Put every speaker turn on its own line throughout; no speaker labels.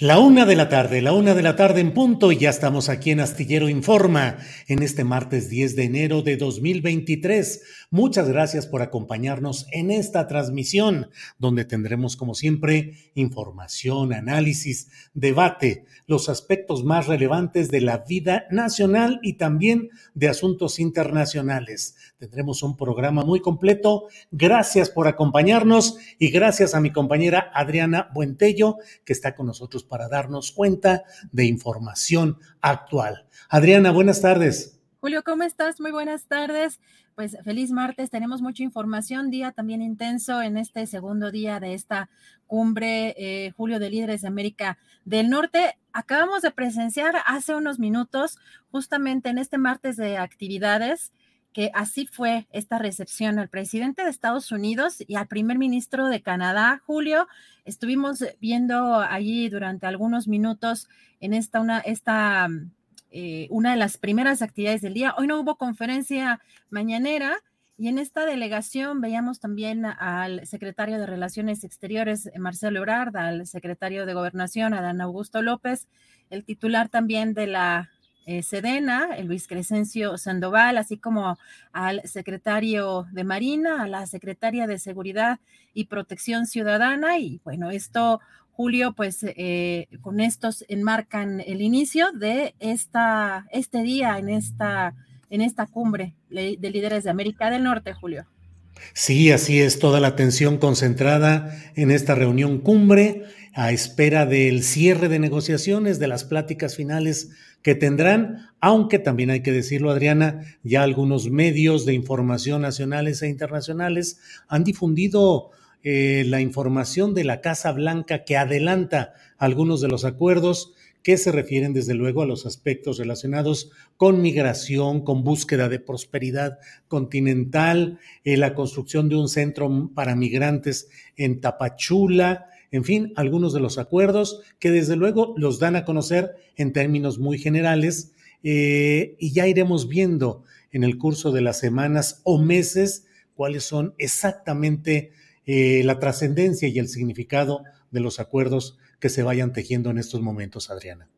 La una de la tarde, la una de la tarde en punto y ya estamos aquí en Astillero Informa en este martes 10 de enero de 2023. Muchas gracias por acompañarnos en esta transmisión donde tendremos como siempre información, análisis, debate, los aspectos más relevantes de la vida nacional y también de asuntos internacionales. Tendremos un programa muy completo. Gracias por acompañarnos y gracias a mi compañera Adriana Buentello que está con nosotros para darnos cuenta de información actual. Adriana, buenas tardes.
Julio, ¿cómo estás? Muy buenas tardes. Pues feliz martes, tenemos mucha información, día también intenso en este segundo día de esta cumbre, eh, Julio de Líderes de América del Norte. Acabamos de presenciar hace unos minutos, justamente en este martes de actividades, que así fue esta recepción al presidente de Estados Unidos y al primer ministro de Canadá, Julio. Estuvimos viendo allí durante algunos minutos en esta, una, esta, eh, una de las primeras actividades del día. Hoy no hubo conferencia mañanera y en esta delegación veíamos también al secretario de Relaciones Exteriores, Marcelo Ebrard, al secretario de Gobernación, Adán Augusto López, el titular también de la eh, Sedena, el Luis Crescencio Sandoval, así como al secretario de Marina, a la secretaria de Seguridad y Protección Ciudadana. Y bueno, esto, Julio, pues eh, con estos enmarcan el inicio de esta, este día en esta, en esta cumbre de líderes de América del Norte, Julio.
Sí, así es, toda la atención concentrada en esta reunión cumbre a espera del cierre de negociaciones, de las pláticas finales que tendrán, aunque también hay que decirlo, Adriana, ya algunos medios de información nacionales e internacionales han difundido eh, la información de la Casa Blanca que adelanta algunos de los acuerdos que se refieren desde luego a los aspectos relacionados con migración, con búsqueda de prosperidad continental, eh, la construcción de un centro para migrantes en Tapachula, en fin, algunos de los acuerdos que desde luego los dan a conocer en términos muy generales eh, y ya iremos viendo en el curso de las semanas o meses cuáles son exactamente eh, la trascendencia y el significado de los acuerdos que se vayan tejiendo en estos momentos, Adriana.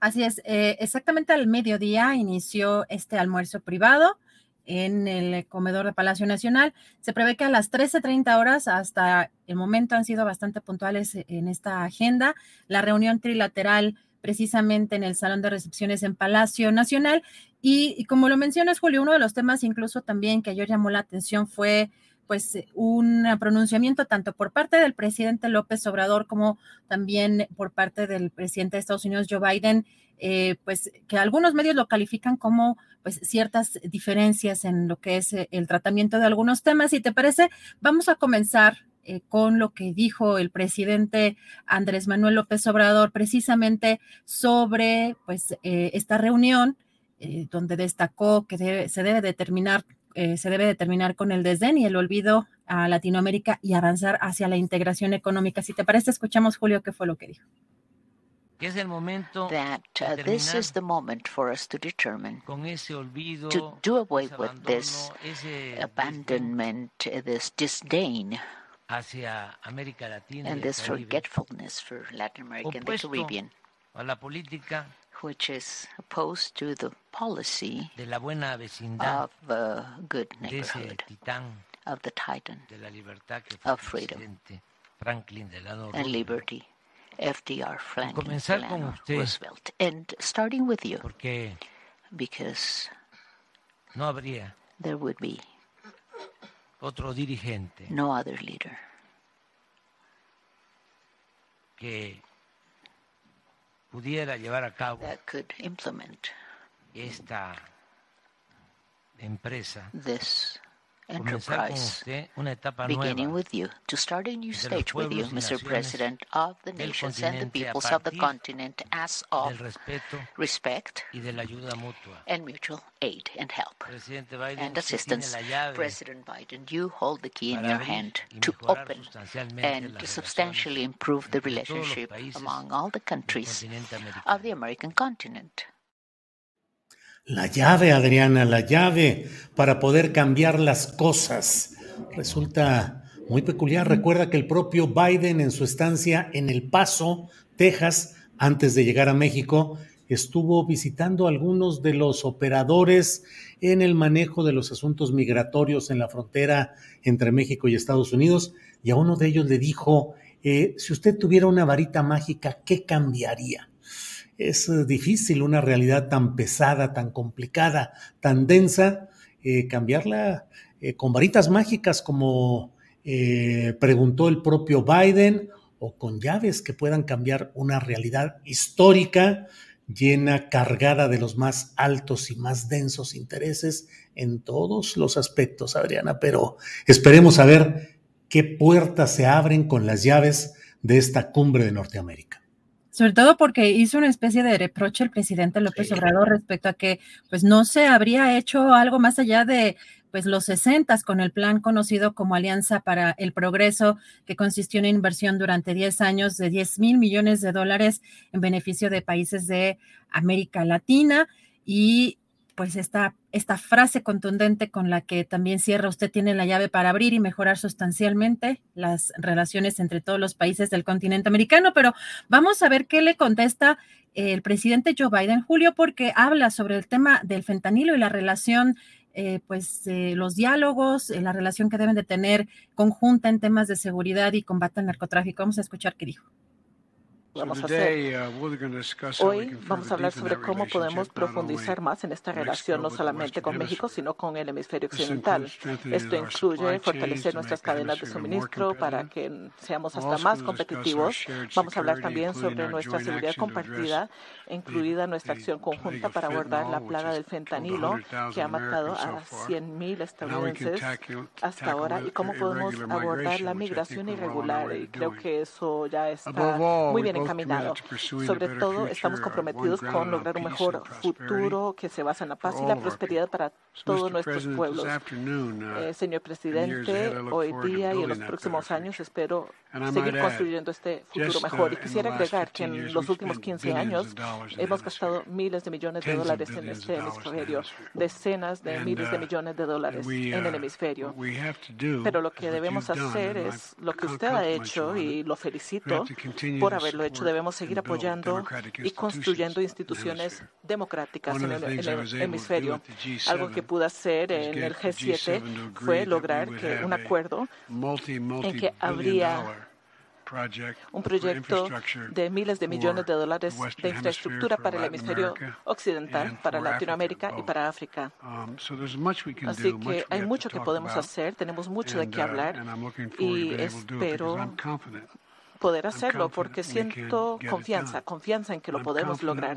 Así es, eh, exactamente al mediodía inició este almuerzo privado en el comedor de Palacio Nacional. Se prevé que a las 13.30 horas hasta el momento han sido bastante puntuales en esta agenda. La reunión trilateral precisamente en el Salón de Recepciones en Palacio Nacional Y, como lo mencionas, Julio, uno de los temas incluso también que ayer llamó la atención fue pues un pronunciamiento tanto por parte del presidente López Obrador como también por parte del presidente de Estados Unidos, Joe Biden, eh, pues que algunos medios lo califican como pues ciertas diferencias en lo que es eh, el tratamiento de algunos temas. Y te parece, vamos a comenzar eh, con lo que dijo el presidente Andrés Manuel López Obrador precisamente sobre pues esta reunión donde destacó que se debe determinar se debe determinar con el desdén y el olvido a Latinoamérica y avanzar hacia la integración económica. Si te parece, escuchamos Julio qué fue lo que dijo.
que es el momento that uh, this is the moment for us to determine olvido, to do away with this abandonment, uh, this disdain hacia América Latina and this forgetfulness for Latin America and the Caribbean, a la política which is opposed to the policy de la buena vecindad, of good neighborhood, of the titan, de la libertad que of freedom and liberty. FDR Franklin Delano Roosevelt. And starting with you, because no habría there would be otro dirigente no other leader que pudiera llevar a cabo esta empresa this enterprise, beginning with you, to start a new stage with you, Mr. President of the nations and the peoples of the continent as of respect and mutual aid and help and assistance. President Biden, you hold the key in your hand to open and to substantially improve the relationship among all the countries of the American continent.
La llave, Adriana, la llave para poder cambiar las cosas. Resulta muy peculiar. Recuerda que el propio Biden en su estancia en El Paso, Texas, antes de llegar a México, estuvo visitando a algunos de los operadores en el manejo de los asuntos migratorios en la frontera entre México y Estados Unidos y a uno de ellos le dijo, eh, si usted tuviera una varita mágica, ¿qué cambiaría? Es eh, difícil una realidad tan pesada, tan complicada, tan densa, eh, cambiarla eh, con varitas mágicas como preguntó el propio Biden o con llaves que puedan cambiar una realidad histórica llena, cargada de los más altos y más densos intereses en todos los aspectos, Adriana, pero esperemos a ver qué puertas se abren con las llaves de esta cumbre de Norteamérica
sobre todo porque hizo una especie de reproche el presidente López Obrador respecto a que pues no se habría hecho algo más allá de pues los 60 con el plan conocido como Alianza para el Progreso, que consistió en inversión durante 10 años de 10 mil millones de dólares en beneficio de países de América Latina. Y pues esta, esta frase contundente con la que también cierra, usted tiene la llave para abrir y mejorar sustancialmente las relaciones entre todos los países del continente americano, pero vamos a ver qué le contesta el presidente Joe Biden, Julio, porque habla sobre el tema del fentanilo y la relación eh, pues los diálogos, eh, la relación que deben de tener conjunta en temas de seguridad y combate al narcotráfico. Vamos a escuchar qué dijo
vamos a hacer. Uh, Hoy vamos a hablar sobre cómo podemos profundizar más en esta relación, no solamente con México, sino con el hemisferio occidental. Esto incluye fortalecer nuestras cadenas de suministro para que seamos hasta más competitivos. Vamos a hablar también sobre nuestra seguridad compartida, incluida nuestra acción conjunta para abordar la plaga del fentanilo, que ha matado a 100.000 estadounidenses hasta ahora, y cómo podemos abordar la migración irregular. Y creo que eso ya está muy bien caminado. Sobre todo, estamos comprometidos con lograr un mejor futuro que se basa en la paz y la prosperidad para todos nuestros pueblos. Uh, eh, señor presidente, hoy día y en los próximos años espero seguir construyendo este futuro mejor. Y quisiera agregar que en los últimos 15 años hemos gastado miles de millones de dólares en este hemisferio, decenas de miles de uh, millones de dólares en el uh, hemisferio. Pero lo que debemos hacer es lo que usted ha hecho y lo felicito por haberlo hecho. Debemos seguir apoyando y construyendo instituciones democráticas en el, hemisferio. Algo que pudo hacer en el G7 fue lograr que un acuerdo en que habría un proyecto de miles de millones de dólares de infraestructura para el hemisferio occidental, para Latinoamérica y para África. Um, Así que hay mucho que podemos hacer, tenemos mucho de qué uh, hablar y espero poder hacerlo porque siento confianza, confianza en que lo podemos lograr.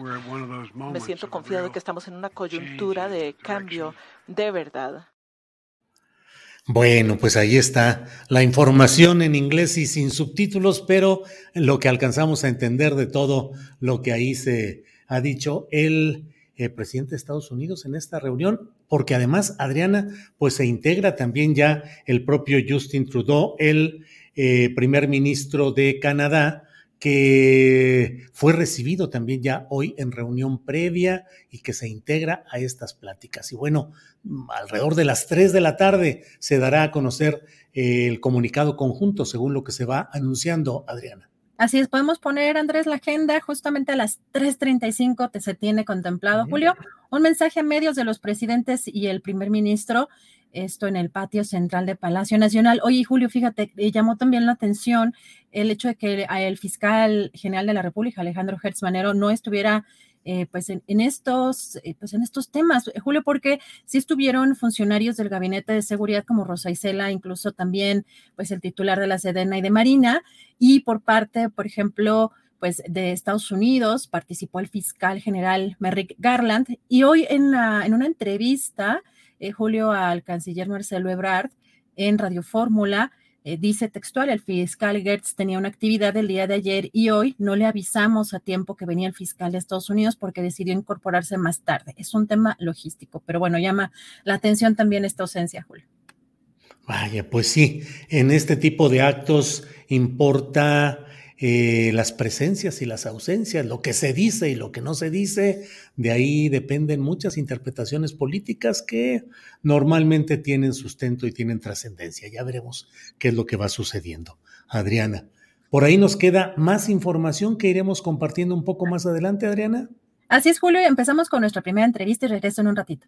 Me siento confiado de que estamos en una coyuntura de cambio de verdad.
Bueno, pues ahí está la información en inglés y sin subtítulos, pero lo que alcanzamos a entender de todo lo que ahí se ha dicho el eh, presidente de Estados Unidos en esta reunión, porque además, Adriana, pues se integra también ya el propio Justin Trudeau, el eh, primer ministro de Canadá, que fue recibido también ya hoy en reunión previa y que se integra a estas pláticas. Y bueno, alrededor de las 3 de la tarde se dará a conocer eh, el comunicado conjunto, según lo que se va anunciando, Adriana.
Así es, podemos poner, Andrés, la agenda justamente a las 3.35 se tiene contemplado, Julio, un mensaje a medios de los presidentes y el primer ministro esto en el patio central de Palacio Nacional. Oye, Julio, fíjate, eh, llamó también la atención el hecho de que el fiscal general de la República, Alejandro Hertz Manero, no estuviera eh, pues en, estos, eh, pues en estos temas, Julio, porque sí estuvieron funcionarios del Gabinete de Seguridad como Rosa Isela, incluso también pues el titular de la Sedena y de Marina, y por parte, por ejemplo, pues de Estados Unidos participó el fiscal general Merrick Garland, y hoy en, la, en una entrevista, eh, Julio, al canciller Marcelo Ebrard en Radio Fórmula. Eh, dice textual, el fiscal Gertz tenía una actividad el día de ayer y hoy no le avisamos a tiempo que venía el fiscal de Estados Unidos porque decidió incorporarse más tarde. Es un tema logístico, pero bueno, llama la atención también esta ausencia, Julio.
Vaya, pues sí, en este tipo de actos importa eh, las presencias y las ausencias, lo que se dice y lo que no se dice, de ahí dependen muchas interpretaciones políticas que normalmente tienen sustento y tienen trascendencia. Ya veremos qué es lo que va sucediendo. Adriana, por ahí nos queda más información que iremos compartiendo un poco más adelante, Adriana.
Así es, Julio, empezamos con nuestra primera entrevista y regreso en un ratito.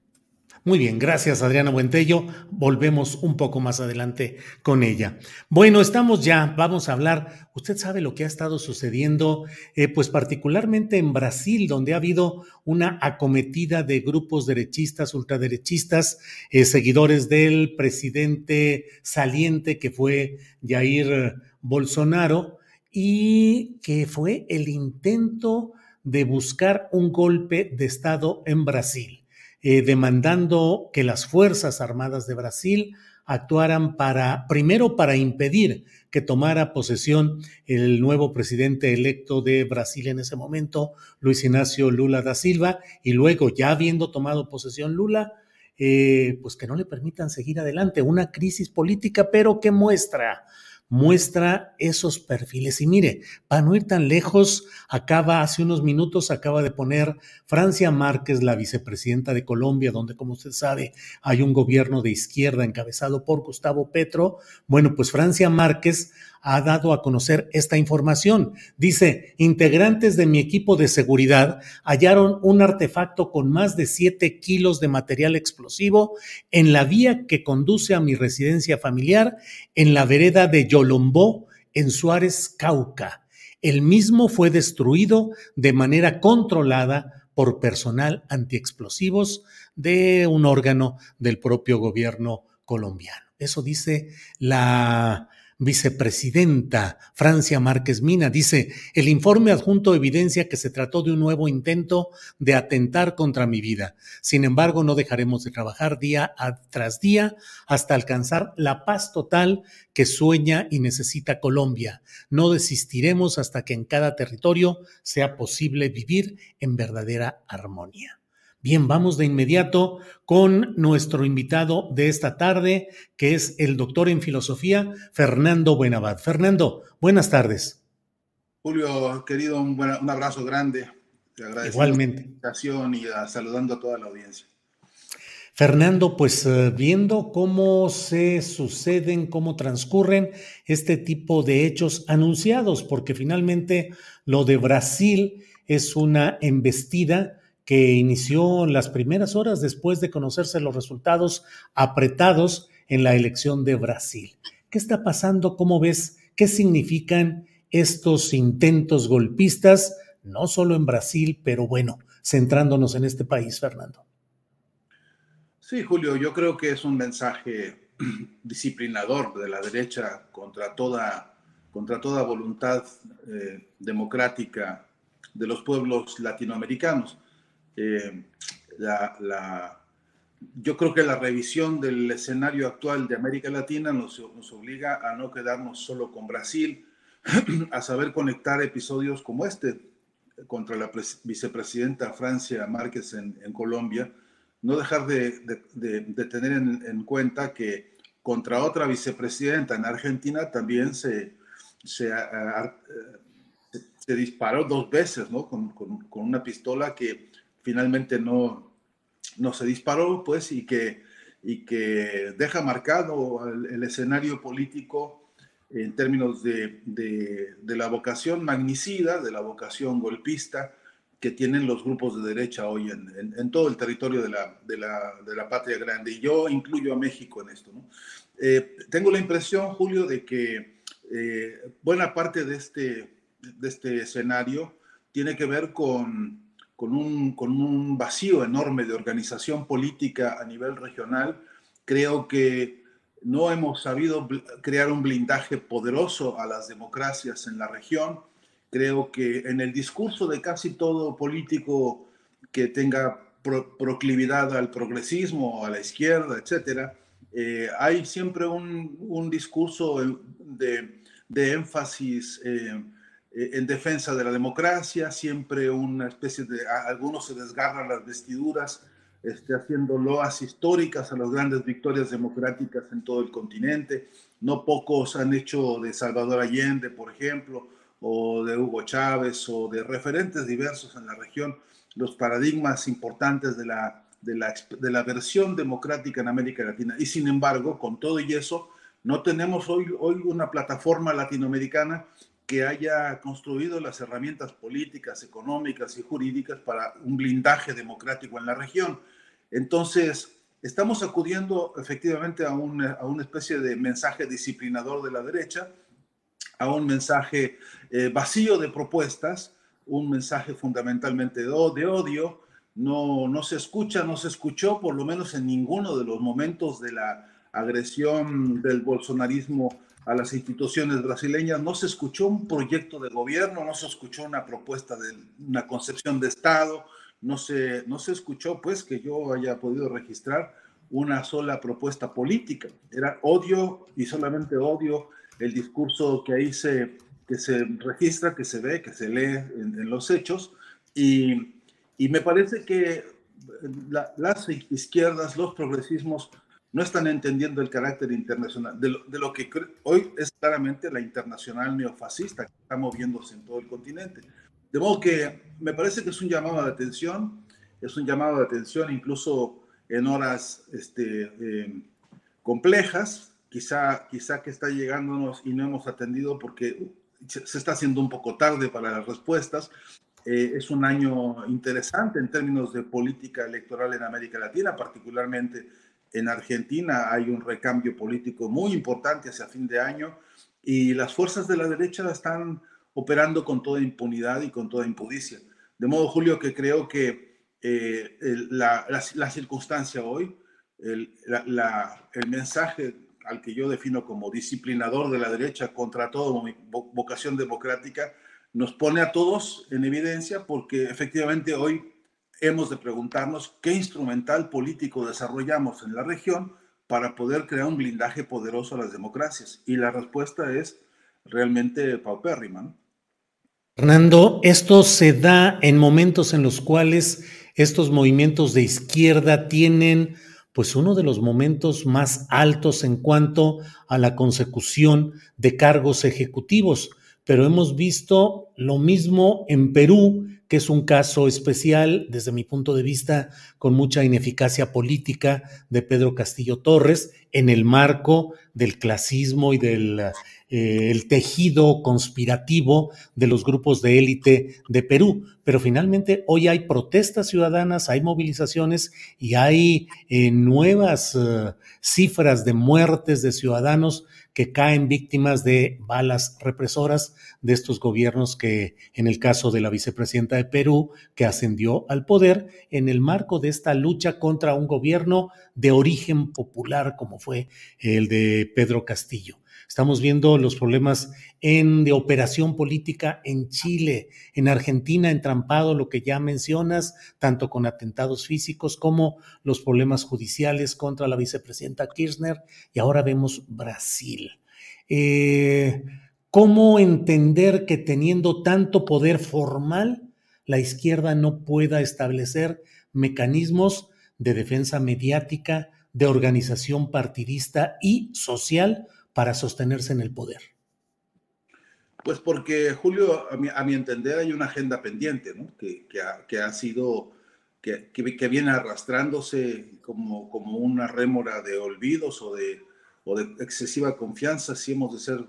Muy bien, gracias Adriana Buentello. Volvemos un poco más adelante con ella. Bueno, estamos ya, vamos a hablar, usted sabe lo que ha estado sucediendo, eh, pues particularmente en Brasil, donde ha habido una acometida de grupos derechistas, ultraderechistas, eh, seguidores del presidente saliente que fue Jair Bolsonaro y que fue el intento de buscar un golpe de Estado en Brasil. Eh, demandando que las Fuerzas Armadas de Brasil actuaran para, primero, para impedir que tomara posesión el nuevo presidente electo de Brasil en ese momento, Luis Ignacio Lula da Silva, y luego, ya habiendo tomado posesión Lula, eh, pues que no le permitan seguir adelante. Una crisis política, pero que muestra muestra esos perfiles. Y mire, para no ir tan lejos, acaba, hace unos minutos, acaba de poner Francia Márquez, la vicepresidenta de Colombia, donde, como usted sabe, hay un gobierno de izquierda encabezado por Gustavo Petro. Bueno, pues Francia Márquez ha dado a conocer esta información. Dice, integrantes de mi equipo de seguridad hallaron un artefacto con más de 7 kilos de material explosivo en la vía que conduce a mi residencia familiar en la vereda de Yolombó, en Suárez, Cauca. El mismo fue destruido de manera controlada por personal antiexplosivos de un órgano del propio gobierno colombiano. Eso dice la vicepresidenta Francia Márquez Mina. Dice, el informe adjunto evidencia que se trató de un nuevo intento de atentar contra mi vida. Sin embargo, no dejaremos de trabajar día tras día hasta alcanzar la paz total que sueña y necesita Colombia. No desistiremos hasta que en cada territorio sea posible vivir en verdadera armonía. Bien, vamos de inmediato con nuestro invitado de esta tarde, que es el doctor en filosofía, Fernando Buenabad. Fernando, buenas tardes.
Julio, querido, un, abrazo grande.
Te agradezco Igualmente.
la invitación y saludando a toda la audiencia.
Fernando, pues eh, viendo cómo se suceden, cómo transcurren este tipo de hechos anunciados, porque finalmente lo de Brasil es una embestida que inició las primeras horas después de conocerse los resultados apretados en la elección de Brasil. ¿Qué está pasando? ¿Cómo ves? ¿Qué significan estos intentos golpistas, no solo en Brasil, pero bueno, centrándonos en este país, Fernando.
Sí, Julio, yo creo que es un mensaje disciplinador de la derecha contra toda, contra toda voluntad eh, democrática de los pueblos latinoamericanos. Eh, la, yo creo que la revisión del escenario actual de América Latina nos, nos obliga a no quedarnos solo con Brasil, a saber conectar episodios como este contra la vicepresidenta Francia Márquez en, en Colombia, no dejar de, de, de tener en, en, cuenta que contra otra vicepresidenta en Argentina también se, se, se disparó dos veces, ¿no? Con, con, con, una pistola que finalmente no, no se disparó, pues, y que, y que deja marcado el, escenario político en términos de, de, la vocación magnicida, de la vocación golpista que tienen los grupos de derecha hoy en, todo el territorio de la, de, la, de la, patria grande. Y yo incluyo a México en esto. Eh, tengo la impresión, Julio, de que eh, buena parte de este, de este escenario tiene que ver con, con, un, vacío enorme de organización política a nivel regional. Creo que no hemos sabido crear un blindaje poderoso a las democracias en la región. Creo que en el discurso de casi todo político que tenga pro proclividad al progresismo, a la izquierda, etcétera, eh, hay siempre un, discurso de, de énfasis eh, en defensa de la democracia, siempre una especie de, algunos se desgarran las vestiduras este, haciendo loas históricas a las grandes victorias democráticas en todo el continente. No pocos han hecho de Salvador Allende, por ejemplo, o de Hugo Chávez, o de referentes diversos en la región, los paradigmas importantes de la, de la, de la versión democrática en América Latina. Y sin embargo, con todo y eso, no tenemos hoy, hoy una plataforma latinoamericana que haya construido las herramientas políticas, económicas y jurídicas para un blindaje democrático en la región. Entonces, estamos acudiendo efectivamente a una, a una especie de mensaje disciplinador de la derecha, a un mensaje eh, vacío de propuestas, un mensaje fundamentalmente de, de odio. No, no se escucha, no se escuchó, por lo menos en ninguno de los momentos de la agresión del bolsonarismo a las instituciones brasileñas, no se escuchó un proyecto de gobierno, no se escuchó una propuesta de una concepción de Estado, no se, no se escuchó, pues, que yo haya podido registrar una sola propuesta política. Era odio y solamente odio el discurso que ahí se, que se registra, que se ve, que se lee en, los hechos. Y, y, me parece que la, las izquierdas, los progresismos, no están entendiendo el carácter internacional de lo, de lo que hoy es claramente la internacional neofascista que está moviéndose en todo el continente. De modo que me parece que es un llamado de atención, es un llamado de atención incluso en horas este, eh, complejas, quizá, quizá que está llegándonos y no hemos atendido porque se está haciendo un poco tarde para las respuestas. Eh, es un año interesante en términos de política electoral en América Latina, particularmente en Argentina hay un recambio político muy importante hacia fin de año y las fuerzas de la derecha están operando con toda impunidad y con toda impudicia. De modo, Julio, que creo que eh, la, la, la, circunstancia hoy, el, la, el, mensaje al que yo defino como disciplinador de la derecha contra toda vocación democrática, nos pone a todos en evidencia porque efectivamente hoy hemos de preguntarnos qué instrumental político desarrollamos en la región para poder crear un blindaje poderoso a las democracias. Y la respuesta es realmente paupérrima. ¿no?
Fernando, esto se da en momentos en los cuales estos movimientos de izquierda tienen pues uno de los momentos más altos en cuanto a la consecución de cargos ejecutivos, pero hemos visto lo mismo en Perú, que es un caso especial, desde mi punto de vista, con mucha ineficacia política de Pedro Castillo Torres en el marco del clasismo y del eh, tejido conspirativo de los grupos de élite de Perú. Pero finalmente hoy hay protestas ciudadanas, hay movilizaciones y hay eh, nuevas eh, cifras de muertes de ciudadanos que caen víctimas de balas represoras de estos gobiernos que, en el caso de la vicepresidenta de Perú, que ascendió al poder en el marco de esta lucha contra un gobierno de origen popular como fue el de Pedro Castillo. Estamos viendo los problemas de operación política en Chile, en Argentina, entrampado lo que ya mencionas, tanto con atentados físicos como los problemas judiciales contra la vicepresidenta Kirchner. Y ahora vemos Brasil. Eh, ¿Cómo entender que teniendo tanto poder formal, la izquierda no pueda establecer mecanismos de defensa mediática, de organización partidista y social para sostenerse en el poder?
Pues porque, Julio, a mi, entender hay una agenda pendiente, ¿no? que, ha, sido, que, que, viene arrastrándose como, como una rémora de olvidos o de, o de excesiva confianza, si hemos de ser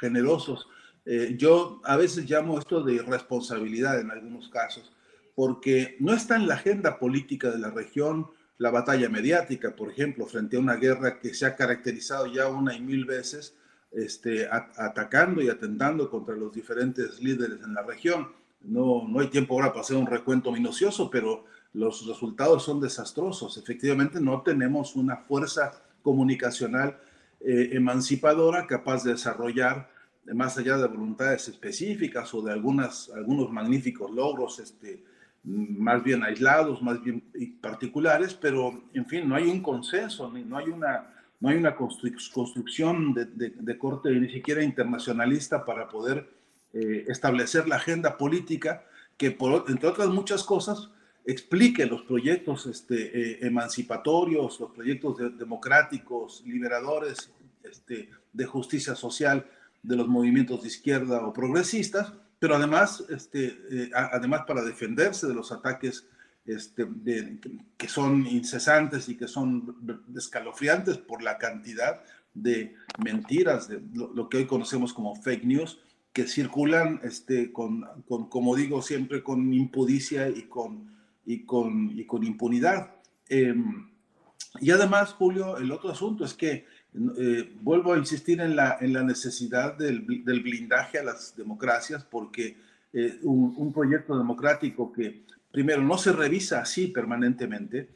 generosos. Eh, yo a veces llamo esto de irresponsabilidad en algunos casos, porque no está en la agenda política de la región la batalla mediática, por ejemplo, frente a una guerra que se ha caracterizado ya una y mil veces, este, atacando y atentando contra los diferentes líderes en la región. No, no hay tiempo ahora para hacer un recuento minucioso, pero los resultados son desastrosos. Efectivamente, no tenemos una fuerza comunicacional eh, emancipadora capaz de desarrollar, más allá de voluntades específicas o de algunas, algunos magníficos logros este, más bien aislados, más bien particulares, pero en fin, no hay un consenso, no hay una, no hay una construcción de, de, corte ni siquiera internacionalista para poder eh, establecer la agenda política que, por, entre otras muchas cosas, explique los proyectos este, eh, emancipatorios, los proyectos democráticos, liberadores, este, de justicia social de los movimientos de izquierda o progresistas, pero además, este, eh, además para defenderse de los ataques este, que son incesantes y que son escalofriantes por la cantidad de mentiras, de lo, que hoy conocemos como fake news, que circulan este, con, con, como digo siempre, con impudicia y con, y con, y con impunidad. Em, y además, Julio, el otro asunto es que eh, vuelvo a insistir en la, en la necesidad del, del blindaje a las democracias porque eh, un, proyecto democrático que, primero, no se revisa así permanentemente,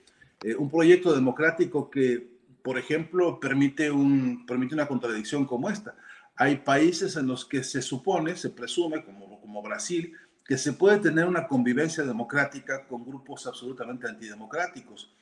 eh, un proyecto democrático que, por ejemplo, permite, un, permite una contradicción como esta. Hay países en los que se supone, se presume, como, como Brasil, que se puede tener una convivencia democrática con grupos absolutamente antidemocráticos.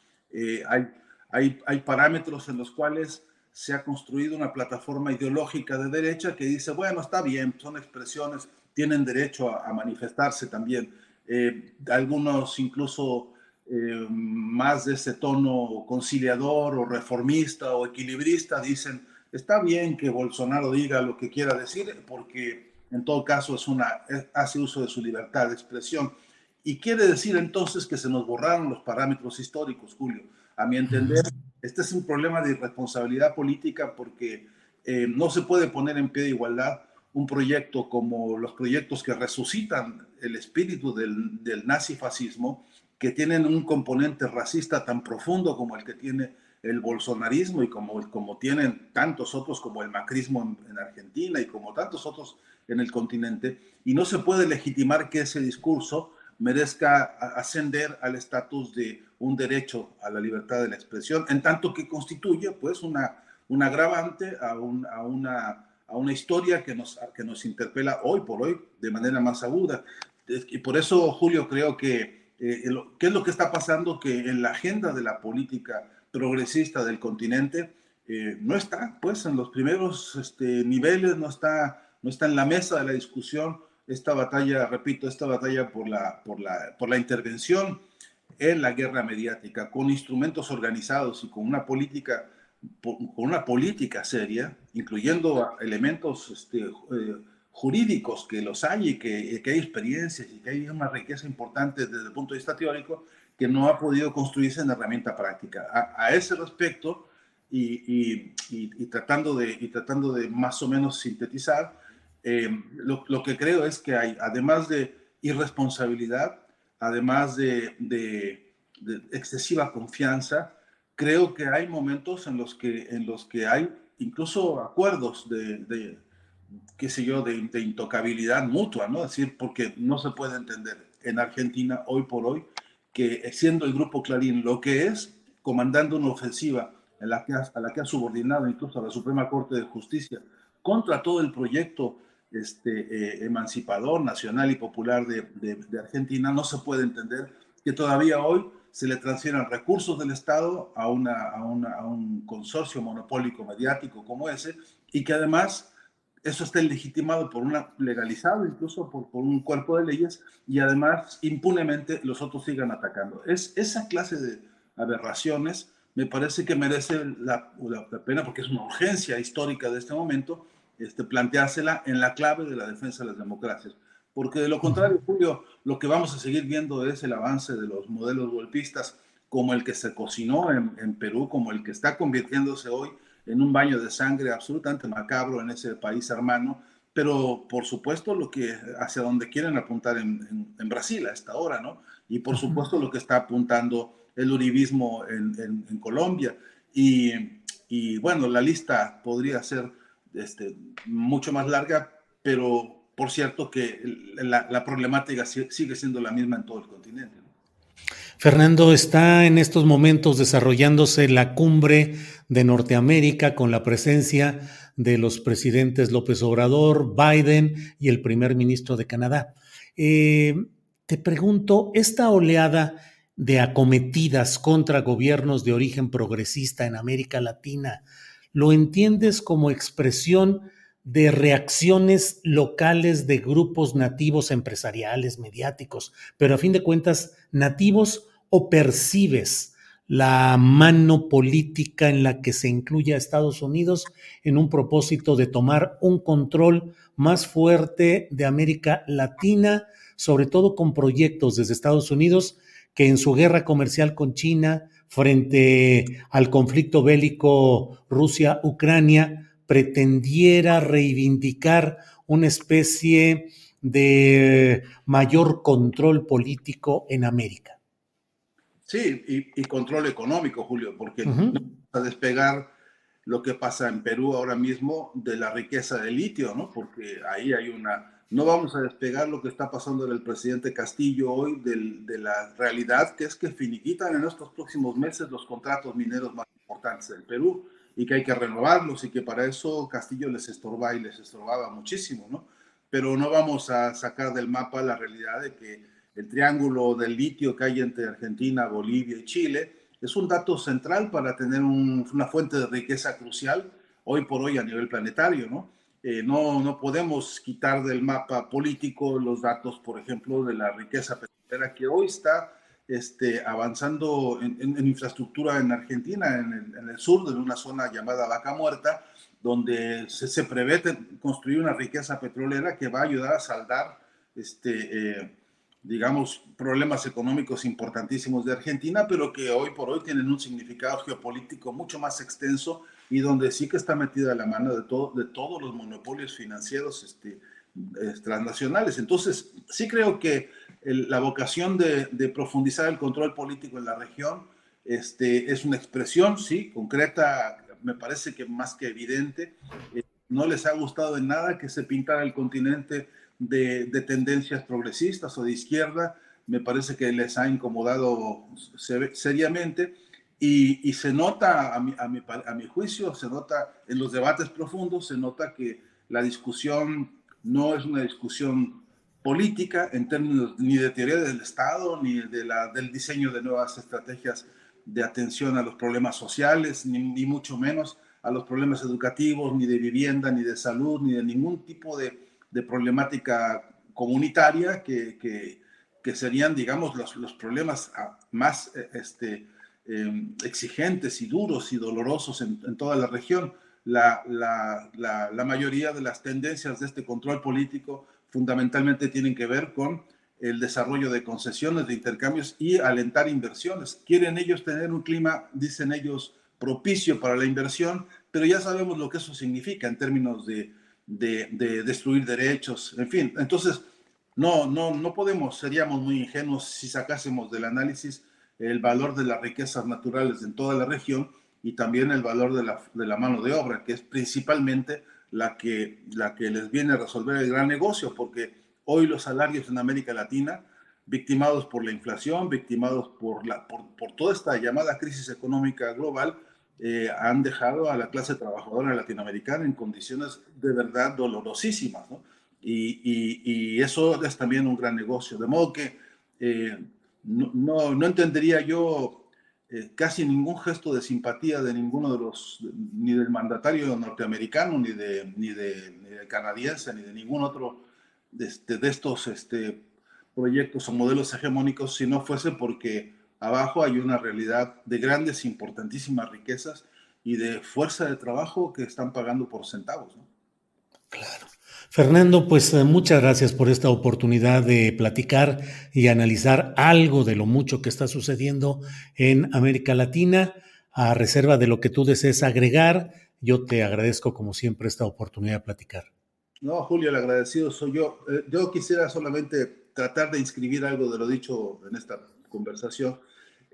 hay, hay, hay parámetros en los cuales se ha construido una plataforma ideológica de derecha que dice, bueno, está bien, son expresiones, tienen derecho a, manifestarse también. Eh, algunos incluso eh, más de ese tono conciliador o reformista o equilibrista dicen, está bien que Bolsonaro diga lo que quiera decir porque en todo caso es una, hace uso de su libertad de expresión. Y quiere decir entonces que se nos borraron los parámetros históricos, Julio. A mi entender, este es un problema de irresponsabilidad política porque eh, no se puede poner en pie de igualdad un proyecto como los proyectos que resucitan el espíritu del, del nazifascismo, que tienen un componente racista tan profundo como el que tiene el bolsonarismo y como, como tienen tantos otros como el macrismo en, Argentina y como tantos otros en el continente, y no se puede legitimar que ese discurso merezca ascender al estatus de un derecho a la libertad de la expresión, en tanto que constituye pues una, un agravante a, un, a, una, a una historia que nos, que nos interpela hoy por hoy de manera más aguda. Y por eso, Julio, creo que, eh, ¿qué es lo que está pasando? Que en la agenda de la política progresista del continente eh, no está, pues, en los primeros este, niveles, no está, no está en la mesa de la discusión esta batalla, repito, esta batalla por la, por la, por la intervención en la guerra mediática, con instrumentos organizados y con una política, con una política seria, incluyendo elementos este, eh, jurídicos, que los hay y que, hay experiencias y que hay una riqueza importante desde el punto de vista teórico que no ha podido construirse en herramienta práctica. A, ese respecto, y, tratando de, y tratando de más o menos sintetizar, eh, lo, que creo es que hay, además de irresponsabilidad, además de, de, excesiva confianza, creo que hay momentos en los que, en los que hay incluso acuerdos de qué sé yo, de, intocabilidad mutua, ¿no? Es decir, porque no se puede entender en Argentina hoy por hoy que siendo el grupo Clarín lo que es, comandando una ofensiva a la que ha subordinado incluso a la Suprema Corte de Justicia contra todo el proyecto este, eh, emancipador, nacional y popular de, Argentina, no se puede entender que todavía hoy se le transfieran recursos del Estado a, una, a, una, a un consorcio monopólico mediático como ese y que además eso está legitimado por una, legalizado incluso por, por, un cuerpo de leyes y además impunemente los otros sigan atacando. Es esa clase de aberraciones me parece que merece la, la, pena porque es una urgencia histórica de este momento este, planteársela en la clave de la defensa de las democracias. Porque de lo contrario, Julio, lo que vamos a seguir viendo es el avance de los modelos golpistas como el que se cocinó en, en Perú, como el que está convirtiéndose hoy en un baño de sangre absolutamente macabro en ese país hermano, pero por supuesto lo que hacia donde quieren apuntar en, en, Brasil a esta hora, ¿no? Y por supuesto lo que está apuntando el uribismo en, en Colombia. Y, y, bueno, la lista podría ser este, mucho más larga, pero por cierto que la, problemática sigue siendo la misma en todo el continente.
Fernando, está en estos momentos desarrollándose la cumbre de Norteamérica con la presencia de los presidentes López Obrador, Biden y el primer ministro de Canadá. Eh, te pregunto, esta oleada de acometidas contra gobiernos de origen progresista en América Latina, ¿lo entiendes como expresión de reacciones locales de grupos nativos empresariales, mediáticos, pero a fin de cuentas nativos o percibes la mano política en la que se incluye a Estados Unidos en un propósito de tomar un control más fuerte de América Latina, sobre todo con proyectos desde Estados Unidos que en su guerra comercial con China frente al conflicto bélico Rusia-Ucrania pretendiera reivindicar una especie de mayor control político en América.
Sí, y, control económico, Julio, porque a despegar lo que pasa en Perú ahora mismo de la riqueza del litio, ¿no? Porque ahí hay una... No vamos a despegar lo que está pasando en el presidente Castillo hoy de la realidad, que es que finiquitan en estos próximos meses los contratos mineros más importantes del Perú y que hay que renovarlos y que para eso Castillo les estorba y les estorbaba muchísimo, ¿no? Pero no vamos a sacar del mapa la realidad de que el triángulo del litio que hay entre Argentina, Bolivia y Chile es un dato central para tener una fuente de riqueza crucial hoy por hoy a nivel planetario, ¿no? Eh, no, no podemos quitar del mapa político los datos, por ejemplo, de la riqueza petrolera que hoy está este, avanzando en, infraestructura en Argentina, en el, sur, en una zona llamada Vaca Muerta, donde se, prevé construir una riqueza petrolera que va a ayudar a saldar, este, eh, digamos, problemas económicos importantísimos de Argentina, pero que hoy por hoy tienen un significado geopolítico mucho más extenso y donde sí que está metida la mano de, todo, de todos los monopolios financieros este, transnacionales. Entonces, sí creo que la vocación de, profundizar el control político en la región este, es una expresión, sí, concreta, me parece que más que evidente. Eh, no les ha gustado en nada que se pintara el continente de, tendencias progresistas o de izquierda. Me parece que les ha incomodado seriamente. Y, se nota, a mi, a, mi, a mi juicio, se nota en los debates profundos, se nota que la discusión no es una discusión política en términos ni de teoría del Estado, ni de la, del diseño de nuevas estrategias de atención a los problemas sociales, ni, mucho menos a los problemas educativos, ni de vivienda, ni de salud, ni de ningún tipo de, de problemática comunitaria que, que, que, serían, digamos, los, los problemas más eh, este, em, exigentes y duros y dolorosos en, toda la región. la, la, mayoría de las tendencias de este control político fundamentalmente tienen que ver con el desarrollo de concesiones, de intercambios y alentar inversiones. Quieren ellos tener un clima, dicen ellos, propicio para la inversión, pero ya sabemos lo que eso significa en términos de, de, de destruir derechos, en fin. Entonces, no, no, no podemos, seríamos muy ingenuos si sacásemos del análisis el valor de las riquezas naturales en toda la región y también el valor de la, de la mano de obra, que es principalmente la que, la que les viene a resolver el gran negocio, porque hoy los salarios en América Latina, victimados por la inflación, victimados por, la, por, por toda esta llamada crisis económica global, eh, han dejado a la clase trabajadora latinoamericana en condiciones de verdad dolorosísimas, ¿no? Y, y, eso es también un gran negocio. De modo que eh, no, no, entendería yo eh, casi ningún gesto de simpatía de ninguno de los, ni del mandatario norteamericano, ni de, ni de, canadiense, ni de ningún otro de, este, de estos este, proyectos o modelos hegemónicos, si no fuese porque abajo hay una realidad de grandes, importantísimas riquezas y de fuerza de trabajo que están pagando por centavos. ¿no?
Claro. Fernando, pues eh, muchas gracias por esta oportunidad de platicar y analizar algo de lo mucho que está sucediendo en América Latina. A reserva de lo que tú desees agregar, yo te agradezco como siempre esta oportunidad de platicar.
No, Julio, el agradecido soy yo. Eh, yo quisiera solamente tratar de inscribir algo de lo dicho en esta conversación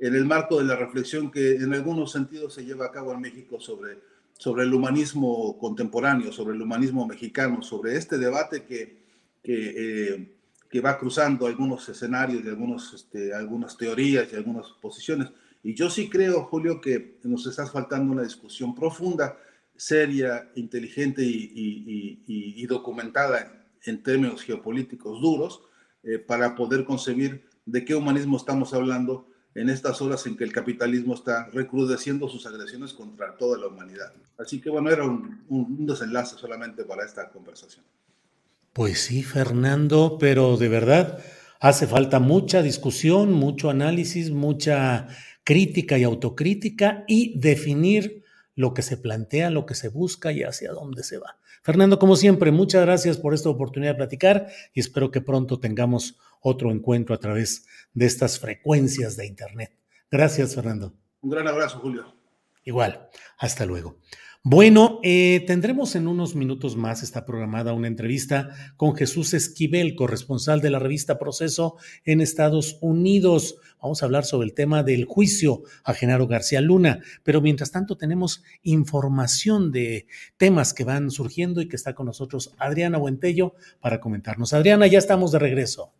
en el marco de la reflexión que en algunos sentidos se lleva a cabo en México sobre sobre el humanismo contemporáneo, sobre el humanismo mexicano, sobre este debate que, que, eh, que va cruzando algunos escenarios y algunos, este, algunas teorías y algunas posiciones. Y yo sí creo, Julio, que nos está faltando una discusión profunda, seria, inteligente y, y, documentada en términos geopolíticos duros eh, para poder concebir de qué humanismo estamos hablando en estas horas en que el capitalismo está recrudeciendo sus agresiones contra toda la humanidad. Así que bueno, era un, desenlace solamente para esta conversación.
Pues sí, Fernando, pero de verdad hace falta mucha discusión, mucho análisis, mucha crítica y autocrítica y definir lo que se plantea, lo que se busca y hacia dónde se va. Fernando, como siempre, muchas gracias por esta oportunidad de platicar y espero que pronto tengamos otro encuentro a través de estas frecuencias de Internet. Gracias, Fernando.
Un gran abrazo, Julio.
Igual, hasta luego. Bueno, eh, tendremos en unos minutos más, está programada una entrevista con Jesús Esquivel, corresponsal de la revista Proceso en Estados Unidos. Vamos a hablar sobre el tema del juicio a Genaro García Luna, pero mientras tanto tenemos información de temas que van surgiendo y que está con nosotros Adriana Buentello para comentarnos. Adriana, ya estamos de regreso.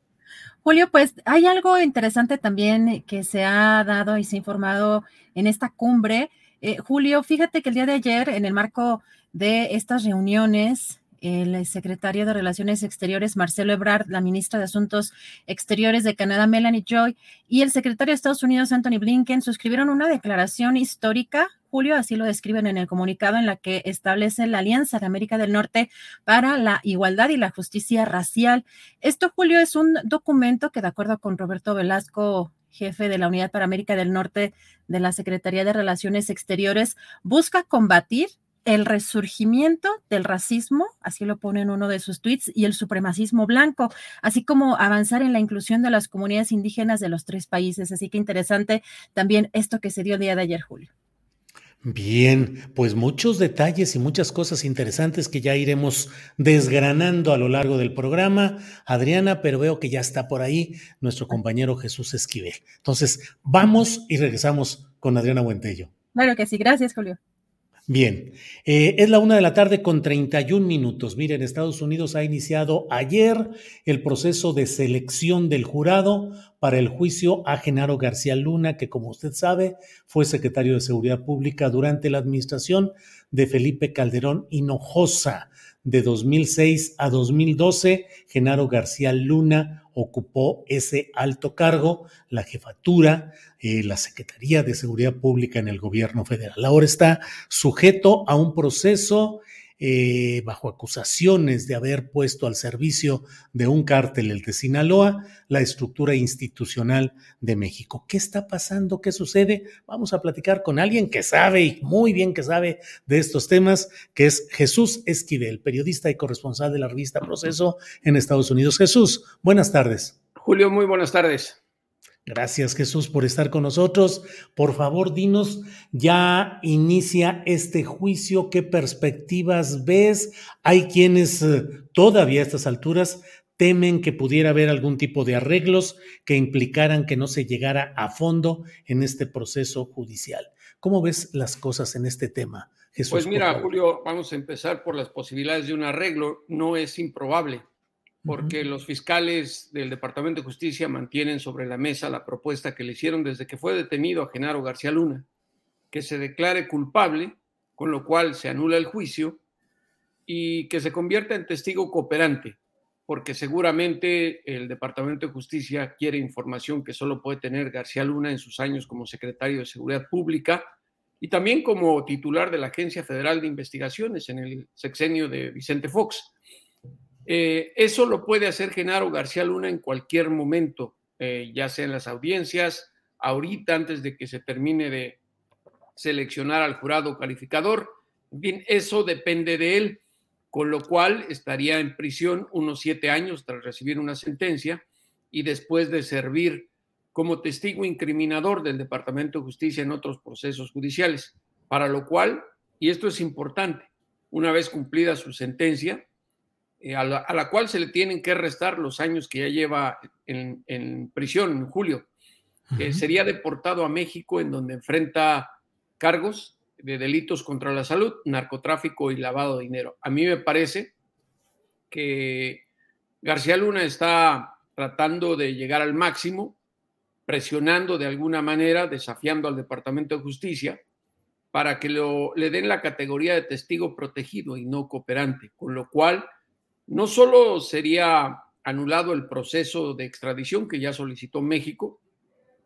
Julio, pues hay algo interesante también que se ha dado y se ha informado en esta cumbre eh, Julio, fíjate que el día de ayer, en el marco de estas reuniones, el secretario de Relaciones Exteriores, Marcelo Ebrard, la ministra de Asuntos Exteriores de Canadá, Melanie Joy, y el secretario de Estados Unidos, Anthony Blinken, suscribieron una declaración histórica, Julio, así lo describen en el comunicado, en la que establece la Alianza de América del Norte para la Igualdad y la Justicia Racial. Esto, Julio, es un documento que, de acuerdo con Roberto Velasco jefe de la Unidad para América del Norte de la Secretaría de Relaciones Exteriores, busca combatir el resurgimiento del racismo, así lo pone en uno de sus tweets, y el supremacismo blanco, así como avanzar en la inclusión de las comunidades indígenas de los tres países. Así que interesante también esto que se dio el día de ayer, Julio.
Bien, pues muchos detalles y muchas cosas interesantes que ya iremos desgranando a lo largo del programa, Adriana, pero veo que ya está por ahí nuestro compañero Jesús Esquivel. Entonces, vamos y regresamos con Adriana Buentello.
Claro que sí, gracias, Julio.
Bien, eh, es la una de la tarde con 31 minutos. Miren, Estados Unidos ha iniciado ayer el proceso de selección del jurado para el juicio a Genaro García Luna, que como usted sabe fue secretario de Seguridad Pública durante la administración de Felipe Calderón Hinojosa. De 2006 a 2012, Genaro García Luna ocupó ese alto cargo, la jefatura, eh, la Secretaría de Seguridad Pública en el gobierno federal. Ahora está sujeto a un proceso eh, bajo acusaciones de haber puesto al servicio de un cártel, el de Sinaloa, la estructura institucional de México. ¿Qué está pasando? ¿Qué sucede? Vamos a platicar con alguien que sabe y muy bien que sabe de estos temas, que es Jesús Esquivel, periodista y corresponsal de la revista Proceso en Estados Unidos. Jesús, buenas tardes.
Julio, muy buenas tardes.
Gracias Jesús por estar con nosotros. Por favor, dinos, ya inicia este juicio, ¿qué perspectivas ves? Hay quienes eh, todavía a estas alturas temen que pudiera haber algún tipo de arreglos que implicaran que no se llegara a fondo en este proceso judicial. ¿Cómo ves las cosas en este tema?
Jesús, pues mira, Julio, vamos a empezar por las posibilidades de un arreglo. No es improbable porque los fiscales del Departamento de Justicia mantienen sobre la mesa la propuesta que le hicieron desde que fue detenido a Genaro García Luna, que se declare culpable, con lo cual se anula el juicio y que se convierta en testigo cooperante, porque seguramente el Departamento de Justicia quiere información que solo puede tener García Luna en sus años como secretario de Seguridad Pública y también como titular de la Agencia Federal de Investigaciones en el sexenio de Vicente Fox. Eh, eso lo puede hacer Genaro García Luna en cualquier momento, eh, ya sea en las audiencias, ahorita antes de que se termine de seleccionar al jurado calificador. Bien, eso depende de él, con lo cual estaría en prisión unos siete años tras recibir una sentencia y después de servir como testigo incriminador del Departamento de Justicia en otros procesos judiciales, para lo cual, y esto es importante, una vez cumplida su sentencia, eh, a, la, cual se le tienen que restar los años que ya lleva en, prisión en julio. sería deportado a México en donde enfrenta cargos de delitos contra la salud, narcotráfico y lavado de dinero. A mí me parece que García Luna está tratando de llegar al máximo, presionando de alguna manera, desafiando al Departamento de Justicia para que lo, le den la categoría de testigo protegido y no cooperante, con lo cual no solo sería anulado el proceso de extradición que ya solicitó México,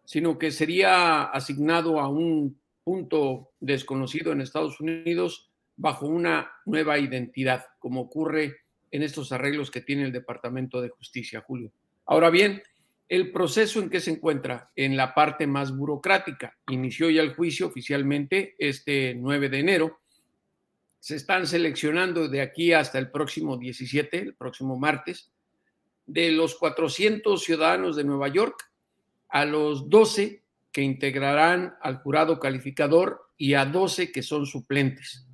sino que sería asignado a un punto desconocido en Estados Unidos bajo una nueva identidad, como ocurre en estos arreglos que tiene el Departamento de Justicia, Julio. Ahora bien, el proceso en que se encuentra en la parte más burocrática. Inició ya el juicio oficialmente este 9 de enero se están seleccionando de aquí hasta el próximo 17, el próximo martes, de los 400 ciudadanos de Nueva York a los 12 que integrarán al jurado calificador y a 12 que son suplentes.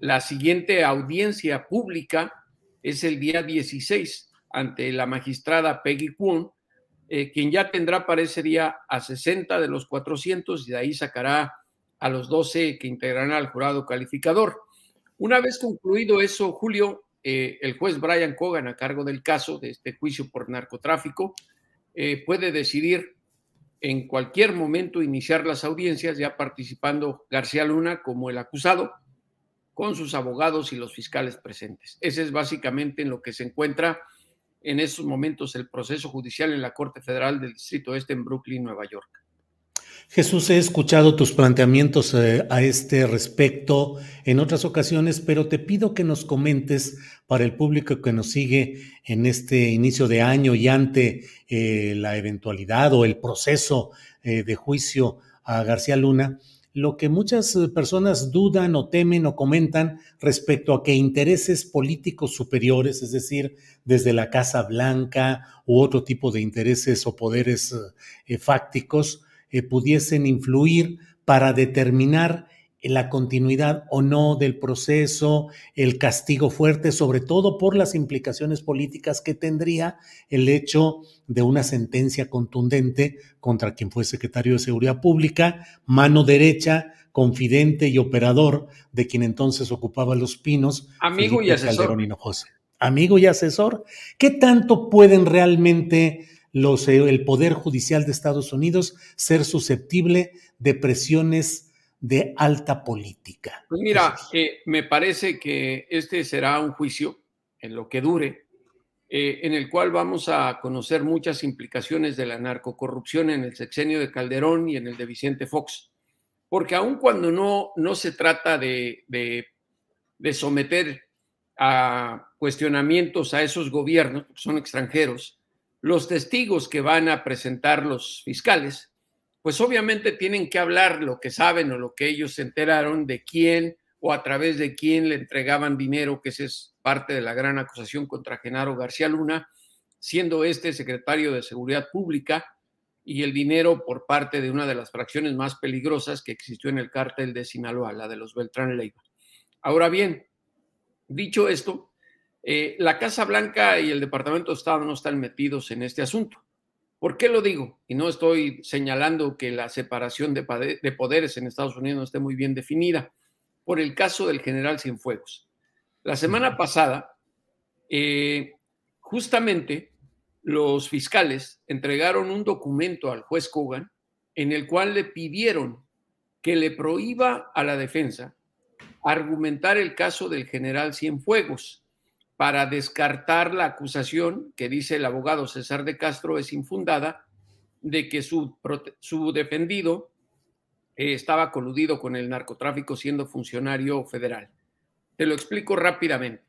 La siguiente audiencia pública es el día 16 ante la magistrada Peggy Kwon, eh, quien ya tendrá para ese día a 60 de los 400 y de ahí sacará a los 12 que integrarán al jurado calificador. Una vez concluido eso, Julio, eh, el juez Brian Cogan, a cargo del caso de este juicio por narcotráfico, eh, puede decidir en cualquier momento iniciar las audiencias, ya participando García Luna como el acusado, con sus abogados y los fiscales presentes. Ese es básicamente en lo que se encuentra en estos momentos el proceso judicial en la Corte Federal del Distrito Este en Brooklyn, Nueva York.
Jesús, he escuchado tus planteamientos eh, a este respecto en otras ocasiones, pero te pido que nos comentes para el público que nos sigue en este inicio de año y ante eh, la eventualidad o el proceso eh, de juicio a García Luna, lo que muchas personas dudan o temen o comentan respecto a que intereses políticos superiores, es decir, desde la Casa Blanca u otro tipo de intereses o poderes fácticos, eh, pudiesen influir para determinar la continuidad o no del proceso, el castigo fuerte, sobre todo por las implicaciones políticas que tendría el hecho de una sentencia contundente contra quien fue secretario de Seguridad Pública, mano derecha, confidente y operador de quien entonces ocupaba los pinos.
Amigo y asesor.
Amigo y asesor. ¿Qué tanto pueden realmente los, eh, el Poder Judicial de Estados Unidos ser susceptible de presiones de alta política.
Pues mira, eh, me parece que este será un juicio, en lo que dure, eh, en el cual vamos a conocer muchas implicaciones de la narcocorrupción en el sexenio de Calderón y en el de Vicente Fox. Porque aun cuando no, no se trata de, de, de someter a cuestionamientos a esos gobiernos, que son extranjeros, los testigos que van a presentar los fiscales, pues obviamente tienen que hablar lo que saben o lo que ellos se enteraron de quién o a través de quién le entregaban dinero, que esa es parte de la gran acusación contra Genaro García Luna, siendo este secretario de Seguridad Pública y el dinero por parte de una de las fracciones más peligrosas que existió en el cártel de Sinaloa, la de los Beltrán Leiva. Ahora bien, dicho esto, eh, la Casa Blanca y el Departamento de Estado no están metidos en este asunto. ¿Por qué lo digo? Y no estoy señalando que la separación de, poderes en Estados Unidos no esté muy bien definida, por el caso del general Cienfuegos. La semana pasada, eh, justamente los fiscales entregaron un documento al juez Kogan en el cual le pidieron que le prohíba a la defensa argumentar el caso del general Cienfuegos para descartar la acusación que dice el abogado César de Castro es infundada de que su, su defendido eh, estaba coludido con el narcotráfico siendo funcionario federal. Te lo explico rápidamente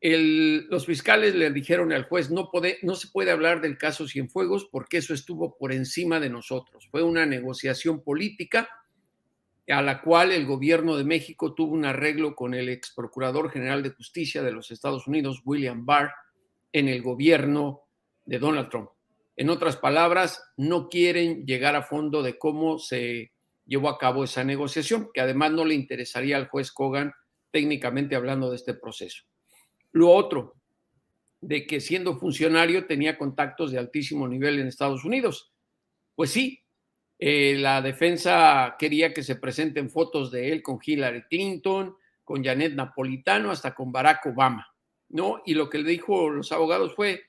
los fiscales le dijeron al juez, no, no se puede hablar del caso Cienfuegos porque eso estuvo por encima de nosotros. Fue una negociación política a la cual el gobierno de México tuvo un arreglo con el ex procurador general de justicia de los Estados Unidos, William Barr, en el gobierno de Donald Trump. En otras palabras, no quieren llegar a fondo de cómo se llevó a cabo esa negociación, que además no le interesaría al juez Kogan técnicamente hablando de este proceso. Lo otro, de que siendo funcionario tenía contactos de altísimo nivel en Estados Unidos. Pues sí, eh, la defensa quería que se presenten fotos de él con Hillary Clinton, con Janet Napolitano, hasta con Barack Obama, ¿no? Y lo que le dijo los abogados fue,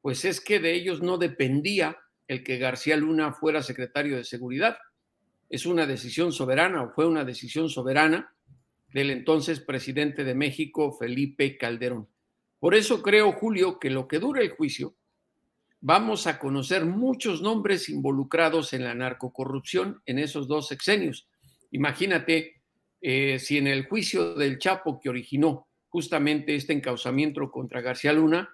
pues es que de ellos no dependía el que García Luna fuera secretario de Seguridad. Es una decisión soberana o fue una decisión soberana del entonces presidente de México, Felipe Calderón. Por eso creo, Julio, que lo que dure el juicio, vamos a conocer muchos nombres involucrados en la narcocorrupción en esos dos sexenios. Imagínate eh, si en el juicio del Chapo que originó justamente este encauzamiento contra García Luna,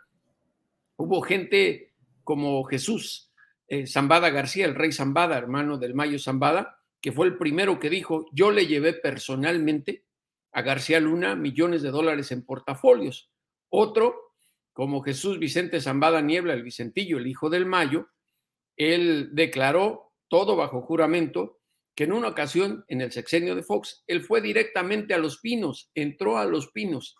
hubo gente como Jesús eh, Zambada García, el rey Zambada, hermano del Mayo Zambada, que fue el primero que dijo, yo le llevé personalmente a García Luna millones de dólares en portafolios. Otro, como Jesús Vicente Zambada Niebla, el Vicentillo, el hijo del Mayo, él declaró todo bajo juramento que en una ocasión, en el sexenio de Fox, él fue directamente a Los Pinos, entró a Los Pinos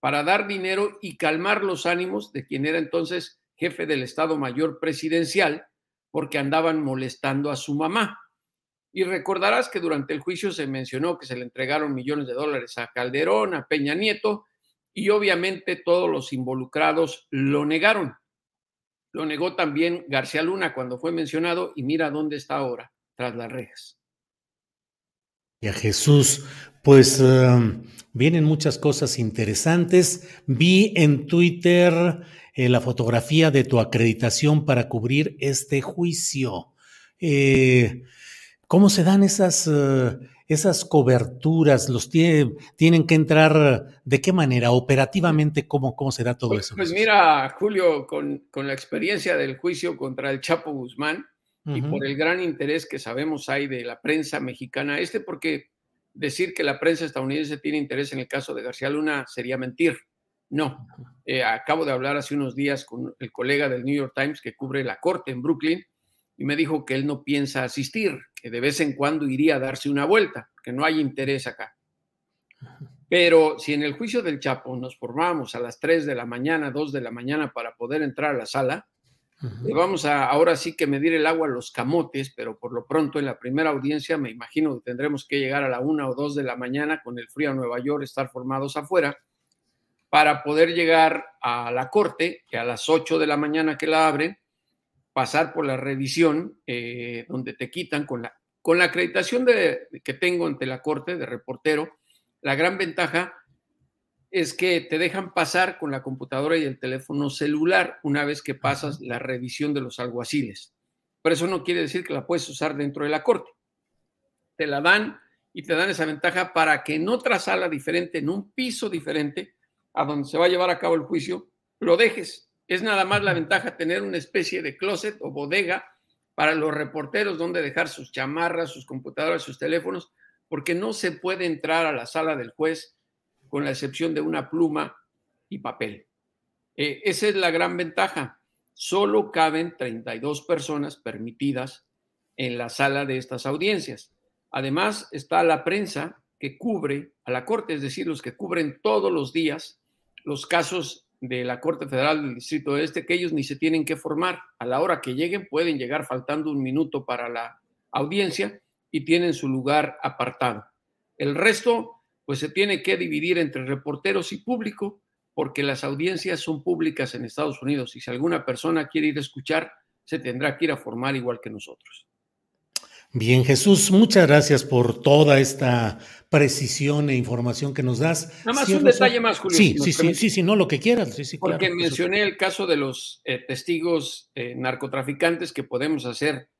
para dar dinero y calmar los ánimos de quien era entonces jefe del Estado Mayor Presidencial, porque andaban molestando a su mamá. Y recordarás que durante el juicio se mencionó que se le entregaron millones de dólares a Calderón, a Peña Nieto, y obviamente todos los involucrados lo negaron. Lo negó también García Luna cuando fue mencionado y mira dónde está ahora, tras las rejas.
Y a Jesús, pues um, vienen muchas cosas interesantes. Vi en Twitter eh, la fotografía de tu acreditación para cubrir este juicio. Eh, ¿Cómo se dan esas, eh, esas coberturas? ¿Los tienen que entrar de qué manera? Operativamente, ¿cómo, cómo se da todo
pues,
eso?
Pues mira, Julio, con, la experiencia del juicio contra el Chapo Guzmán y por el gran interés que sabemos hay de la prensa mexicana, este porque decir que la prensa estadounidense tiene interés en el caso de García Luna sería mentir. No, eh, acabo de hablar hace unos días con el colega del New York Times que cubre la corte en Brooklyn y me dijo que él no piensa asistir, que de vez en cuando iría a darse una vuelta, que no hay interés acá. Pero si en el juicio del Chapo nos formábamos a las 3 de la mañana, 2 de la mañana para poder entrar a la sala, le vamos a ahora sí que medir el agua a los camotes, pero por lo pronto en la primera audiencia me imagino que tendremos que llegar a la 1 o 2 de la mañana con el frío a Nueva York, estar formados afuera, para poder llegar a la corte, que a las 8 de la mañana que la abren, pasar por la revisión eh, donde te quitan con la, con la acreditación de, que tengo ante la corte de reportero. La gran ventaja es que te dejan pasar con la computadora y el teléfono celular una vez que pasas la revisión de los alguaciles. Pero eso no quiere decir que la puedes usar dentro de la corte. Te la dan y te dan esa ventaja para que en otra sala diferente, en un piso diferente, a donde se va a llevar a cabo el juicio, lo dejes. Es nada más la ventaja tener una especie de closet o bodega para los reporteros donde dejar sus chamarras, sus computadoras, sus teléfonos, porque no se puede entrar a la sala del juez con la excepción de una pluma y papel. Eh, esa es la gran ventaja. Solo caben 32 personas permitidas en la sala de estas audiencias. Además, está la prensa que cubre a la Corte, es decir, los que cubren todos los días los casos de la Corte Federal del Distrito Este, que ellos ni se tienen que formar. A la hora que lleguen, pueden llegar faltando un minuto para la audiencia y tienen su lugar apartado. El resto, pues se tiene que dividir entre reporteros y público, porque las audiencias son públicas en Estados Unidos y si alguna persona quiere ir a escuchar, se tendrá que ir a formar igual que nosotros.
Bien, Jesús, muchas gracias por toda esta precisión e información que nos das.
Nada más un detalle más, Julio.
Sí, sí, sí, sí, sí, no, lo que quieras. Sí, sí,
Porque mencioné el caso de los eh, testigos eh, narcotraficantes que podemos hacer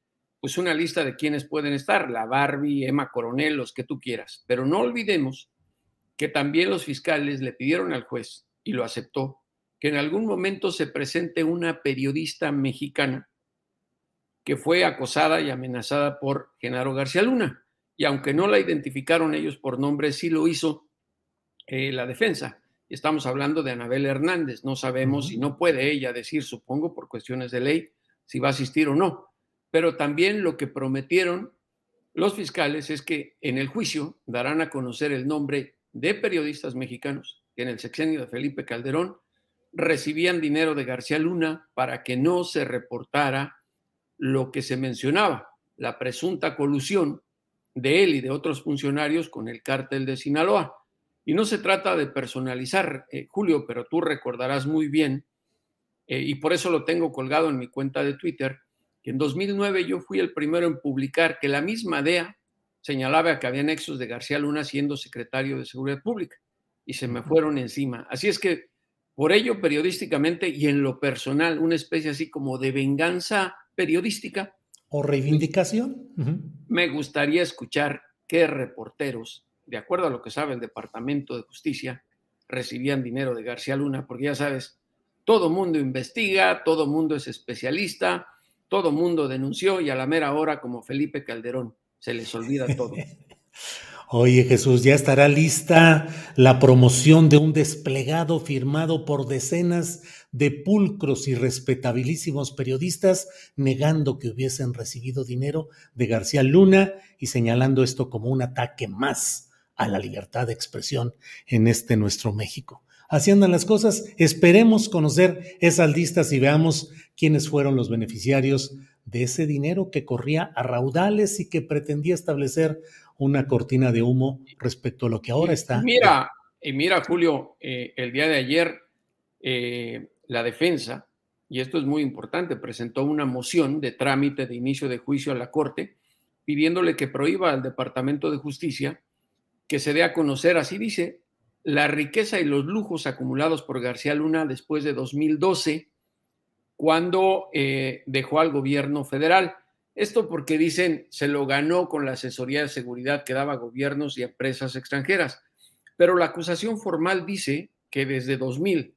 pues una lista de quienes pueden estar, la Barbie, Emma Coronel, los que tú quieras. Pero no olvidemos que también los fiscales le pidieron al juez, y lo aceptó, que en algún momento se presente una periodista mexicana que fue acosada y amenazada por Genaro García Luna. Y aunque no la identificaron ellos por nombre, sí lo hizo eh, la defensa. Estamos hablando de Anabel Hernández. No sabemos si no puede ella decir, supongo, por cuestiones de ley, si va a asistir o no. Pero también lo que prometieron los fiscales es que en el juicio darán a conocer el nombre de periodistas mexicanos que en el sexenio de Felipe Calderón recibían dinero de García Luna para que no se reportara lo que se mencionaba, la presunta colusión de él y de otros funcionarios con el cártel de Sinaloa. Y no se trata de personalizar, eh, Julio, pero tú recordarás muy bien, eh, y por eso lo tengo colgado en mi cuenta de Twitter, que en 2009 yo fui el primero en publicar que la misma DEA señalaba que había nexos de García Luna siendo secretario de Seguridad Pública y se me fueron encima. Así es que por ello, periodísticamente y en lo personal, una especie así como de venganza periodística.
¿O reivindicación?
Me gustaría escuchar qué reporteros, de acuerdo a lo que sabe el Departamento de Justicia, recibían dinero de García Luna, porque ya sabes, todo mundo investiga, todo mundo es especialista, todo mundo denunció y a la mera hora, como Felipe Calderón, se les olvida todo.
Oye Jesús, ya estará lista la promoción de un desplegado firmado por decenas de pulcros y respetabilísimos periodistas negando que hubiesen recibido dinero de García Luna y señalando esto como un ataque más a la libertad de expresión en este nuestro México. Así andan las cosas. Esperemos conocer esas listas y veamos quiénes fueron los beneficiarios de ese dinero que corría a raudales y que pretendía establecer una cortina de humo respecto a lo que ahora está.
Mira, y mira, Julio, eh, el día de ayer eh, la defensa, y esto es muy importante, presentó una moción de trámite de inicio de juicio a la Corte pidiéndole que prohíba al Departamento de Justicia que se dé a conocer, así dice, la riqueza y los lujos acumulados por García Luna después de 2012, cuando eh, dejó al gobierno federal. Esto porque dicen se lo ganó con la asesoría de seguridad que daba gobiernos y empresas extranjeras. Pero la acusación formal dice que desde 2000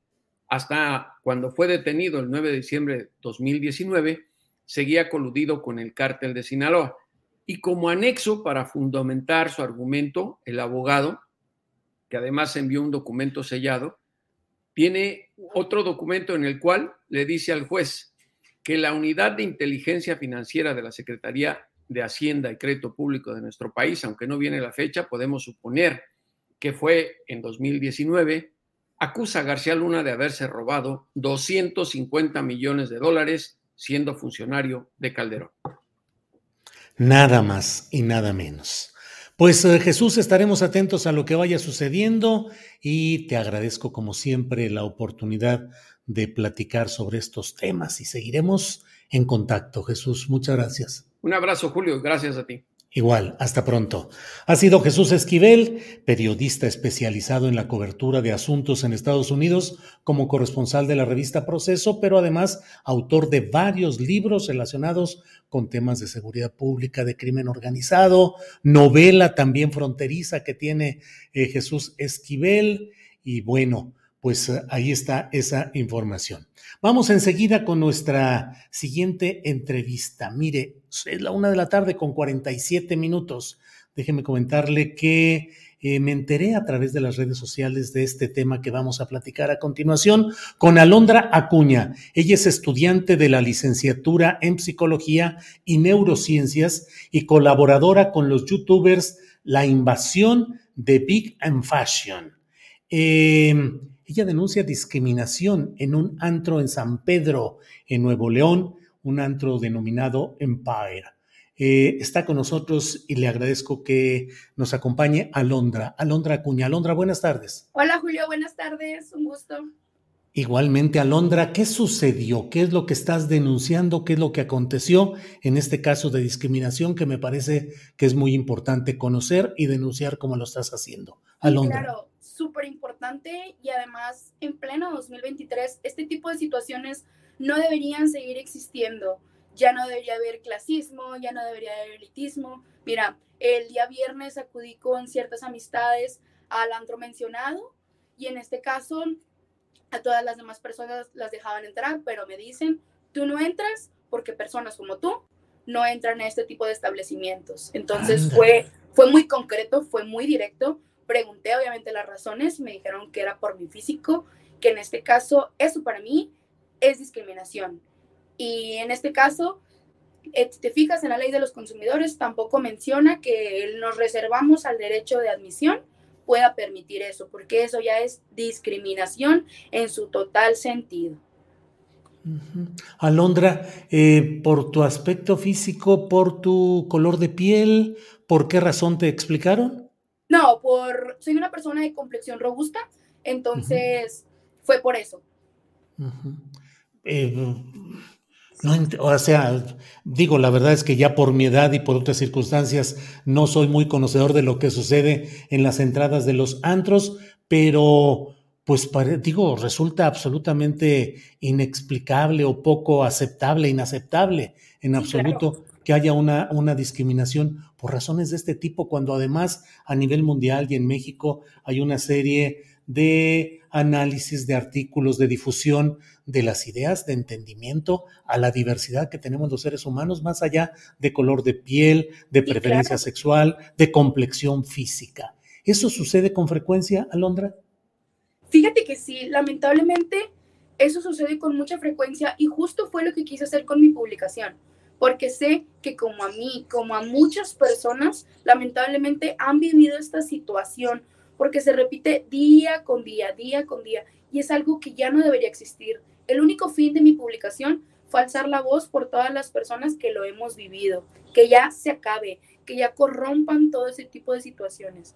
hasta cuando fue detenido el 9 de diciembre de 2019, seguía coludido con el cártel de Sinaloa. Y como anexo para fundamentar su argumento, el abogado, que además envió un documento sellado, tiene otro documento en el cual le dice al juez, que la unidad de inteligencia financiera de la Secretaría de Hacienda y Crédito Público de nuestro país, aunque no viene la fecha, podemos suponer que fue en 2019, acusa a García Luna de haberse robado 250 millones de dólares siendo funcionario de Calderón.
Nada más y nada menos. Pues eh, Jesús, estaremos atentos a lo que vaya sucediendo y te agradezco como siempre la oportunidad de platicar sobre estos temas y seguiremos en contacto. Jesús, muchas gracias.
Un abrazo, Julio, gracias a ti.
Igual, hasta pronto. Ha sido Jesús Esquivel, periodista especializado en la cobertura de asuntos en Estados Unidos como corresponsal de la revista Proceso, pero además autor de varios libros relacionados con temas de seguridad pública, de crimen organizado, novela también fronteriza que tiene eh, Jesús Esquivel y bueno, pues eh, ahí está esa información. Vamos enseguida con nuestra siguiente entrevista. Mire, es la una de la tarde con 47 minutos. Déjeme comentarle que eh, me enteré a través de las redes sociales de este tema que vamos a platicar a continuación con Alondra Acuña. Ella es estudiante de la licenciatura en psicología y neurociencias y colaboradora con los youtubers La Invasión de Big and Fashion. Em, ella denuncia discriminación en un antro en San Pedro, en Nuevo León, un antro denominado Empire. Eh, está con nosotros y le agradezco que nos acompañe Alondra. Alondra Acuña. Alondra, buenas tardes.
Hola Julio, buenas tardes, un gusto.
Igualmente, Alondra, ¿qué sucedió? ¿Qué es lo que estás denunciando? ¿Qué es lo que aconteció en este caso de discriminación que me parece que es muy importante conocer y denunciar como lo estás haciendo? Alondra.
Claro, súper importante y además en pleno 2023 este tipo de situaciones no deberían seguir existiendo ya no debería haber clasismo, ya no debería haber elitismo. Mira, el día viernes acudí con ciertas amistades al antro mencionado y en este caso a todas las demás personas las dejaban entrar, pero me dicen, tú no entras porque personas como tú no entran a este tipo de establecimientos. Entonces fue, fue muy concreto, fue muy directo. Pregunté obviamente las razones me dijeron que era por mi físico, que en este caso eso para mí es discriminación y en este caso, eh, te fijas en la ley de los consumidores, tampoco menciona que nos reservamos al derecho de admisión pueda permitir eso, porque eso ya es discriminación en su total sentido.
Alondra, eh, por tu aspecto físico, por tu color de piel, ¿por qué razón te explicaron?
No, por soy una persona de complexión robusta, entonces fue por eso.
No, o sea, digo, la verdad es que ya por mi edad y por otras circunstancias no soy muy conocedor de lo que sucede en las entradas de los antros, pero pues digo, resulta absolutamente inexplicable o poco aceptable, inaceptable en absoluto que haya una, una discriminación por razones de este tipo, cuando además a nivel mundial y en México hay una serie de análisis de artículos de difusión de las ideas de entendimiento a la diversidad que tenemos los seres humanos, más allá de color de piel, de preferencia sexual, de complexión física. ¿Eso sucede con frecuencia, Alondra?
Fíjate que sí, lamentablemente eso sucede con mucha frecuencia y justo fue lo que quise hacer con mi publicación, porque sé que como a mí, como a muchas personas, lamentablemente han vivido esta situación, porque se repite día con día, día con día, y es algo que ya no debería existir. El único fin de mi publicación fue alzar la voz por todas las personas que lo hemos vivido, que ya se acabe, que ya corrompan todo ese tipo de situaciones.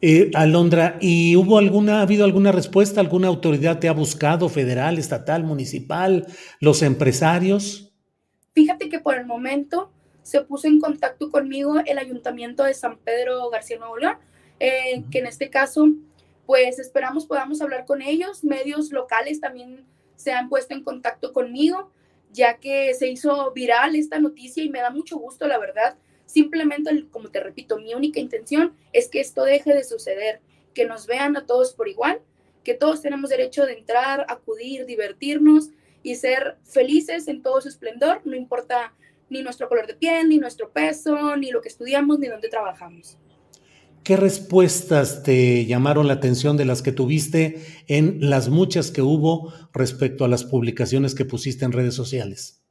Eh, Alondra, ¿y hubo alguna, ha habido alguna respuesta? ¿Alguna autoridad te ha buscado, federal, estatal, municipal, los empresarios?
Fíjate que por el momento se puso en contacto conmigo el ayuntamiento de San Pedro García Nuevo León, eh, que en este caso pues esperamos podamos hablar con ellos. Medios locales también se han puesto en contacto conmigo, ya que se hizo viral esta noticia y me da mucho gusto, la verdad. Simplemente, como te repito, mi única intención es que esto deje de suceder, que nos vean a todos por igual, que todos tenemos derecho de entrar, acudir, divertirnos y ser felices en todo su esplendor, no importa ni nuestro color de piel, ni nuestro peso, ni lo que estudiamos, ni dónde trabajamos.
¿Qué respuestas te llamaron la atención de las que tuviste en las muchas que hubo respecto a las publicaciones que pusiste en redes sociales?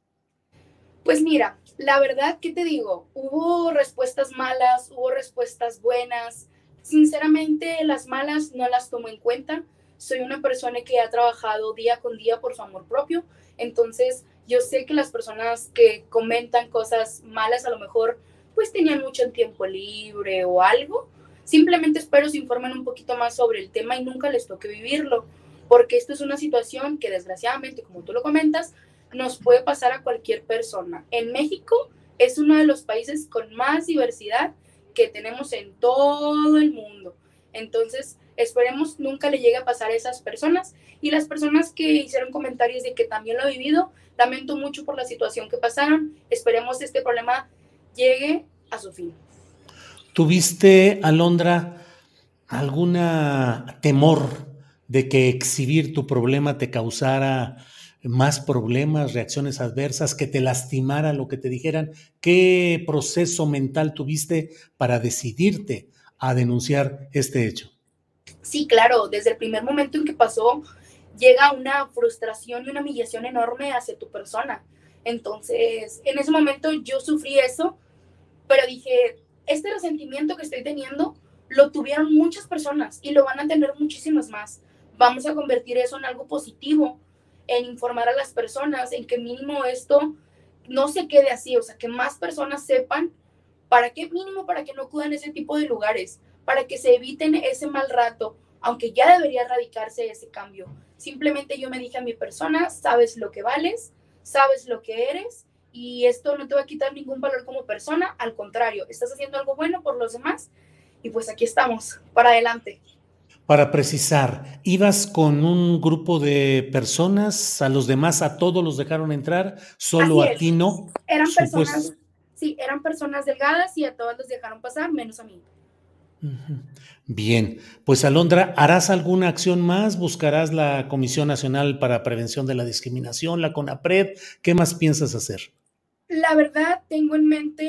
Pues mira, la verdad, ¿qué te digo? Hubo respuestas malas, hubo respuestas buenas. Sinceramente, las malas no las tomo en cuenta. Soy una persona que ha trabajado día con día por su amor propio. Entonces, yo sé que las personas que comentan cosas malas a lo mejor pues tenían mucho tiempo libre o algo Simplemente espero se informen un poquito más sobre el tema y nunca les toque vivirlo, porque esto es una situación que desgraciadamente, como tú lo comentas, nos puede pasar a cualquier persona. En México es uno de los países con más diversidad que tenemos en todo el mundo. Entonces, esperemos nunca le llegue a pasar a esas personas. Y las personas que hicieron comentarios de que también lo he vivido, lamento mucho por la situación que pasaron. Esperemos este problema llegue a su fin.
¿Tuviste, Alondra, alguna temor de que exhibir tu problema te causara más problemas, reacciones adversas, que te lastimara lo que te dijeran? ¿Qué proceso mental tuviste para decidirte a denunciar este hecho?
Sí, claro, desde el primer momento en que pasó, llega una frustración y una humillación enorme hacia tu persona. Entonces, en ese momento yo sufrí eso, pero dije, este resentimiento que estoy teniendo lo tuvieron muchas personas y lo van a tener muchísimas más. Vamos a convertir eso en algo positivo, en informar a las personas, en que mínimo esto no se quede así, o sea, que más personas sepan para qué mínimo, para que no acudan a ese tipo de lugares, para que se eviten ese mal rato, aunque ya debería erradicarse ese cambio. Simplemente yo me dije a mi persona, sabes lo que vales, sabes lo que eres y esto no te va a quitar ningún valor como persona, al contrario, estás haciendo algo bueno por los demás y pues aquí estamos, para adelante.
Para precisar, ¿ibas con un grupo de personas? ¿A los demás, a todos los dejaron entrar? ¿Solo a ti no?
Eran personas, sí, eran personas delgadas y a todos los dejaron pasar, menos a mí.
Bien, pues Alondra, ¿harás alguna acción más? ¿Buscarás la Comisión Nacional para Prevención de la Discriminación, la CONAPRED? ¿Qué más piensas hacer?
La verdad, tengo en mente,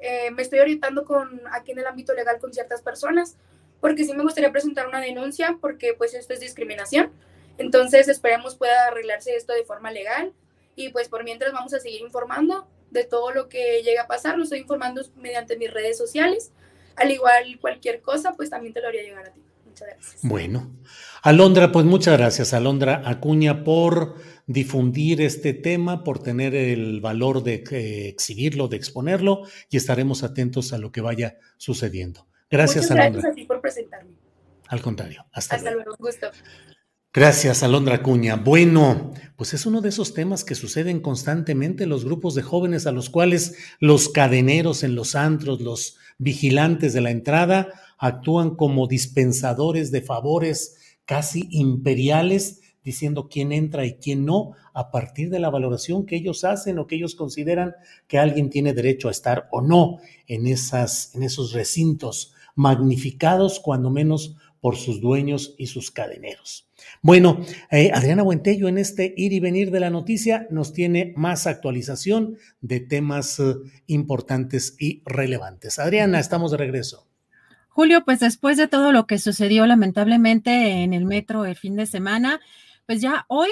eh, me estoy orientando con aquí en el ámbito legal con ciertas personas porque sí me gustaría presentar una denuncia, porque pues esto es discriminación. Entonces esperemos pueda arreglarse esto de forma legal y pues por mientras vamos a seguir informando de todo lo que llega a pasar. Lo estoy informando mediante mis redes sociales. Al igual cualquier cosa, pues también te lo haría llegar a ti. Muchas gracias.
Bueno, Alondra, pues muchas gracias, Alondra Acuña, por difundir este tema, por tener el valor de eh, exhibirlo, de exponerlo, y estaremos atentos a lo que vaya sucediendo. Gracias,
Muchas Gracias a ti por presentarme.
Al contrario. Hasta,
hasta luego. Gusto.
Gracias, Alondra Cuña. Bueno, pues es uno de esos temas que suceden constantemente en los grupos de jóvenes a los cuales los cadeneros en los antros, los vigilantes de la entrada, actúan como dispensadores de favores casi imperiales, diciendo quién entra y quién no, a partir de la valoración que ellos hacen o que ellos consideran que alguien tiene derecho a estar o no en, esas, en esos recintos magnificados cuando menos por sus dueños y sus cadeneros. Bueno, eh, Adriana Buentello en este ir y venir de la noticia nos tiene más actualización de temas eh, importantes y relevantes. Adriana, estamos de regreso.
Julio, pues después de todo lo que sucedió lamentablemente en el metro el fin de semana, pues ya hoy,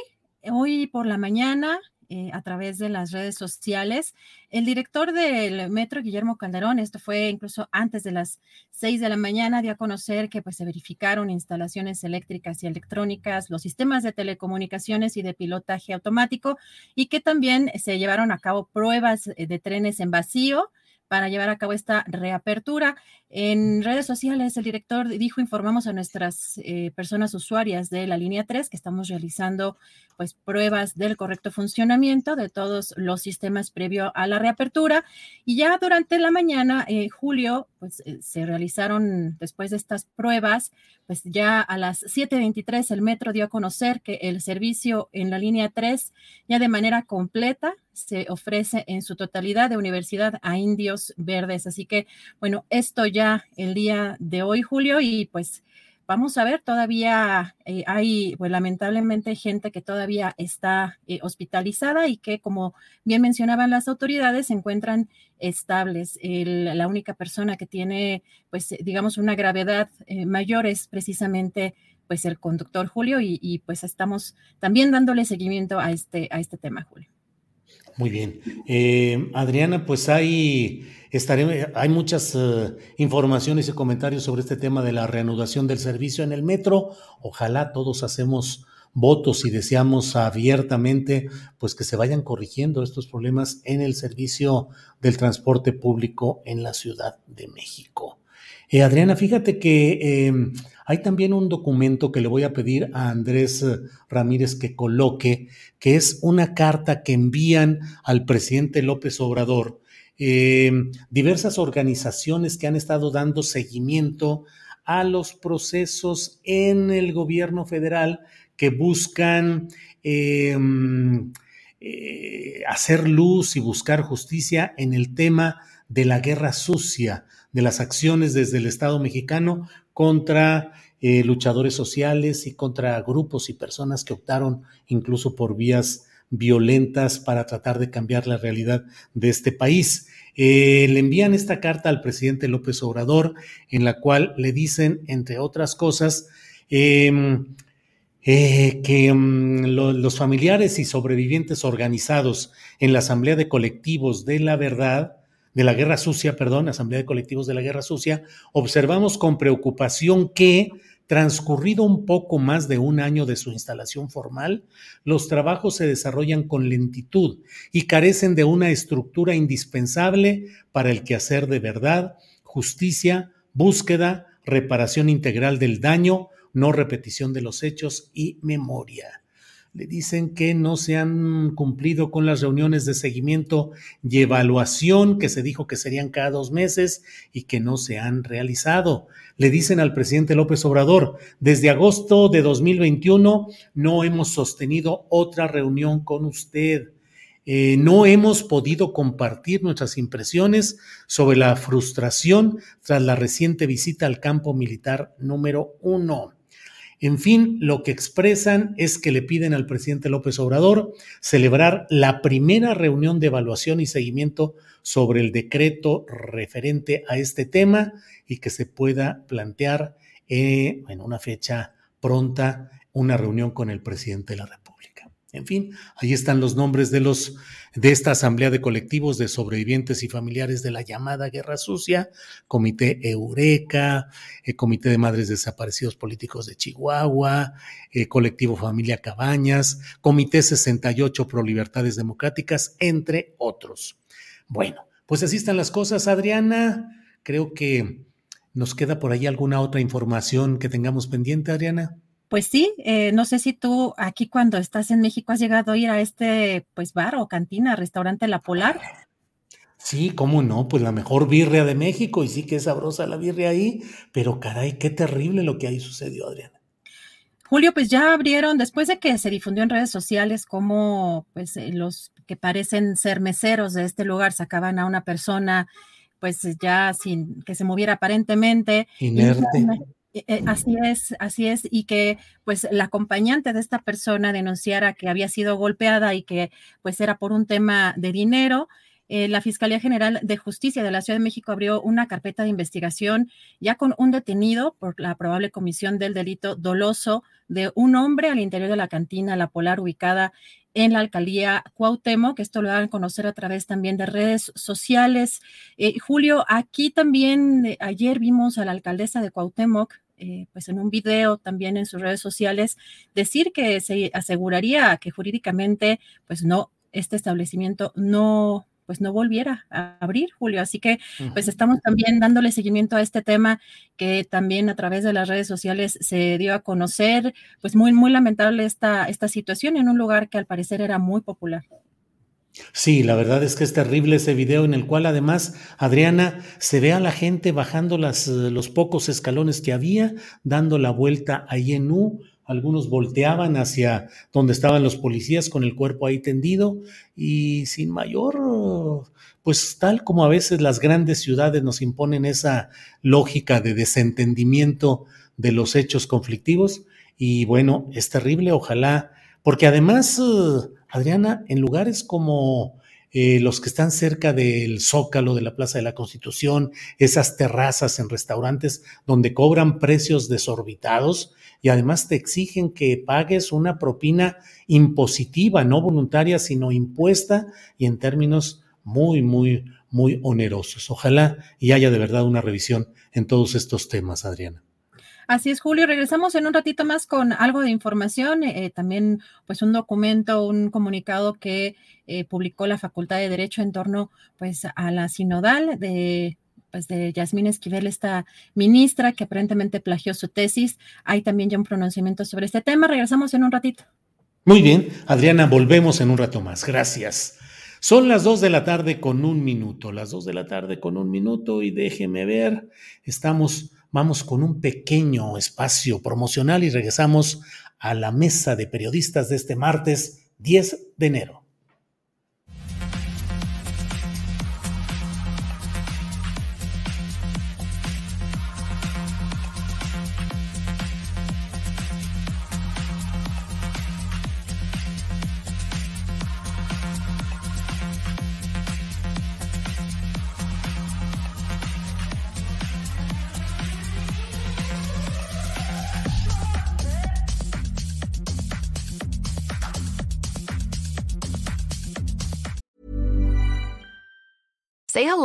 hoy por la mañana, eh, a través de las redes sociales. El director del metro, Guillermo Calderón, esto fue incluso antes de las seis de la mañana, dio a conocer que pues, se verificaron instalaciones eléctricas y electrónicas, los sistemas de telecomunicaciones y de pilotaje automático, y que también se llevaron a cabo pruebas eh, de trenes en vacío para llevar a cabo esta reapertura. En redes sociales, el director dijo, informamos a nuestras eh, personas usuarias de la línea 3 que estamos realizando pues pruebas del correcto funcionamiento de todos los sistemas previo a la reapertura. Y ya durante la mañana, eh, Julio, pues eh, se realizaron después de estas pruebas, pues ya a las 7.23 el metro dio a conocer que el servicio en la línea 3 ya de manera completa se ofrece en su totalidad de universidad a indios verdes. Así que, bueno, esto ya el día de hoy, Julio, y pues vamos a ver, todavía eh, hay, pues lamentablemente, gente que todavía está eh, hospitalizada y que, como bien mencionaban las autoridades, se encuentran estables. la única persona que tiene, pues, digamos, una gravedad eh, mayor es precisamente pues el conductor Julio y, y, pues estamos también dándole seguimiento a este, a este tema, Julio.
Muy bien. Eh, Adriana, pues hay, hay muchas eh, informaciones y comentarios sobre este tema de la reanudación del servicio en el metro. Ojalá todos hacemos votos y deseamos abiertamente pues que se vayan corrigiendo estos problemas en el servicio del transporte público en la Ciudad de México. Eh, Adriana, fíjate que em, hay también un documento que le voy a pedir a Andrés eh, Ramírez que coloque, que es una carta que envían al presidente López Obrador. Em, diversas organizaciones que han estado dando seguimiento a los procesos en el gobierno federal que buscan em, eh, hacer luz y buscar justicia en el tema de la guerra sucia, de las acciones desde el Estado mexicano contra eh, luchadores sociales y contra grupos y personas que optaron incluso por vías violentas para tratar de cambiar la realidad de este país. Eh, le envían esta carta al presidente López Obrador en la cual le dicen, entre otras cosas, em, eh, que mm, los familiares y sobrevivientes organizados en la Asamblea de Colectivos de la Verdad, de la Guerra Sucia, perdón, Asamblea de Colectivos de la Guerra Sucia, observamos con preocupación que Transcurrido un poco más de un año de su instalación formal, los trabajos se desarrollan con lentitud y carecen de una estructura indispensable para el quehacer de verdad, justicia, búsqueda, reparación integral del daño, no repetición de los hechos y memoria le dicen que no se han cumplido con las reuniones de seguimiento y evaluación que se dijo que serían cada dos meses y que no se han realizado. Le dicen al presidente López Obrador, desde agosto de 2021 no hemos sostenido otra reunión con usted. Eh, no hemos podido compartir nuestras impresiones sobre la frustración tras la reciente visita al campo militar número uno. En fin, lo que expresan es que le piden al presidente López Obrador celebrar la primera reunión de evaluación y seguimiento sobre el decreto referente a este tema y que se pueda plantear eh, en una fecha pronta una reunión con el presidente de la República. En fin, ahí están los nombres de los de esta asamblea de colectivos de sobrevivientes y familiares de la llamada Guerra Sucia, Comité Eureka, eh, Comité de Madres Desaparecidos Políticos de Chihuahua, eh, Colectivo Familia Cabañas, Comité 68 Pro Libertades Democráticas, entre otros. Bueno, pues así están las cosas, Adriana. Creo que nos queda por ahí alguna otra información que tengamos pendiente, Adriana.
Pues sí, eh, no sé si tú aquí cuando estás en México has llegado a ir a este pues bar o cantina, restaurante La Polar.
Sí, cómo no, pues la mejor birria de México y sí que es sabrosa la birria ahí, pero caray, qué terrible lo que ahí sucedió, Adriana.
Julio, pues ya abrieron, después de que se difundió en redes sociales cómo pues eh, los que parecen ser meseros de este lugar sacaban a una persona pues ya sin que se moviera aparentemente.
Inerte.
Así es, así es, y que pues la acompañante de esta persona denunciara que había sido golpeada y que pues era por un tema de dinero. Eh, la Fiscalía General de Justicia de la Ciudad de México abrió una carpeta de investigación ya con un detenido por la probable comisión del delito doloso de un hombre al interior de la cantina La Polar ubicada en la alcaldía Cuauhtémoc, que esto lo van a conocer a través también de redes sociales. Julio, aquí también ayer vimos a la alcaldesa de Cuauhtémoc, eh, pues en un video también en sus redes sociales, decir que se aseguraría que jurídicamente, pues no, este establecimiento no pues no volviera a abrir, Julio. Así que pues estamos también dándole seguimiento a este tema que también a través de las redes sociales se dio a conocer, pues muy, muy lamentable esta, esta situación en un lugar que al parecer era muy popular.
Sí, la verdad es que es terrible ese video en el cual además, Adriana, se ve a la gente bajando las, los pocos escalones que había, dando la vuelta ahí en U. Algunos volteaban hacia donde estaban los policías con el cuerpo ahí tendido y sin mayor, pues tal como a veces las grandes ciudades nos imponen esa lógica de desentendimiento de los hechos conflictivos. Y bueno, es terrible, ojalá, porque además... Adriana, en lugares como eh, los que están cerca del Zócalo, de la Plaza de la Constitución, esas terrazas en restaurantes donde cobran precios desorbitados y además te exigen que pagues una propina impositiva, no voluntaria, sino impuesta y en términos muy, muy, muy onerosos. Ojalá y haya de verdad una revisión en todos estos temas, Adriana.
Así es, Julio. Regresamos en un ratito más con algo de información, eh, también pues un documento, un comunicado que eh, publicó la Facultad de Derecho en torno pues a la sinodal de pues de Yasmín Esquivel, esta ministra que aparentemente plagió su tesis. Hay también ya un pronunciamiento sobre este tema. Regresamos en un ratito.
Muy bien, Adriana, volvemos en un rato más. Gracias. Son las dos de la tarde con un minuto, las dos de la tarde con un minuto y déjeme ver, estamos Vamos con un pequeño espacio promocional y regresamos a la mesa de periodistas de este martes 10 de enero.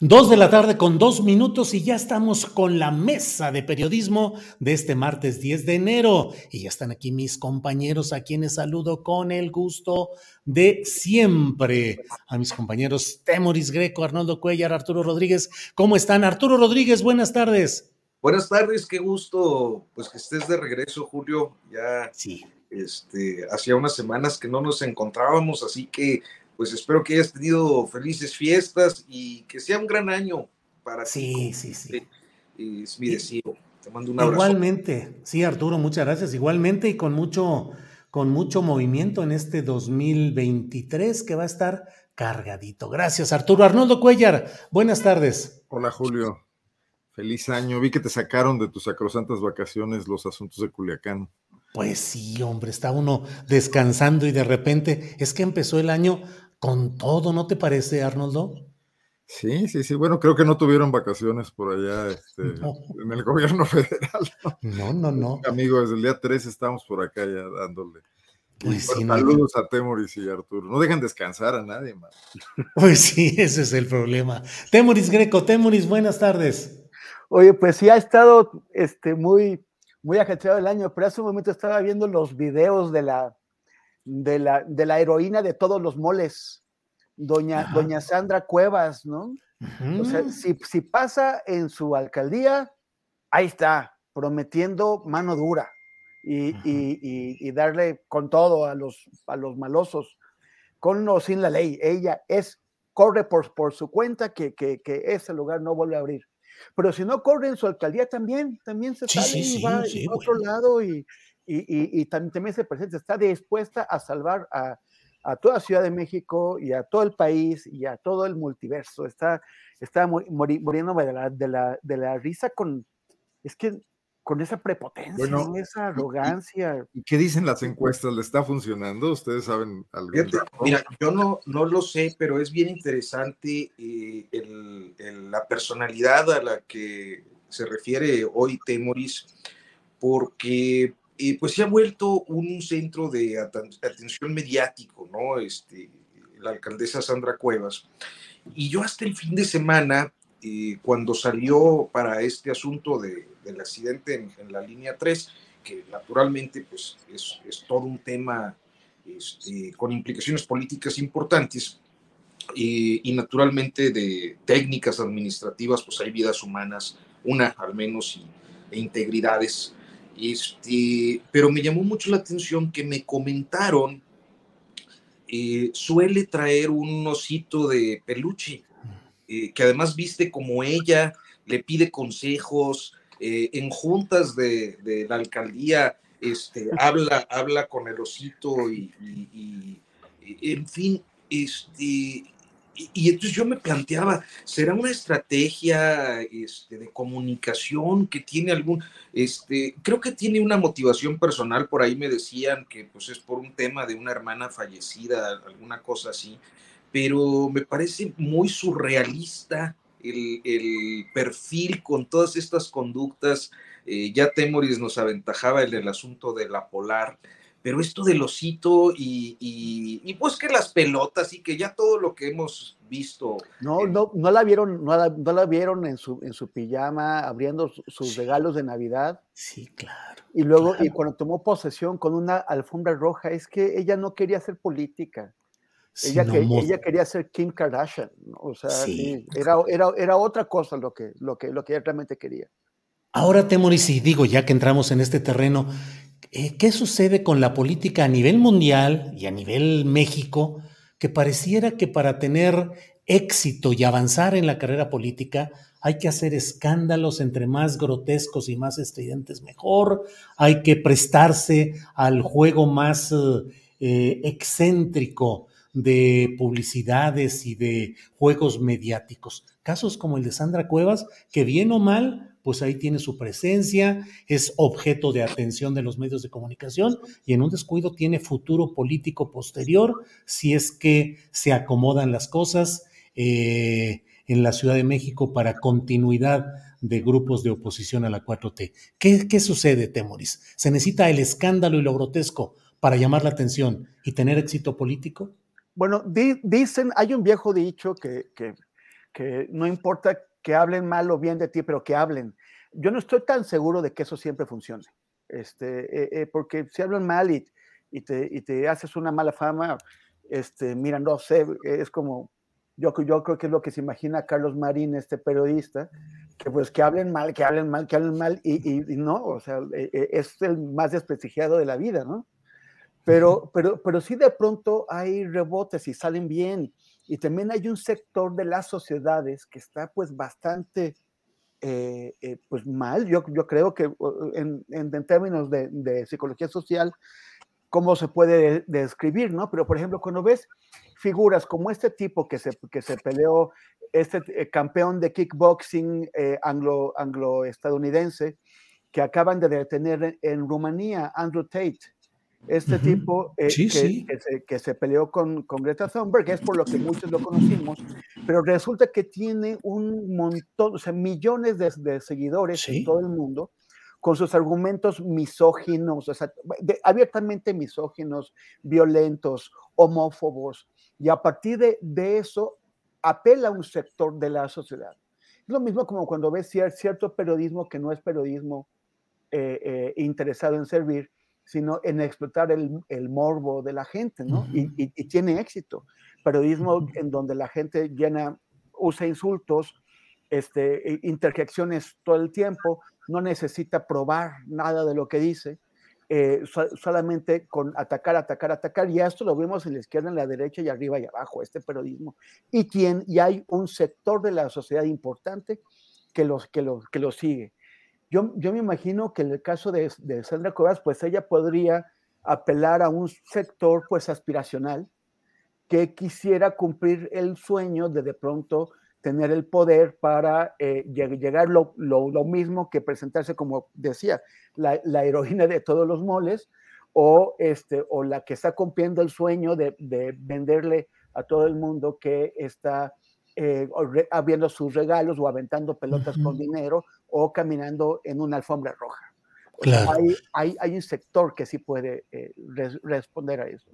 Dos de la tarde con dos minutos y ya estamos con la mesa de periodismo de este martes 10 de enero. Y ya están aquí mis compañeros a quienes saludo con el gusto de siempre. A mis compañeros Temoris Greco, Arnoldo Cuellar, Arturo Rodríguez. ¿Cómo están? Arturo Rodríguez, buenas tardes.
Buenas tardes, qué gusto pues que estés de regreso, Julio. Ya
sí.
este, hacía unas semanas que no nos encontrábamos, así que pues espero que hayas tenido felices fiestas y que sea un gran año para
sí, ti. Sí, sí,
sí. Es mi deseo. Te mando un abrazo.
Igualmente, sí, Arturo, muchas gracias. Igualmente y con mucho, con mucho movimiento en este 2023 que va a estar cargadito. Gracias, Arturo. Arnoldo Cuellar, buenas tardes.
Hola, Julio. Feliz año. Vi que te sacaron de tus sacrosantas vacaciones los asuntos de Culiacán.
Pues sí, hombre, está uno descansando y de repente es que empezó el año con todo, ¿no te parece, Arnoldo?
Sí, sí, sí. Bueno, creo que no tuvieron vacaciones por allá este, en el gobierno federal.
No, no, no.
Amigo, desde el día 3 estamos por acá ya dándole. Pues sí, saludos a Temoris y Arturo. No dejan descansar a nadie más.
Pues sí, ese es el problema. Temoris Greco, Temoris, buenas tardes.
Oye, pues sí ha estado este, muy, muy ajetreado el año, pero hace un momento estaba viendo los videos de la, de la, de la heroína de todos los moles, doña, doña Sandra Cuevas, ¿no? O sea, si, si pasa en su alcaldía, ahí está, prometiendo mano dura y, y, y, darle con todo a los, a los malosos, con o sin la ley. Ella es, corre por, por su cuenta que, que, que, ese lugar no vuelve a abrir. Pero si no corre en su alcaldía también, también se sale y va a otro lado y, y, también se presenta, está dispuesta a salvar a, toda Ciudad de México y a todo el país y a todo el multiverso. Está, está muriéndome de la, de, la, de la risa con, es que con esa prepotencia, esa arrogancia.
¿Y, qué dicen las encuestas? ¿Le está funcionando? ¿Ustedes saben algo?
Mira, yo no, no lo sé, pero es bien interesante eh, la personalidad a la que se refiere hoy Temoris, porque pues se ha vuelto un centro de atención mediático, ¿no? Este, la alcaldesa Sandra Cuevas. Y yo hasta el fin de semana, eh, cuando salió para este asunto de, del accidente en, la línea 3, que naturalmente pues, es, es todo un tema este, con implicaciones políticas importantes, y, y, naturalmente de técnicas administrativas, pues hay vidas humanas, una al menos, y, e integridades este, pero me llamó mucho la atención que me comentaron, eh, suele traer un osito de peluche, eh, que además viste como ella le pide consejos eh, en juntas de, de, la alcaldía, este, habla, habla con el osito y, y, y en fin, este, y, entonces yo me planteaba, ¿será una estrategia este, de comunicación que tiene algún, este, creo que tiene una motivación personal, por ahí me decían que pues es por un tema de una hermana fallecida, alguna cosa así, pero me parece muy surrealista
el, perfil con todas estas conductas. Eh, ya Temoris nos aventajaba en el asunto de la polar, pero esto del osito y, y, pues que las pelotas y que ya todo lo que hemos visto.
No, no, no la vieron, no la, no la vieron en su, en su pijama abriendo sus regalos de Navidad.
Sí, claro.
Y luego, y cuando tomó posesión con una alfombra roja, es que ella no quería hacer política. ella, que, ella quería ser Kim Kardashian. O sea, era, era, era, otra cosa lo que, lo, que, lo que ella realmente quería.
Ahora, Temoris, y digo, ya que entramos en este terreno, eh, ¿qué sucede con la política a nivel mundial y a nivel México? Que pareciera que para tener éxito y avanzar en la carrera política hay que hacer escándalos entre más grotescos y más estridentes mejor, hay que prestarse al juego más eh, excéntrico de publicidades y de juegos mediáticos. Casos como el de Sandra Cuevas, que bien o mal pues ahí tiene su presencia, es objeto de atención de los medios de comunicación y en un descuido tiene futuro político posterior si es que se acomodan las cosas eh, en la Ciudad de México para continuidad de grupos de oposición a la 4T. ¿Qué, qué sucede, Temoris? ¿Se necesita el escándalo y lo grotesco para llamar la atención y tener éxito político?
Bueno, dicen, hay un viejo dicho que, que, que no importa que hablen mal o bien de ti, pero que hablen. Yo no estoy tan seguro de que eso siempre funcione, este, eh, eh, porque si hablan mal y, y, te, y, te, haces una mala fama, este, mira, no sé, es como, yo, yo creo que es lo que se imagina Carlos Marín, este periodista, que pues que hablen mal, que hablen mal, que hablen mal, y, y no, o sea, eh, es el más desprestigiado de la vida, ¿no? Pero, pero, pero sí de pronto hay rebotes y salen bien. Y también hay un sector de las sociedades que está pues bastante eh, eh, pues mal. Yo, yo creo que en, en, términos de, psicología social, cómo se puede describir, ¿no? Pero por ejemplo, cuando ves figuras como este tipo que se, que se peleó, este eh, campeón de kickboxing anglo, anglo-estadounidense, que acaban de detener en Rumanía, Andrew Tate, este tipo eh, que, se, peleó con, con, Greta Thunberg, es por lo que muchos lo conocimos, pero resulta que tiene un montón, o sea, millones de, seguidores en todo el mundo con sus argumentos misóginos, o sea, abiertamente misóginos, violentos, homófobos, y a partir de, de, eso apela a un sector de la sociedad. Es lo mismo como cuando ves cierto periodismo que no es periodismo eh, eh, interesado en servir, sino en explotar el, el morbo de la gente, ¿no? y, y, tiene éxito. Periodismo en donde la gente llena, usa insultos, este, interjecciones todo el tiempo, no necesita probar nada de lo que dice, eh, solamente con atacar, atacar, atacar, y esto lo vemos en la izquierda, en la derecha y arriba y abajo, este periodismo. Y, tiene, y hay un sector de la sociedad importante que los, que los, que los sigue. Yo, yo me imagino que en el caso de, de Sandra Cuevas, pues ella podría apelar a un sector pues aspiracional que quisiera cumplir el sueño de de pronto tener el poder para eh, llegar lo, lo, lo, mismo que presentarse como decía, la, la, heroína de todos los moles o, este, o la que está cumpliendo el sueño de, de venderle a todo el mundo que está eh, abriendo sus regalos o aventando pelotas con dinero o caminando en una alfombra roja. hay, hay, hay, un sector que sí puede eh, responder a eso.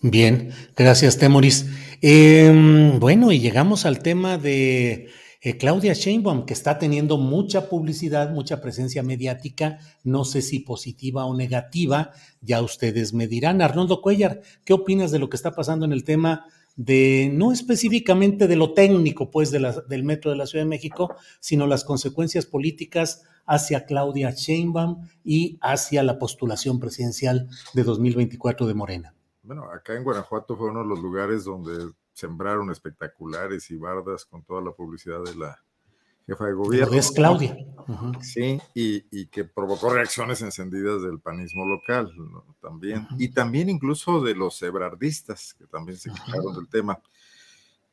Bien, gracias, Temoris. Em, bueno, y llegamos al tema de eh, Claudia Sheinbaum, que está teniendo mucha publicidad, mucha presencia mediática, no sé si positiva o negativa, ya ustedes me dirán. Arnoldo Cuellar, ¿qué opinas de lo que está pasando en el tema de no específicamente de lo técnico, pues, de la, del metro de la Ciudad de México, sino las consecuencias políticas hacia Claudia Sheinbaum y hacia la postulación presidencial de 2024 de Morena.
Bueno, acá en Guanajuato fue uno de los lugares donde sembraron espectaculares y bardas con toda la publicidad de la jefa de gobierno.
Es Claudia.
Sí, y, que provocó reacciones encendidas del panismo local también, y también incluso de los ebrardistas, que también se quejaron del tema.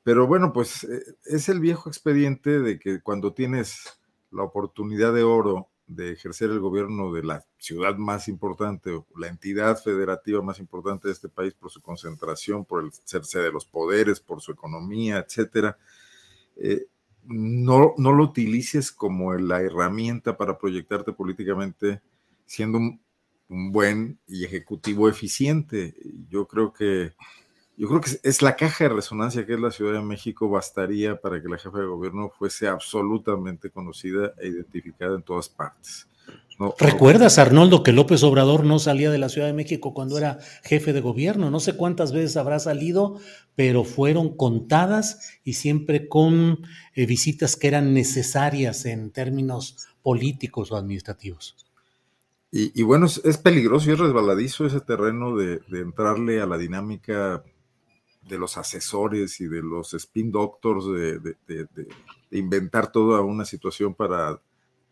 Pero bueno, pues eh, es el viejo expediente de que cuando tienes la oportunidad de oro de ejercer el gobierno de la ciudad más importante, o la entidad federativa más importante de este país por su concentración, por el serse de los poderes, por su economía, etcétera, eh, no, no lo utilices como la herramienta para proyectarte políticamente siendo un, buen y ejecutivo eficiente. Yo creo que yo creo que es la caja de resonancia que es la Ciudad de México, bastaría para que la jefa de gobierno fuese absolutamente conocida e identificada en todas partes.
¿Recuerdas, Arnoldo, que López Obrador no salía de la Ciudad de México cuando era jefe de gobierno? No sé cuántas veces habrá salido, pero fueron contadas y siempre con eh, visitas que eran necesarias en términos políticos o administrativos.
Y, bueno, es, peligroso y es resbaladizo ese terreno de, entrarle a la dinámica de los asesores y de los spin doctors, de, de inventar toda una situación para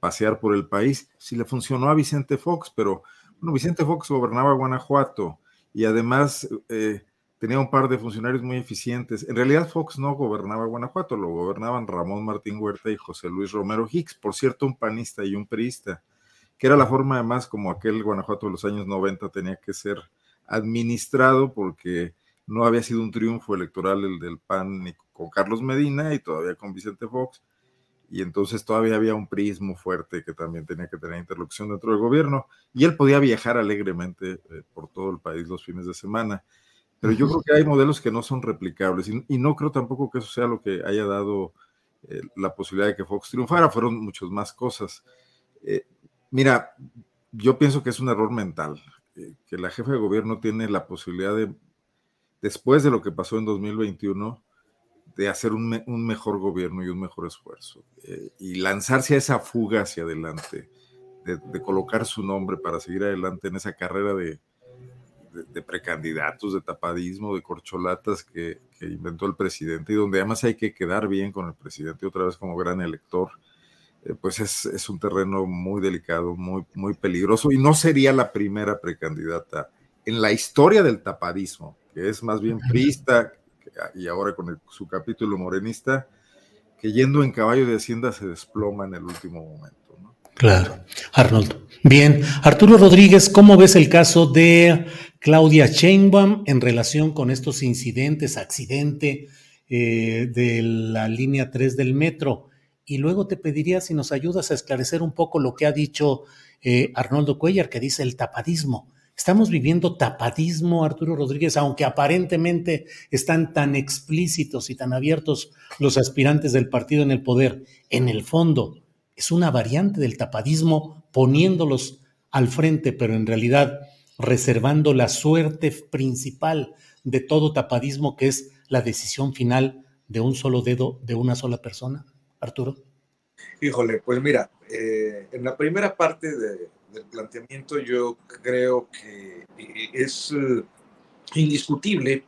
pasear por el país. Si le funcionó a Vicente Fox, pero bueno, Vicente Fox gobernaba Guanajuato y además eh, tenía un par de funcionarios muy eficientes. En realidad Fox no gobernaba Guanajuato, lo gobernaban Ramón Martín Huerta y José Luis Romero Hicks, por cierto, un panista y un priista, que era la forma además como aquel Guanajuato de los años 90 tenía que ser administrado porque no había sido un triunfo electoral el del PAN ni con Carlos Medina y todavía con Vicente Fox y entonces todavía había un prismo fuerte que también tenía que tener interlocución dentro del gobierno, y él podía viajar alegremente eh, por todo el país los fines de semana. Pero yo creo que hay modelos que no son replicables, y, no creo tampoco que eso sea lo que haya dado eh, la posibilidad de que Fox triunfara, fueron muchas más cosas. Eh, mira, yo pienso que es un error mental, que la jefa de gobierno tiene la posibilidad de, después de lo que pasó en 2021, de hacer un, mejor gobierno y un mejor esfuerzo eh, y lanzarse a esa fuga hacia adelante, de, colocar su nombre para seguir adelante en esa carrera de, de, precandidatos, de tapadismo, de corcholatas que, inventó el presidente y donde además hay que quedar bien con el presidente otra vez como gran elector. Eh, pues es, es, un terreno muy delicado, muy, muy peligroso y no sería la primera precandidata en la historia del tapadismo, que es más bien prista, y ahora con su capítulo morenista, que yendo en caballo de Hacienda se desploma en el último momento.
Claro, Arnoldo. Bien, Arturo Rodríguez, ¿cómo ves el caso de Claudia Sheinbaum en relación con estos incidentes, accidente eh, de la línea 3 del metro? Y luego te pediría si nos ayudas a esclarecer un poco lo que ha dicho eh, Arnoldo Cuellar, que dice el tapadismo. Estamos viviendo tapadismo, Arturo Rodríguez, aunque aparentemente están tan explícitos y tan abiertos los aspirantes del partido en el poder. En el fondo, es una variante del tapadismo poniéndolos al frente, pero en realidad reservando la suerte principal de todo tapadismo, que es la decisión final de un solo dedo de una sola persona. Arturo.
Híjole, pues mira, eh, en la primera parte de, del planteamiento, yo creo que eh, es eh, indiscutible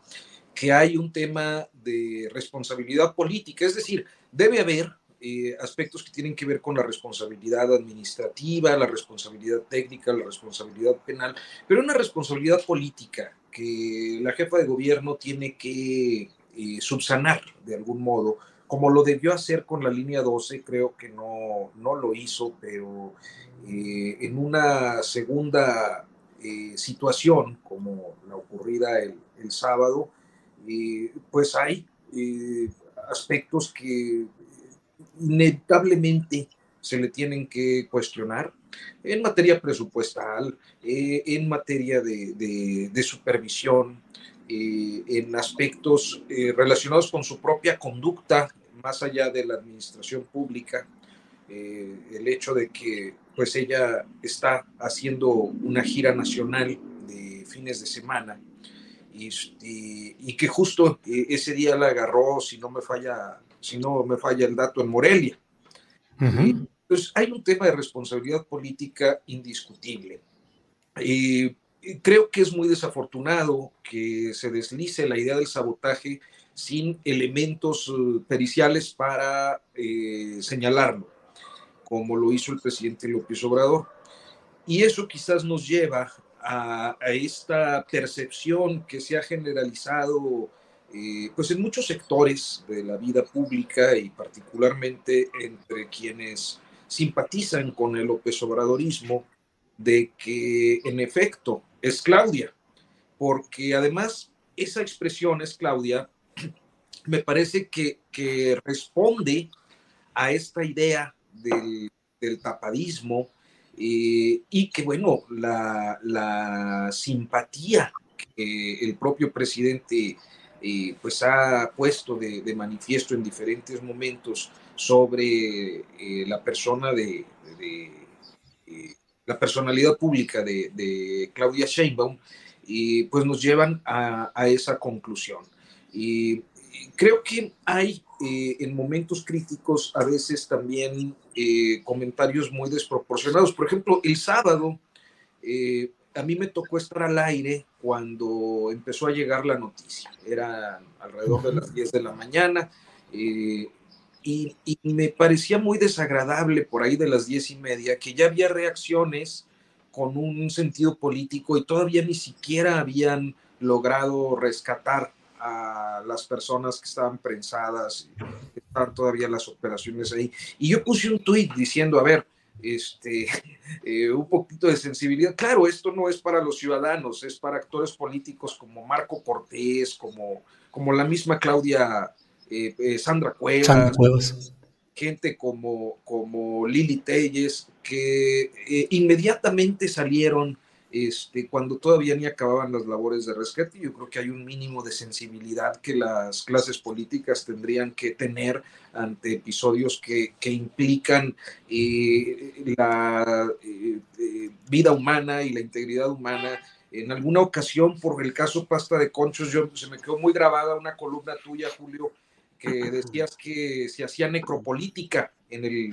que hay un tema de responsabilidad política, es decir, debe haber eh, aspectos que tienen que ver con la responsabilidad administrativa, la responsabilidad técnica, la responsabilidad penal, pero una responsabilidad política que la jefa de gobierno tiene que subsanar de algún modo, como lo debió hacer con la línea 12, creo que no, no lo hizo, pero eh, en una segunda eh, situación como la ocurrida el, sábado, eh, pues hay aspectos que inevitablemente se le tienen que cuestionar en materia presupuestal, en materia de, de supervisión, en aspectos relacionados con su propia conducta, más allá de la administración pública, el hecho de que pues ella está haciendo una gira nacional de fines de semana y, y, que justo eh, ese día la agarró, si no me falla, si no me falla el dato, en Morelia. Entonces hay un tema de responsabilidad política indiscutible. y creo que es muy desafortunado que se deslice la idea del sabotaje sin elementos eh, periciales para eh, señalarlo como lo hizo el presidente López Obrador. Y eso quizás nos lleva a, esta percepción que se ha generalizado eh, pues en muchos sectores de la vida pública y particularmente entre quienes simpatizan con el López Obradorismo de que en efecto es Claudia, porque además esa expresión es Claudia, me parece que, que responde a esta idea del, tapadismo y que, bueno, la, simpatía que el propio presidente pues ha puesto de, manifiesto en diferentes momentos sobre la persona de, la personalidad pública de, Claudia Sheinbaum, y pues nos llevan a, esa conclusión. Y, creo que hay eh, en momentos críticos a veces también eh, comentarios muy desproporcionados. Por ejemplo, el sábado eh, a mí me tocó estar al aire cuando empezó a llegar la noticia. Era alrededor de las 10 de la mañana y, me parecía muy desagradable por ahí de las diez y media que ya había reacciones con un sentido político y todavía ni siquiera habían logrado rescatar a las personas que estaban prensadas, estaban todavía las operaciones ahí. Y yo puse un tuit diciendo, a ver, este, eh, un poquito de sensibilidad. Claro, esto no es para los ciudadanos, es para actores políticos como Marco Cortés, como, como la misma Claudia eh, eh, Sandra, Cuevas, gente como, como Lili Telles, que inmediatamente salieron este, cuando todavía ni acababan las labores de rescate. Yo creo que hay un mínimo de sensibilidad que las clases políticas tendrían que tener ante episodios que, que implican la vida humana y la integridad humana. En alguna ocasión, por el caso Pasta de Conchos, yo, se me quedó muy grabada una columna tuya, Julio, que decías que se hacía necropolítica en el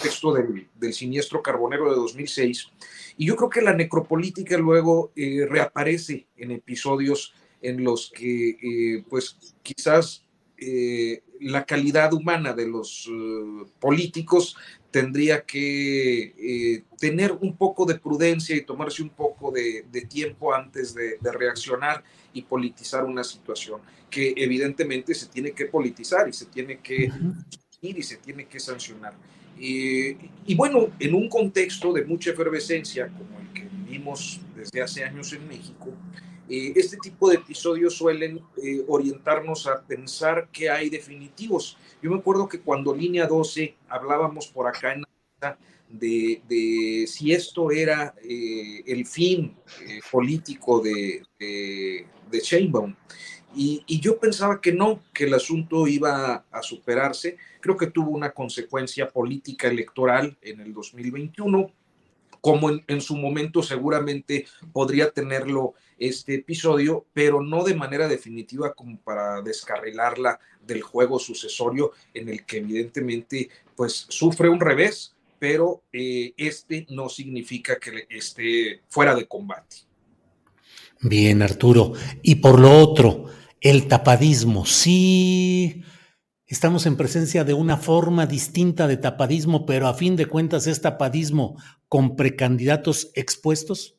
texto del, siniestro carbonero de 2006. Y yo creo que la necropolítica luego eh, reaparece en episodios en los que, eh, pues, quizás eh, la calidad humana de los políticos tendría que tener un poco de prudencia y tomarse un poco de, tiempo antes de, de reaccionar y politizar una situación que evidentemente se tiene que politizar y se tiene que ir y se tiene que sancionar. y bueno, en un contexto de mucha efervescencia como el que vivimos desde hace años en México, eh, este tipo de episodios suelen eh, orientarnos a pensar que hay definitivos. Yo me acuerdo que cuando Línea 12 hablábamos por acá en de, de si esto era eh, el fin político de, de, de Sheinbaum. Y, yo pensaba que no, que el asunto iba a superarse. Creo que tuvo una consecuencia política electoral en el 2021, como en, su momento seguramente podría tenerlo este episodio, pero no de manera definitiva como para descarrilarla del juego sucesorio en el que evidentemente pues sufre un revés, pero eh, este no significa que esté fuera de combate.
Bien, Arturo. Y por lo otro, el tapadismo. Sí, estamos en presencia de una forma distinta de tapadismo, pero a fin de cuentas es tapadismo con precandidatos expuestos.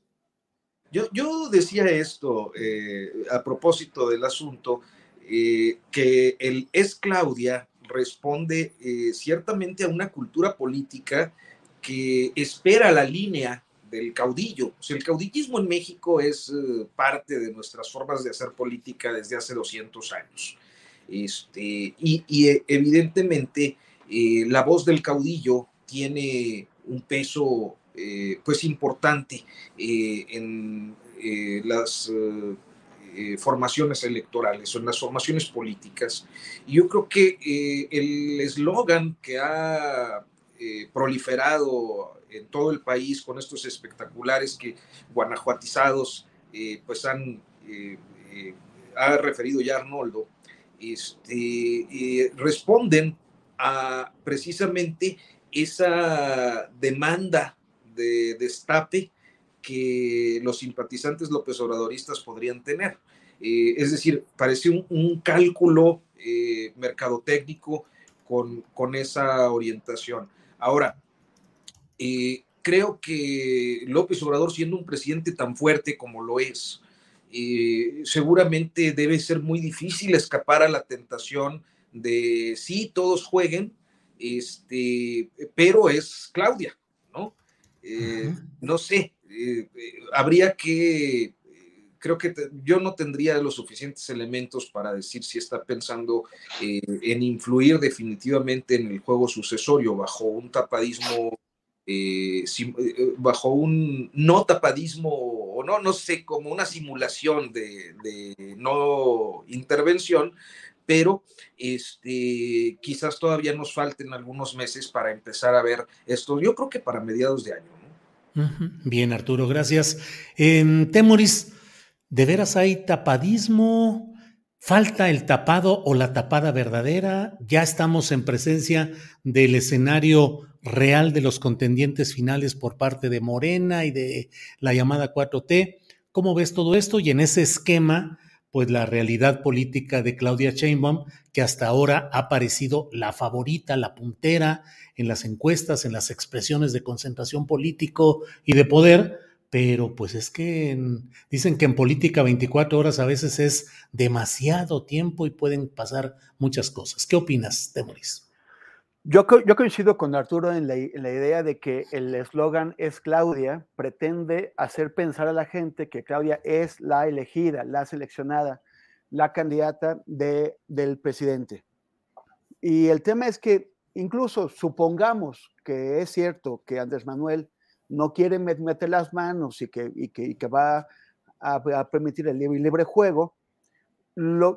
Yo, decía esto eh, a propósito del asunto, eh, que el es Claudia responde eh, ciertamente a una cultura política que espera la línea del caudillo. el caudillismo en México es parte de nuestras formas de hacer política desde hace 200 años. Este, y, evidentemente la voz del caudillo tiene un peso pues importante en las formaciones electorales o en las formaciones políticas. Y yo creo que el eslogan que ha proliferado en todo el país con estos espectaculares que guanajuatizados eh, pues han, eh, eh, ha referido ya Arnoldo, este, responden a precisamente esa demanda de destape que los simpatizantes López Obradoristas podrían tener. es decir, parece un, cálculo mercadotécnico con, con esa orientación. Ahora, eh, creo que López Obrador, siendo un presidente tan fuerte como lo es, eh, seguramente debe ser muy difícil escapar a la tentación de sí, todos jueguen, este, pero es Claudia, ¿no? Eh, no sé, habría que
creo que yo no tendría los suficientes elementos para decir si está pensando eh, en influir definitivamente en el juego sucesorio bajo un tapadismo, eh, eh, bajo un no tapadismo, o no, no sé, como una simulación de, de no intervención, pero este, quizás todavía nos falten algunos meses para empezar a ver esto. Yo creo que para mediados de año.
Bien, Arturo, gracias. En Temoris, ¿de veras hay tapadismo? ¿Falta el tapado o la tapada verdadera? ¿Ya estamos en presencia del escenario real de los contendientes finales por parte de Morena y de la llamada 4T? ¿Cómo ves todo esto? Y en ese esquema, pues la realidad política de Claudia Sheinbaum, que hasta ahora ha parecido la favorita, la puntera en las encuestas, en las expresiones de concentración político y de poder, pero pues es que dicen que en política 24 horas a veces es demasiado tiempo y pueden pasar muchas cosas. ¿Qué opinas, Temoris?
Yo, coincido con Arturo en la, idea de que el eslogan es Claudia, pretende hacer pensar a la gente que Claudia es la elegida, la seleccionada, la candidata de, del presidente. Y el tema es que incluso supongamos que es cierto que Andrés Manuel no quiere meter las manos y que, va a, a, permitir el libre, libre juego,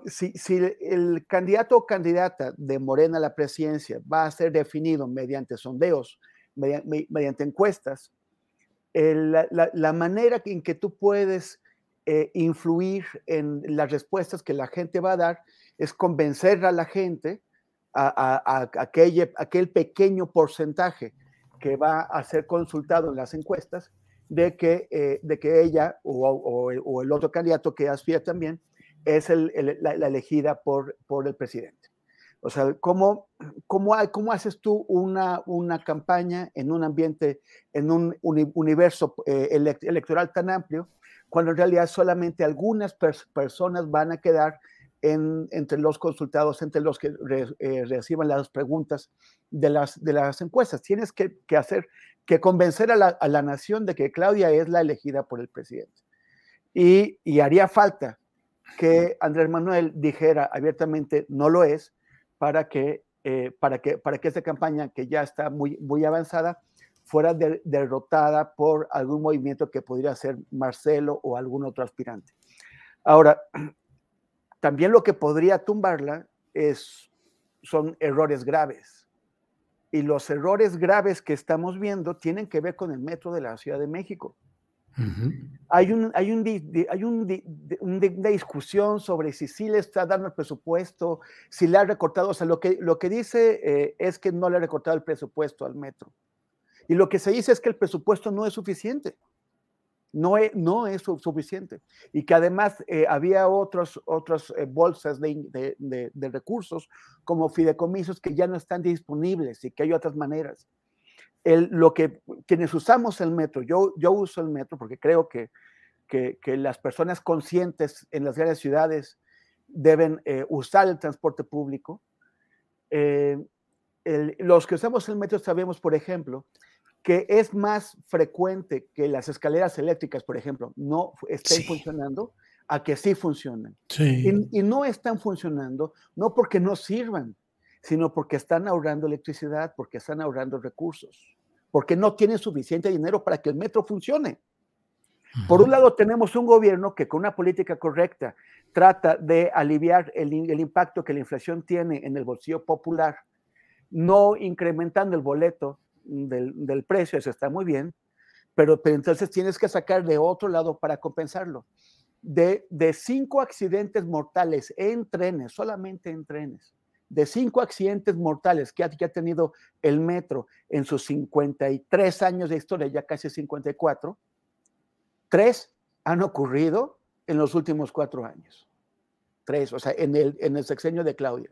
si, el candidato o candidata de Morena a la presidencia va a ser definido mediante sondeos, mediante, encuestas, la, manera en que tú puedes eh, influir en las respuestas que la gente va a dar es convencer a la gente, a, aquel, pequeño porcentaje que va a ser consultado en las encuestas, de que, eh, de que ella o el otro candidato que aspira también, es la, elegida por, por el presidente. O sea, ¿cómo, cómo, cómo haces tú una, una campaña en un ambiente, en un uni, universo eh, electoral tan amplio, cuando en realidad solamente algunas pers personas van a quedar en, entre los consultados, entre los que re, eh, reciban las preguntas de las, de las encuestas? Tienes que, que hacer, que convencer a la, a la, nación de que Claudia es la elegida por el presidente. Y, y haría falta que Andrés Manuel dijera abiertamente no lo es para que, eh, para que, para que esta campaña, que ya está muy, muy avanzada, fuera de, derrotada por algún movimiento que podría ser Marcelo o algún otro aspirante. Ahora, también lo que podría tumbarla es, son errores graves. Y los errores graves que estamos viendo tienen que ver con el metro de la Ciudad de México. Hay, un, hay, un, hay un, una discusión sobre si sí le está dando el presupuesto, si le ha recortado, o sea, lo que, lo que dice eh, es que no le ha recortado el presupuesto al metro. Y lo que se dice es que el presupuesto no es suficiente. No es, no es suficiente. Y que además eh, había otros, otras eh, bolsas de, de, de, de recursos como fideicomisos que ya no están disponibles y que hay otras maneras el, lo que quienes usamos el metro, yo, yo uso el metro porque creo que, que, que las personas conscientes en las grandes ciudades deben eh, usar el transporte público. Eh, el, los que usamos el metro sabemos, por ejemplo, que es más frecuente que las escaleras eléctricas, por ejemplo, no estén sí. funcionando a que sí funcionen.
Sí.
Y, y no están funcionando, no porque no sirvan, sino porque están ahorrando electricidad, porque están ahorrando recursos porque no tienen suficiente dinero para que el metro funcione. Por un lado, tenemos un gobierno que con una política correcta trata de aliviar el, el, impacto que la inflación tiene en el bolsillo popular, no incrementando el boleto del, del precio, eso está muy bien, pero, pero, entonces tienes que sacar de otro lado para compensarlo. De, de cinco accidentes mortales en trenes, solamente en trenes, de cinco accidentes mortales que ha, que ha, tenido el metro en sus 53 años de historia, ya casi 54, tres han ocurrido en los últimos cuatro años. Tres, o sea, en el, en el sexenio de Claudia.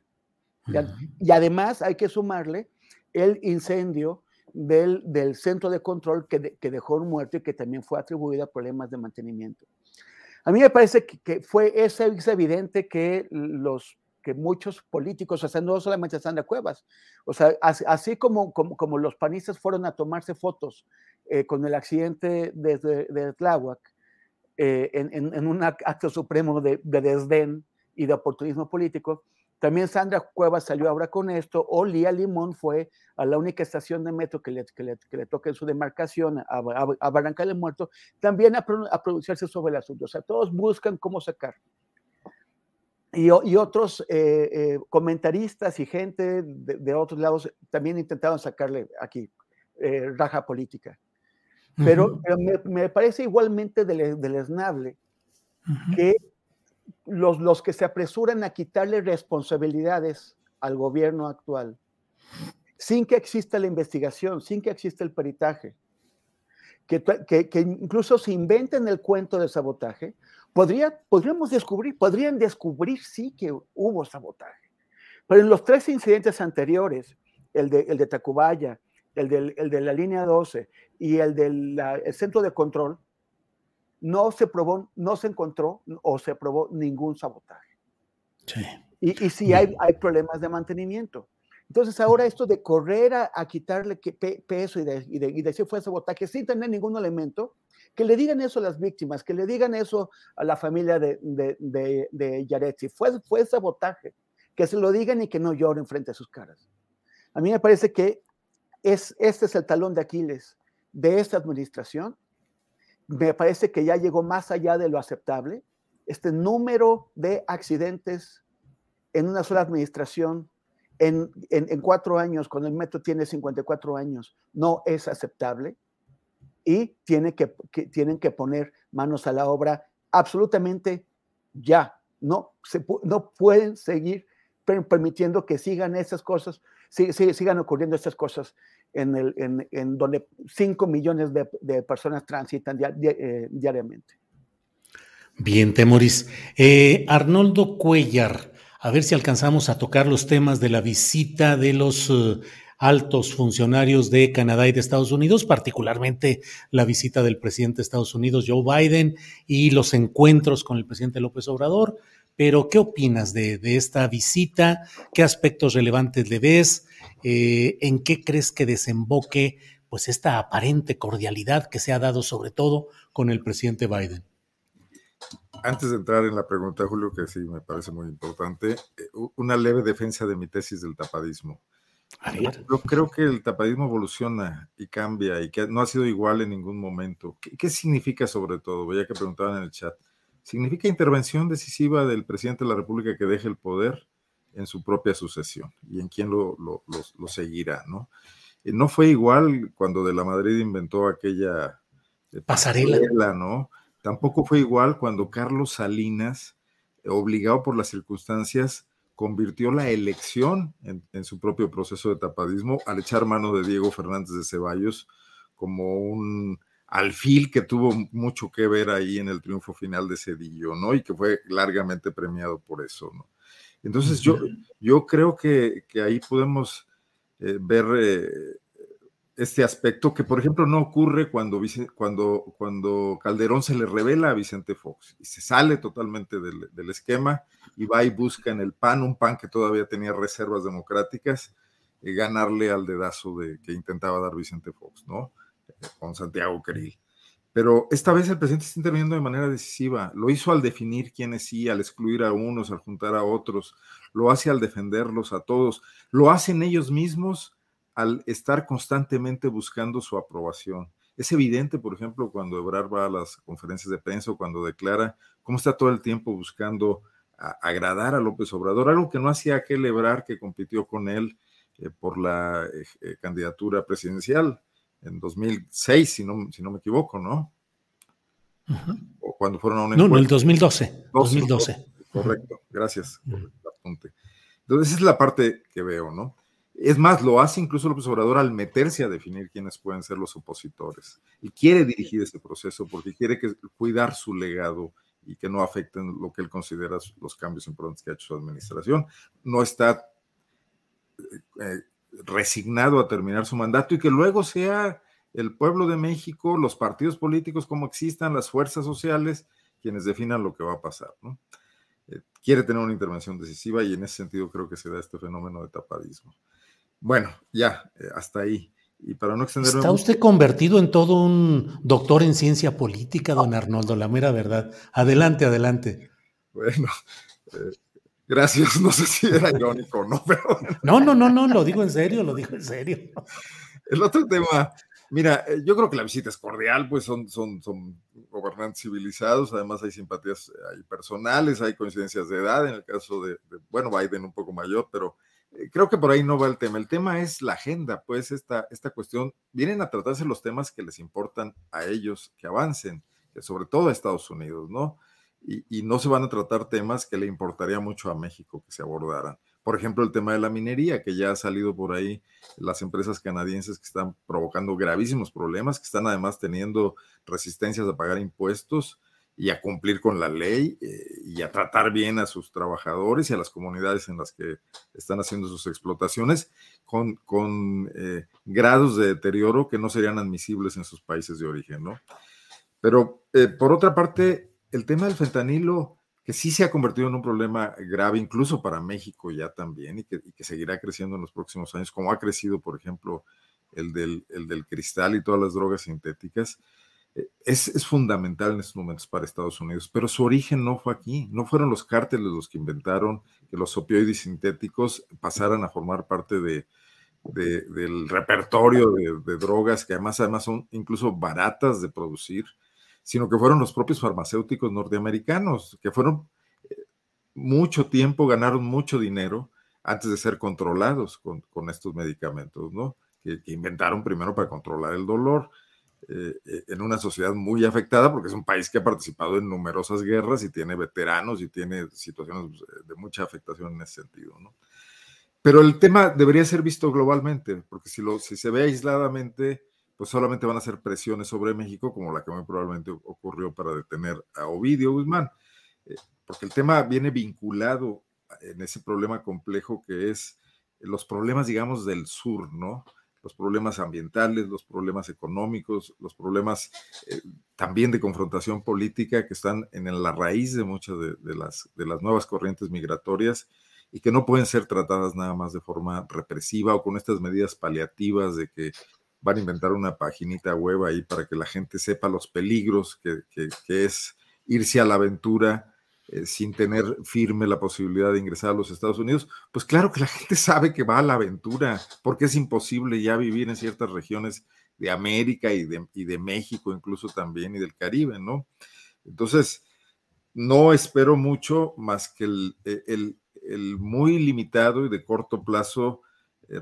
Uh -huh. Y además hay que sumarle el incendio del, del centro de control que, de, que, dejó un muerto y que también fue atribuido a problemas de mantenimiento. A mí me parece que, que fue, es evidente que los que muchos políticos, o sea, no solamente Sandra Cuevas, o sea, así, así como, como, como, los panistas fueron a tomarse fotos eh, con el accidente desde de Tláhuac, eh, en, un acto supremo de, desdén y de oportunismo político. También Sandra Cuevas salió ahora con esto, o Lía Limón fue a la única estación de metro que le, que le, toca en su demarcación, a, a, Barranca del Muerto, también a, pronunciarse sobre el asunto. O sea, todos buscan cómo sacar. Y, y otros eh, eh, comentaristas y gente de, otros lados también intentaron sacarle aquí raja política. Pero, me, parece igualmente deleznable que los, los que se apresuran a quitarle responsabilidades al gobierno actual, sin que exista la investigación, sin que exista el peritaje, que, que, incluso se inventen el cuento de sabotaje, podría, podríamos descubrir, podrían descubrir sí que hubo sabotaje. Pero en los tres incidentes anteriores, el de, el de Tacubaya, el, del, el de la línea 12 y el del centro de control, no se probó, no se encontró o se probó ningún sabotaje. Sí. Y, y sí hay, hay, problemas de mantenimiento. Entonces ahora esto de correr a, quitarle peso y, de, y, de, y decir fue sabotaje sin tener ningún elemento, que le digan eso a las víctimas, que le digan eso a la familia de, de, de, de Yaretsi, fue, fue sabotaje, que se lo digan y que no lloren frente a sus caras. A mí me parece que es, este es el talón de Aquiles de esta administración. Me parece que ya llegó más allá de lo aceptable. Este número de accidentes en una sola administración en, en, cuatro años, cuando el metro tiene 54 años, no es aceptable y tiene que, tienen que poner manos a la obra absolutamente ya. No, se, no pueden seguir permitiendo que sigan esas cosas, sigan ocurriendo estas cosas en, el, en, en donde 5 millones de, de, personas transitan eh, diariamente.
Bien, Temoris. Eh, Arnoldo Cuellar, a ver si alcanzamos a tocar los temas de la visita de los uh, altos funcionarios de Canadá y de Estados Unidos, particularmente la visita del presidente de Estados Unidos, Joe Biden, y los encuentros con el presidente López Obrador. Pero, ¿qué opinas de, de esta visita? ¿Qué aspectos relevantes le ves? Eh, ¿En qué crees que desemboque pues esta aparente cordialidad que se ha dado sobre todo con el presidente Biden?
Antes de entrar en la pregunta, Julio, que sí me parece muy importante, eh, una leve defensa de mi tesis del tapadismo. Yo creo que el tapadismo evoluciona y cambia y que no ha sido igual en ningún momento. ¿Qué, qué significa sobre todo? Veía que preguntaban en el chat significa intervención decisiva del presidente de la República que deje el poder en su propia sucesión y en quién lo, lo, seguirá, ¿no? no fue igual cuando de la Madrid inventó aquella
eh, pasarela,
¿no? Tampoco fue igual cuando Carlos Salinas, obligado por las circunstancias, convirtió la elección en, en, su propio proceso de tapadismo al echar mano de Diego Fernández de Ceballos como un alfil que tuvo mucho que ver ahí en el triunfo final de Cedillo, ¿no? Y que fue largamente premiado por eso, ¿no? Entonces yo, yo creo que, ahí podemos eh, ver eh, este aspecto que, por ejemplo, no ocurre cuando, cuando, cuando Calderón se le revela a Vicente Fox y se sale totalmente del, esquema y va y busca en el PAN, un PAN que todavía tenía reservas democráticas, eh, ganarle al dedazo de, que intentaba dar Vicente Fox, ¿no? con Santiago Queril. Pero esta vez el presidente está interviniendo de manera decisiva. Lo hizo al definir quiénes sí, al excluir a unos, al juntar a otros. Lo hace al defenderlos a todos. Lo hacen ellos mismos al estar constantemente buscando su aprobación. Es evidente, por ejemplo, cuando Ebrard va a las conferencias de prensa o cuando declara cómo está todo el tiempo buscando agradar a López Obrador, algo que no hacía aquel Ebrard que compitió con él eh, por la eh, eh, candidatura presidencial en 2006, si no, si no me equivoco, ¿no? O cuando fueron a
un No, en el 2012. 2012.
Correcto, gracias por el apunte. Entonces, esa es la parte que veo, ¿no? Es más, lo hace incluso López Obrador al meterse a definir quiénes pueden ser los opositores. Y quiere dirigir ese proceso porque quiere que, cuidar su legado y que no afecten lo que él considera los cambios importantes que ha hecho su administración. No está eh, resignado a terminar su mandato y que luego sea el pueblo de México, los partidos políticos como existan, las fuerzas sociales, quienes definan lo que va a pasar. ¿no? Eh, quiere tener una intervención decisiva y en ese sentido creo que se da este fenómeno de tapadismo. Bueno, ya, eh, hasta ahí. Y para no extenderme.
Está usted convertido en todo un doctor en ciencia política, don Arnoldo, la mera verdad. Adelante, adelante.
Bueno, eh, gracias. No sé si era irónico o no, pero.
No, no, no, no, lo digo en serio, lo digo en serio.
El otro tema, mira, eh, yo creo que la visita es cordial, pues son, son, son gobernantes civilizados, además hay simpatías, hay personales, hay coincidencias de edad, en el caso de, de bueno, Biden un poco mayor, pero creo que por ahí no va el tema. El tema es la agenda, pues esta, esta cuestión, vienen a tratarse los temas que les importan a ellos que avancen, sobre todo a Estados Unidos, ¿no? Y, y, no se van a tratar temas que le importaría mucho a México que se abordaran. Por ejemplo, el tema de la minería, que ya ha salido por ahí, las empresas canadienses que están provocando gravísimos problemas, que están además teniendo resistencias a pagar impuestos, y a cumplir con la ley eh, y a tratar bien a sus trabajadores y a las comunidades en las que están haciendo sus explotaciones con, con eh, grados de deterioro que no serían admisibles en sus países de origen, ¿no? Pero eh, por otra parte, el tema del fentanilo, que sí se ha convertido en un problema grave, incluso para México ya también, y que, y que seguirá creciendo en los próximos años, como ha crecido, por ejemplo, el del, el del cristal y todas las drogas sintéticas, es, fundamental en estos momentos para Estados Unidos, pero su origen no fue aquí, no fueron los cárteles los que inventaron que los opioides sintéticos pasaran a formar parte de, de, del repertorio de, drogas que además, además son incluso baratas de producir, sino que fueron los propios farmacéuticos norteamericanos, que fueron eh, mucho tiempo, ganaron mucho dinero antes de ser controlados con, con estos medicamentos, ¿no? Que inventaron primero para controlar el dolor eh, eh, en una sociedad muy afectada, porque es un país que ha participado en numerosas guerras y tiene veteranos y tiene situaciones eh, de mucha afectación en ese sentido, ¿no? Pero el tema debería ser visto globalmente, porque si, lo, si se ve aisladamente, pues solamente van a ser presiones sobre México, como la que muy probablemente ocurrió para detener a Ovidio Guzmán, porque el tema viene vinculado en ese problema complejo que es los problemas, digamos, del sur, ¿no? Los problemas ambientales, los problemas económicos, los problemas eh, también de confrontación política que están en la raíz de muchas de, las, de las nuevas corrientes migratorias y que no pueden ser tratadas nada más de forma represiva o con estas medidas paliativas de que van a inventar una paginita web ahí para que la gente sepa los peligros que, que es irse a la aventura eh, sin tener firme la posibilidad de ingresar a los Estados Unidos, pues claro que la gente sabe que va a la aventura, porque es imposible ya vivir en ciertas regiones de América y de, y de México incluso también y del Caribe, ¿no? Entonces, no espero mucho más que el, e, el, muy limitado y de corto plazo eh,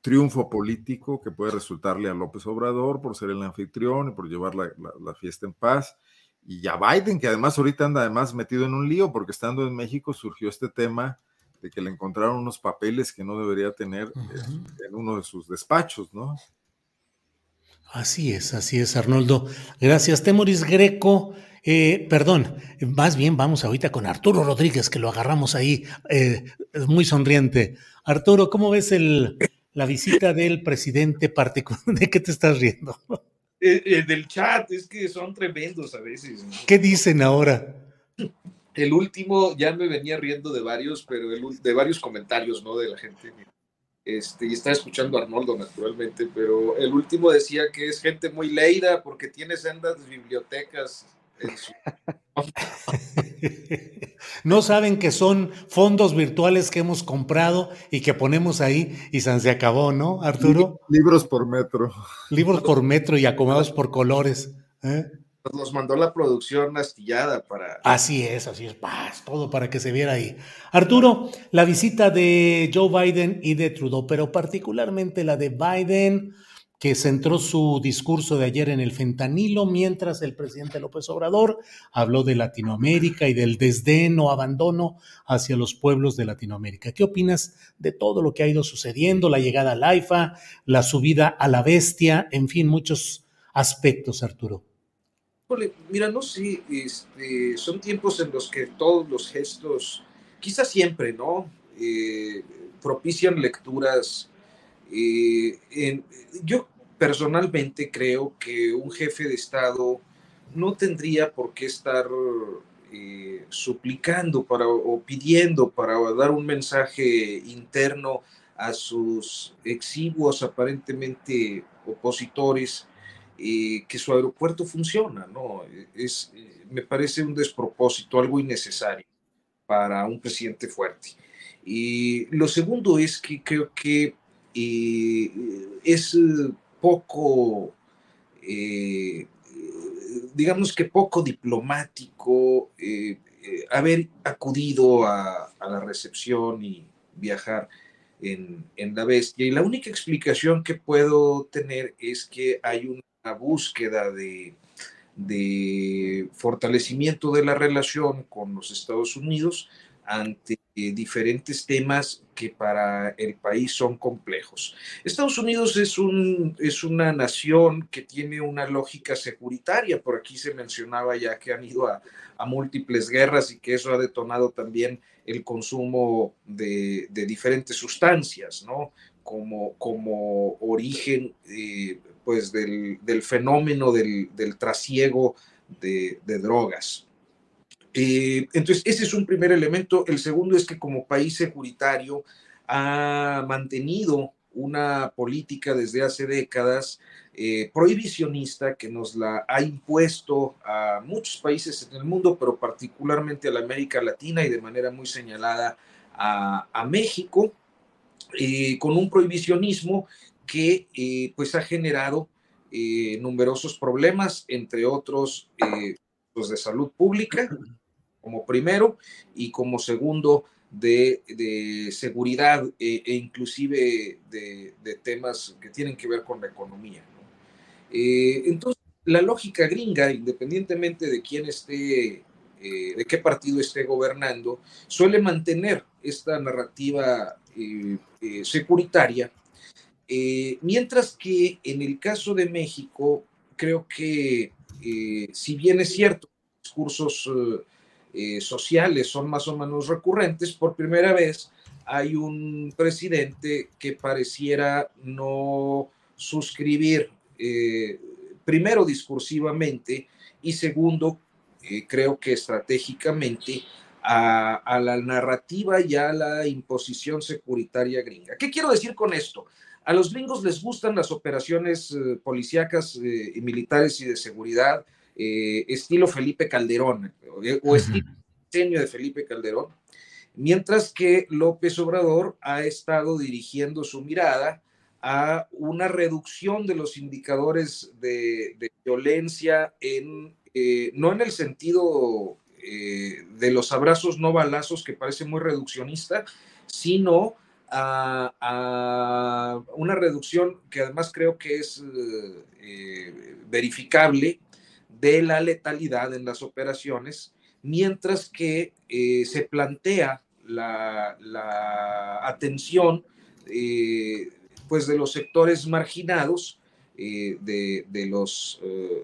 triunfo político que puede resultarle a López Obrador por ser el anfitrión y por llevar la, la fiesta en paz y a Biden, que además ahorita anda además metido en un lío, porque estando en México surgió este tema de que le encontraron unos papeles que no debería tener uh -huh. en uno de sus despachos, ¿no?
Así es, así es, Arnoldo. Gracias, Temoris Greco. Eh, perdón, más bien vamos ahorita con Arturo Rodríguez, que lo agarramos ahí, eh, muy sonriente. Arturo, ¿cómo ves el, la visita del presidente particular? ¿De qué te estás riendo?
Eh, eh, del chat, es que son tremendos a veces. ¿no?
¿Qué dicen ahora?
El último, ya me venía riendo de varios, pero el, de varios comentarios, ¿no? De la gente. Este, y está escuchando a Arnoldo, naturalmente, pero el último decía que es gente muy leída porque tiene sendas bibliotecas.
no saben que son fondos virtuales que hemos comprado y que ponemos ahí y se acabó, ¿no, Arturo?
Libros por metro.
Libros por metro y acomodados por colores. ¿eh?
Nos mandó la producción astillada para...
Así es, así es, paz, todo para que se viera ahí. Arturo, la visita de Joe Biden y de Trudeau, pero particularmente la de Biden que centró su discurso de ayer en el fentanilo, mientras el presidente López Obrador habló de Latinoamérica y del desdén o abandono hacia los pueblos de Latinoamérica. ¿Qué opinas de todo lo que ha ido sucediendo, la llegada al AIFA, la subida a la bestia, en fin, muchos aspectos, Arturo?
Mira, no sé, este, son tiempos en los que todos los gestos, quizás siempre, ¿no? Eh, propician lecturas eh, en, yo personalmente creo que un jefe de Estado no tendría por qué estar eh, suplicando para, o pidiendo para dar un mensaje interno a sus exiguos aparentemente opositores eh, que su aeropuerto funciona, ¿no? Es, me parece un despropósito, algo innecesario para un presidente fuerte. Y lo segundo es que creo que eh, es poco, digamos que poco diplomático haber acudido a, a la recepción y viajar en, en, la bestia. Y la única explicación que puedo tener es que hay un búsqueda de, de fortalecimiento de la relación con los Estados Unidos ante diferentes temas que para el país son complejos. Estados Unidos es, un, es una nación que tiene una lógica securitaria, por aquí se mencionaba ya que han ido a, a múltiples guerras y que eso ha detonado también el consumo de, de diferentes sustancias, ¿no? Como, como origen eh, pues del, fenómeno del, trasiego de, drogas. Eh, entonces, ese es un primer elemento. El segundo es que como país securitario ha mantenido una política desde hace décadas eh, prohibicionista que nos la ha impuesto a muchos países en el mundo, pero particularmente a la América Latina y de manera muy señalada a, México, eh, con un prohibicionismo que pues ha generado numerosos problemas, entre otros los de salud pública, como primero, y como segundo, de, de seguridad e, e inclusive de, de, temas que tienen que ver con la economía. entonces, la lógica gringa, independientemente de quién esté, de qué partido esté gobernando, suele mantener esta narrativa securitaria eh, mientras que en el caso de México, creo que eh, si bien es cierto, discursos eh, sociales son más o menos recurrentes, por primera vez hay un presidente que pareciera no suscribir, primero discursivamente y segundo, creo que estratégicamente, a, a, la narrativa y a la imposición securitaria gringa. ¿Qué quiero decir con esto? A los gringos les gustan las operaciones eh, policíacas eh, y militares y de seguridad, eh, estilo Felipe Calderón o estilo de Felipe Calderón, mientras que López Obrador ha estado dirigiendo su mirada a una reducción de los indicadores de, violencia en, no en el sentido de los abrazos no balazos que parece muy reduccionista, sino a, una reducción que además creo que es eh, verificable de la letalidad en las operaciones, mientras que eh, se plantea la, atención eh, pues de los sectores marginados, de, los,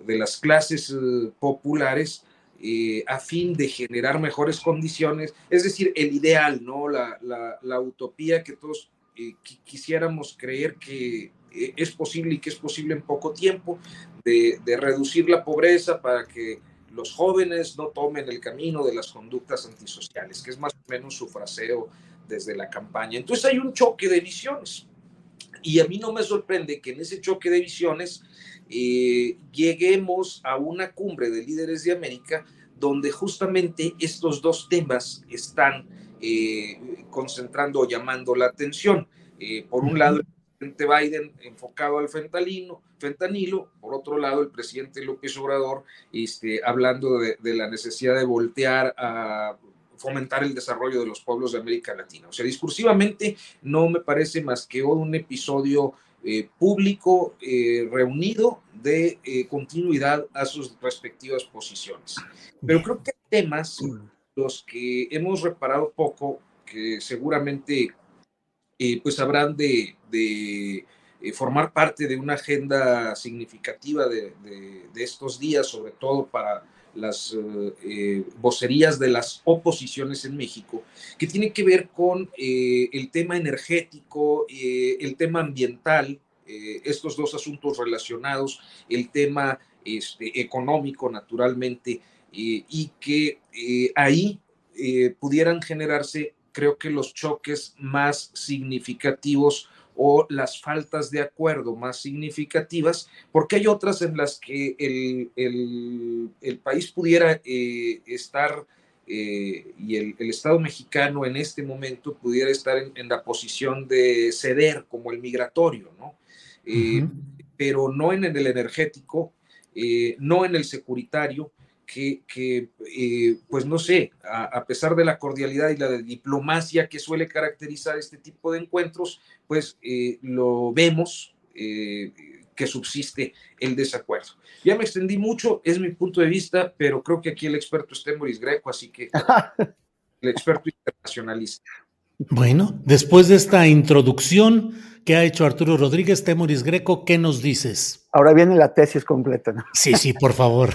de las clases populares, eh, a fin de generar mejores condiciones, es decir, el ideal, ¿no? La, la, utopía que todos eh, quisiéramos creer que eh, es posible y que es posible en poco tiempo, de, de, reducir la pobreza para que los jóvenes no tomen el camino de las conductas antisociales, que es más o menos su fraseo desde la campaña. Entonces hay un choque de visiones. Y a mí no me sorprende que en ese choque de visiones eh, lleguemos a una cumbre de líderes de América donde justamente estos dos temas están eh, concentrando o llamando la atención. Eh, por un lado, el presidente Biden enfocado al fentanilo, fentanilo, por otro lado, el presidente López Obrador este, hablando de, de la necesidad de voltear a fomentar el desarrollo de los pueblos de América Latina. O sea, discursivamente no me parece más que un episodio eh, público eh, reunido de eh, continuidad a sus respectivas posiciones. Pero creo que temas los que hemos reparado poco, que seguramente pues habrán de, de formar parte de una agenda significativa de, de, estos días, sobre todo para las vocerías de las oposiciones en México, que tiene que ver con el tema energético, el tema ambiental, eh, estos dos asuntos relacionados, el tema este, económico naturalmente, eh, y que eh, ahí pudieran generarse creo que los choques más significativos o las faltas de acuerdo más significativas, porque hay otras en las que el, país pudiera eh, estar eh, y el, Estado mexicano en este momento pudiera estar en, la posición de ceder como el migratorio, ¿no? Eh, pero no en el energético, no en el securitario, que, eh, pues no sé, a, pesar de la cordialidad y la diplomacia que suele caracterizar este tipo de encuentros, pues eh, lo vemos eh, que subsiste el desacuerdo. Ya me extendí mucho, es mi punto de vista, pero creo que aquí el experto es Temoris Greco, así que el experto internacionalista.
Bueno, después de esta introducción, ¿Qué ha hecho Arturo Rodríguez, Temoris Greco? ¿Qué nos dices?
Ahora viene la tesis completa. ¿no?
Sí, sí, por favor.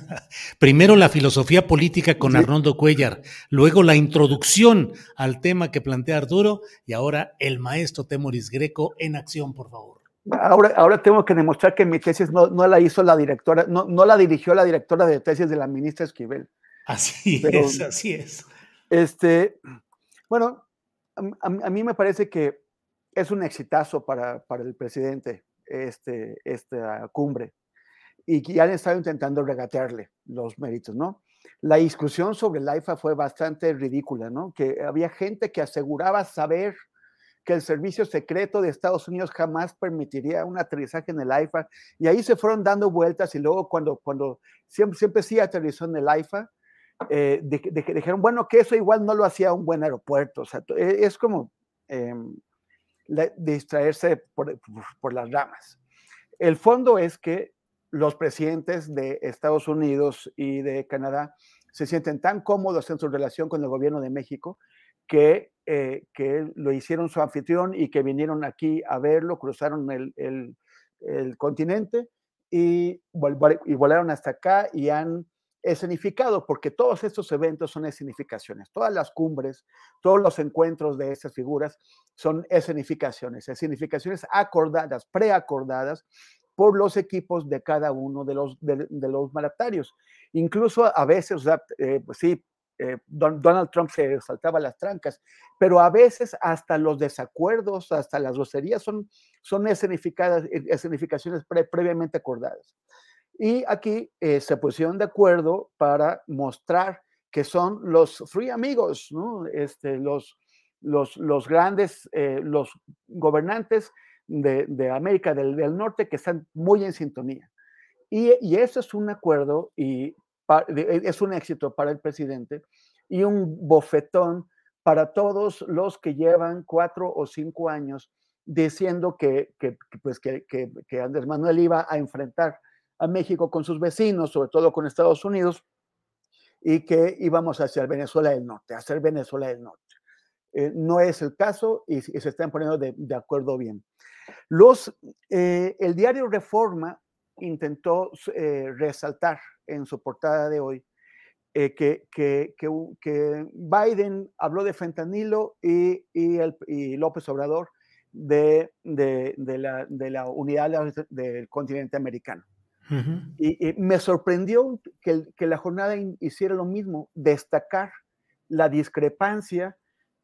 Primero la filosofía política con Arnoldo Cuellar, luego la introducción al tema que plantea Arturo y ahora el maestro Temoris Greco en acción, por favor.
Ahora, ahora tengo que demostrar que mi tesis no, no la hizo la directora, no, no, la dirigió la directora de tesis de la ministra Esquivel.
Así es, así es.
Este, bueno, a mí me parece que es un exitazo para, el presidente este, esta cumbre y que han estado intentando regatearle los méritos, ¿no? La discusión sobre el AIFA fue bastante ridícula, ¿no? Que había gente que aseguraba saber que el servicio secreto de Estados Unidos jamás permitiría un aterrizaje en el AIFA y ahí se fueron dando vueltas y luego cuando, cuando siempre, siempre sí aterrizó en el AIFA, eh, dijeron, bueno, que eso igual no lo hacía un buen aeropuerto, o sea, e, es como... Distraerse por, las ramas. El fondo es que los presidentes de Estados Unidos y de Canadá se sienten tan cómodos en su relación con el gobierno de México que, eh, que lo hicieron su anfitrión y que vinieron aquí a verlo, cruzaron el, el, continente y, y, volaron hasta acá y han escenificado, porque todos estos eventos son escenificaciones, todas las cumbres, todos los encuentros de esas figuras son escenificaciones, escenificaciones acordadas, preacordadas por los equipos de cada uno de los, de, los mandatarios. Incluso a veces, eh, pues sí, eh, Donald Trump se saltaba las trancas, pero a veces hasta los desacuerdos, hasta las groserías son, son escenificadas, escenificaciones previamente acordadas. Y aquí eh, se pusieron de acuerdo para mostrar que son los free amigos, ¿no? este, los, los, los grandes, eh, los gobernantes de, de América del, del, Norte que están muy en sintonía. Y, y eso es un acuerdo y e, es un éxito para el presidente y un bofetón para todos los que llevan cuatro o cinco años diciendo que, que, pues que, que Andrés Manuel iba a enfrentar México con sus vecinos, sobre todo con Estados Unidos, y que íbamos hacia Venezuela del Norte, hacer Venezuela del Norte. Eh, no es el caso y, se están poniendo de, acuerdo bien. Los, eh, el diario Reforma intentó eh, resaltar en su portada de hoy que, Biden habló de fentanilo y, el, López Obrador de la unidad del continente americano y, me sorprendió que, que, la jornada hiciera lo mismo, destacar la discrepancia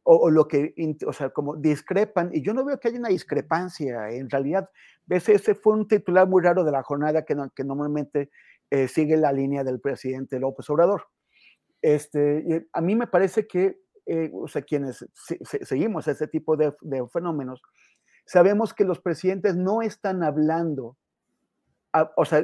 o, lo que, o sea, como discrepan, y yo no veo que haya una discrepancia, en realidad, ese, ese fue un titular muy raro de la jornada que, que normalmente eh, sigue la línea del presidente López Obrador. Este, a mí me parece que, eh, o sea, quienes seguimos ese tipo de fenómenos, sabemos que los presidentes no están hablando o sea,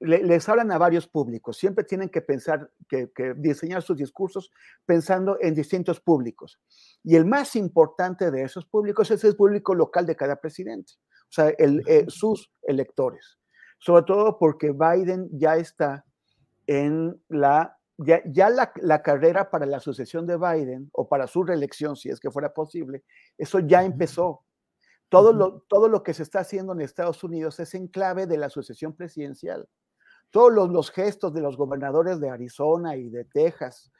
les hablan a varios públicos, siempre tienen que pensar, que, diseñar sus discursos pensando en distintos públicos. Y el más importante de esos públicos es el público local de cada presidente, o sea, eh, sus electores. Sobre todo porque Biden ya está en la, ya, ya la, la, carrera para la sucesión de Biden o para su reelección, si es que fuera posible, eso ya empezó. Todo lo, todo lo que se está haciendo en Estados Unidos es en clave de la sucesión presidencial. Todos los, gestos de los gobernadores de Arizona y de Texas,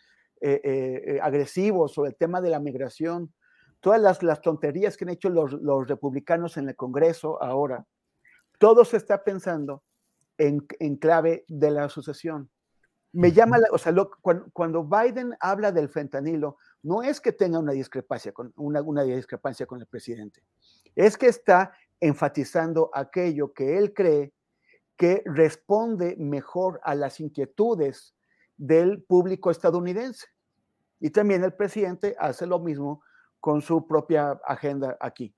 eh, eh, eh, agresivos sobre el tema de la migración, todas las, las tonterías que han hecho los, los, republicanos en el Congreso ahora, todo se está pensando en, en clave de la sucesión. Me llama, o sea, cuando, Biden habla del fentanilo, no es que tenga una discrepancia con, una, una discrepancia con el presidente, es que está enfatizando aquello que él cree que responde mejor a las inquietudes del público estadounidense. Y también el presidente hace lo mismo con su propia agenda aquí.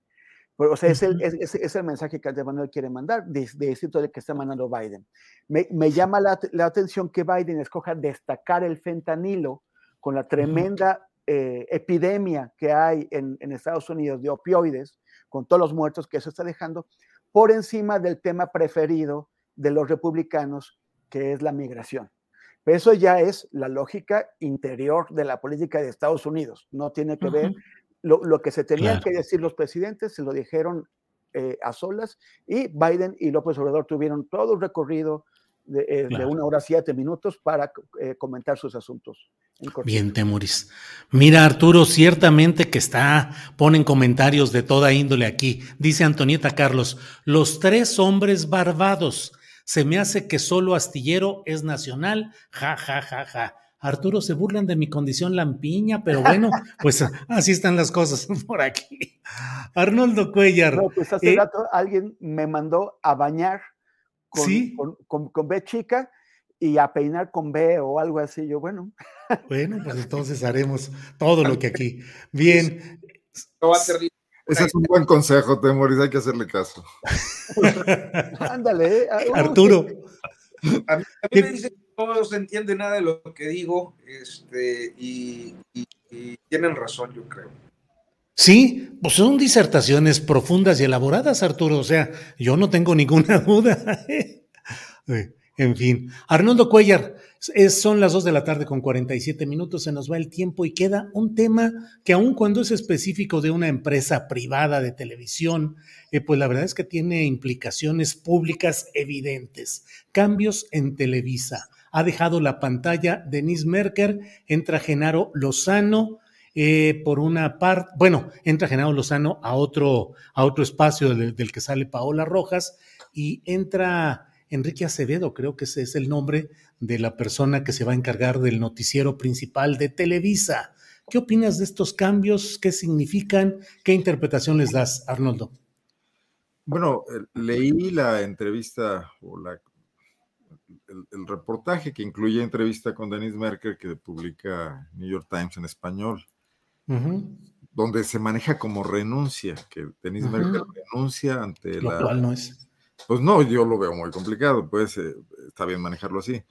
o sea, es el, es, el mensaje que Manuel quiere mandar, de, de esto de que está mandando Biden. Me, me llama la, la, atención que Biden escoja destacar el fentanilo con la tremenda eh, epidemia que hay en, en, Estados Unidos de opioides, con todos los muertos que eso está dejando, por encima del tema preferido de los republicanos, que es la migración. Pero eso ya es la lógica interior de la política de Estados Unidos, no tiene que ver lo, lo, que se tenían que decir los presidentes, se lo dijeron eh, a solas, y Biden y López Obrador tuvieron todo un recorrido de, eh, claro. de una hora siete minutos para eh, comentar sus asuntos.
Bien, Temuris. Mira, Arturo, ciertamente que está, ponen comentarios de toda índole aquí. Dice Antonieta Carlos, los tres hombres barbados. Se me hace que solo astillero es nacional. Ja, ja, ja, ja. Arturo, se burlan de mi condición lampiña, pero bueno, pues así están las cosas por aquí. Arnoldo Cuellar.
No, pues hace eh, rato alguien me mandó a bañar con, ¿sí? con, con, con B chica y a peinar con B o algo así. Yo, bueno.
Bueno, pues entonces haremos todo lo que aquí. Bien.
No va a ser ese es un buen consejo, Temoris, hay que hacerle caso.
Ándale,
uh, Arturo.
A mí, a mí me dicen que no se entiende nada de lo que digo, este, y, y, y tienen razón, yo creo.
Sí, pues son disertaciones profundas y elaboradas, Arturo. O sea, yo no tengo ninguna duda. En fin, Arnoldo Cuellar, es, son las 2 de la tarde con 47 minutos, se nos va el tiempo y queda un tema que aun cuando es específico de una empresa privada de televisión, eh, pues la verdad es que tiene implicaciones públicas evidentes. Cambios en Televisa. Ha dejado la pantalla Denise Merker, entra Genaro Lozano. Eh, por una parte, bueno, entra Genaro Lozano a otro, a otro espacio del, que sale Paola Rojas y entra Enrique Acevedo, creo que ese es el nombre de la persona que se va a encargar del noticiero principal de Televisa. ¿Qué opinas de estos cambios? ¿Qué significan? ¿Qué interpretación les das, Arnoldo?
Bueno, leí la entrevista o la, el, el, reportaje que incluye entrevista con Denise Merker que publica New York Times en español, uh -huh. donde se maneja como renuncia, que Denise uh -huh. Renuncia ante
Lo
la...
Cual no es.
Pues no, yo lo veo muy complicado, pues eh, está bien manejarlo así.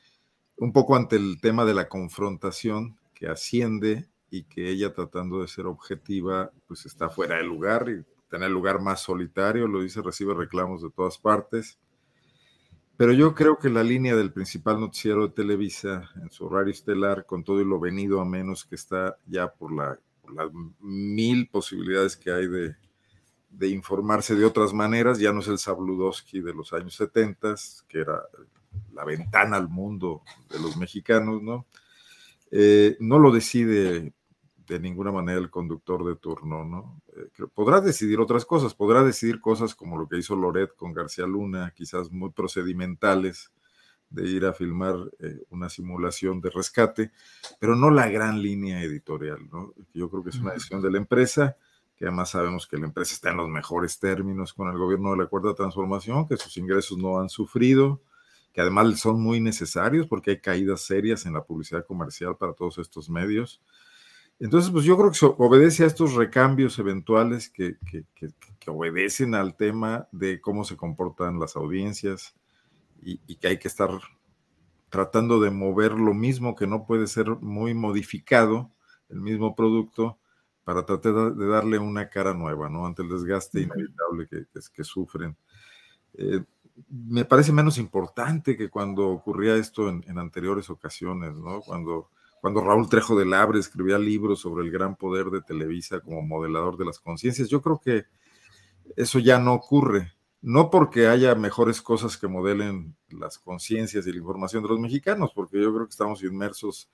Un poco ante el tema de la confrontación que asciende y que ella tratando de ser objetiva, pues está fuera de lugar y tener el lugar más solitario, lo dice, recibe reclamos de todas partes. Pero yo creo que la línea del principal noticiero de Televisa en su horario estelar, con todo y lo venido a menos que está ya por, la, las mil posibilidades que hay de, de informarse de otras maneras, ya no es el Sabludowski de los años 70, que era la ventana al mundo de los mexicanos, ¿no? Eh, no lo decide de ninguna manera el conductor de turno, ¿no? Eh, podrá decidir otras cosas, podrá decidir cosas como lo que hizo Loret con García Luna, quizás muy procedimentales, de ir a filmar eh, una simulación de rescate, pero no la gran línea editorial, ¿no? Yo creo que es una decisión de la empresa que además sabemos que la empresa está en los mejores términos con el gobierno de la Cuarta Transformación, que sus ingresos no han sufrido, que además son muy necesarios porque hay caídas serias en la publicidad comercial para todos estos medios. Entonces, pues yo creo que se obedece a estos recambios eventuales que, que, que, que obedecen al tema de cómo se comportan las audiencias y, y que hay que estar tratando de mover lo mismo que no puede ser muy modificado, el mismo producto, para tratar de darle una cara nueva, ¿no? Ante el desgaste inevitable que, que, que sufren. Eh, me parece menos importante que cuando ocurría esto en, en, anteriores ocasiones, ¿no? Cuando, cuando Raúl Trejo de Labre escribía libros sobre el gran poder de Televisa como modelador de las conciencias. Yo creo que eso ya no ocurre. No porque haya mejores cosas que modelen las conciencias y la información de los mexicanos, porque yo creo que estamos inmersos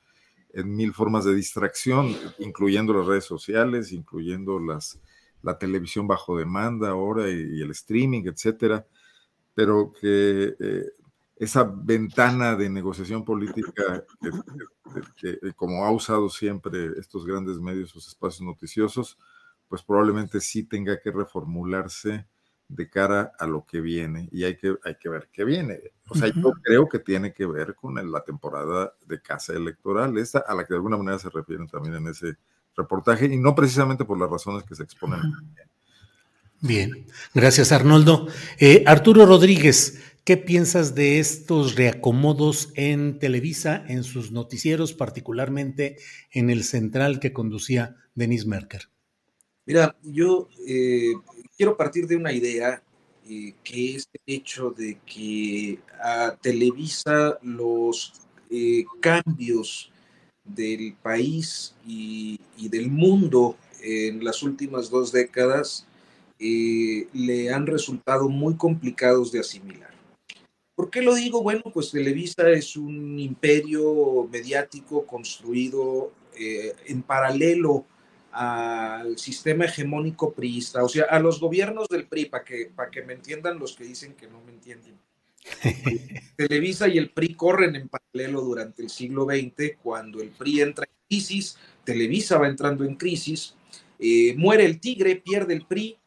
en mil formas de distracción, incluyendo las redes sociales, incluyendo las, la televisión bajo demanda ahora y, el streaming, etcétera, pero que eh, esa ventana de negociación política que, como ha usado siempre estos grandes medios, sus espacios noticiosos, pues probablemente sí tenga que reformularse de cara a lo que viene y hay que, hay que ver qué viene. O sea, yo creo que tiene que ver con la temporada de casa electoral, esta a la que de alguna manera se refieren también en ese reportaje y no precisamente por las razones que se exponen.
Bien, gracias Arnoldo. Eh, Arturo Rodríguez, ¿qué piensas de estos reacomodos en Televisa, en sus noticieros, particularmente en el central que conducía Denis Merker?
Mira, yo eh, quiero partir de una idea eh, que es el hecho de que a Televisa los cambios del país y, del mundo en las últimas dos décadas eh, le han resultado muy complicados de asimilar. ¿Por qué lo digo? Bueno, pues Televisa es un imperio mediático construido eh, en paralelo al sistema hegemónico priista, o sea, a los gobiernos del PRI, para que, para que me entiendan los que dicen que no me entienden. Televisa y el PRI corren en paralelo durante el siglo XX, cuando el PRI entra en crisis, Televisa va entrando en crisis, eh, muere el tigre, pierde el PRI,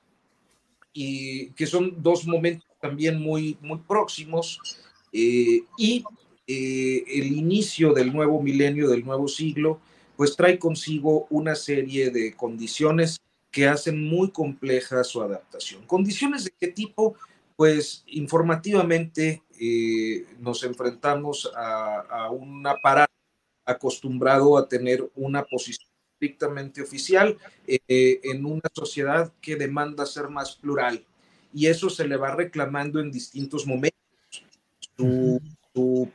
y que son dos momentos también muy, muy próximos, eh, y eh, el inicio del nuevo milenio, del nuevo siglo, pues trae consigo una serie de condiciones que hacen muy compleja su adaptación. ¿Condiciones de qué tipo? Pues informativamente eh, nos enfrentamos a, a un aparato acostumbrado a tener una posición estrictamente oficial eh, en una sociedad que demanda ser más plural. Y eso se le va reclamando en distintos momentos.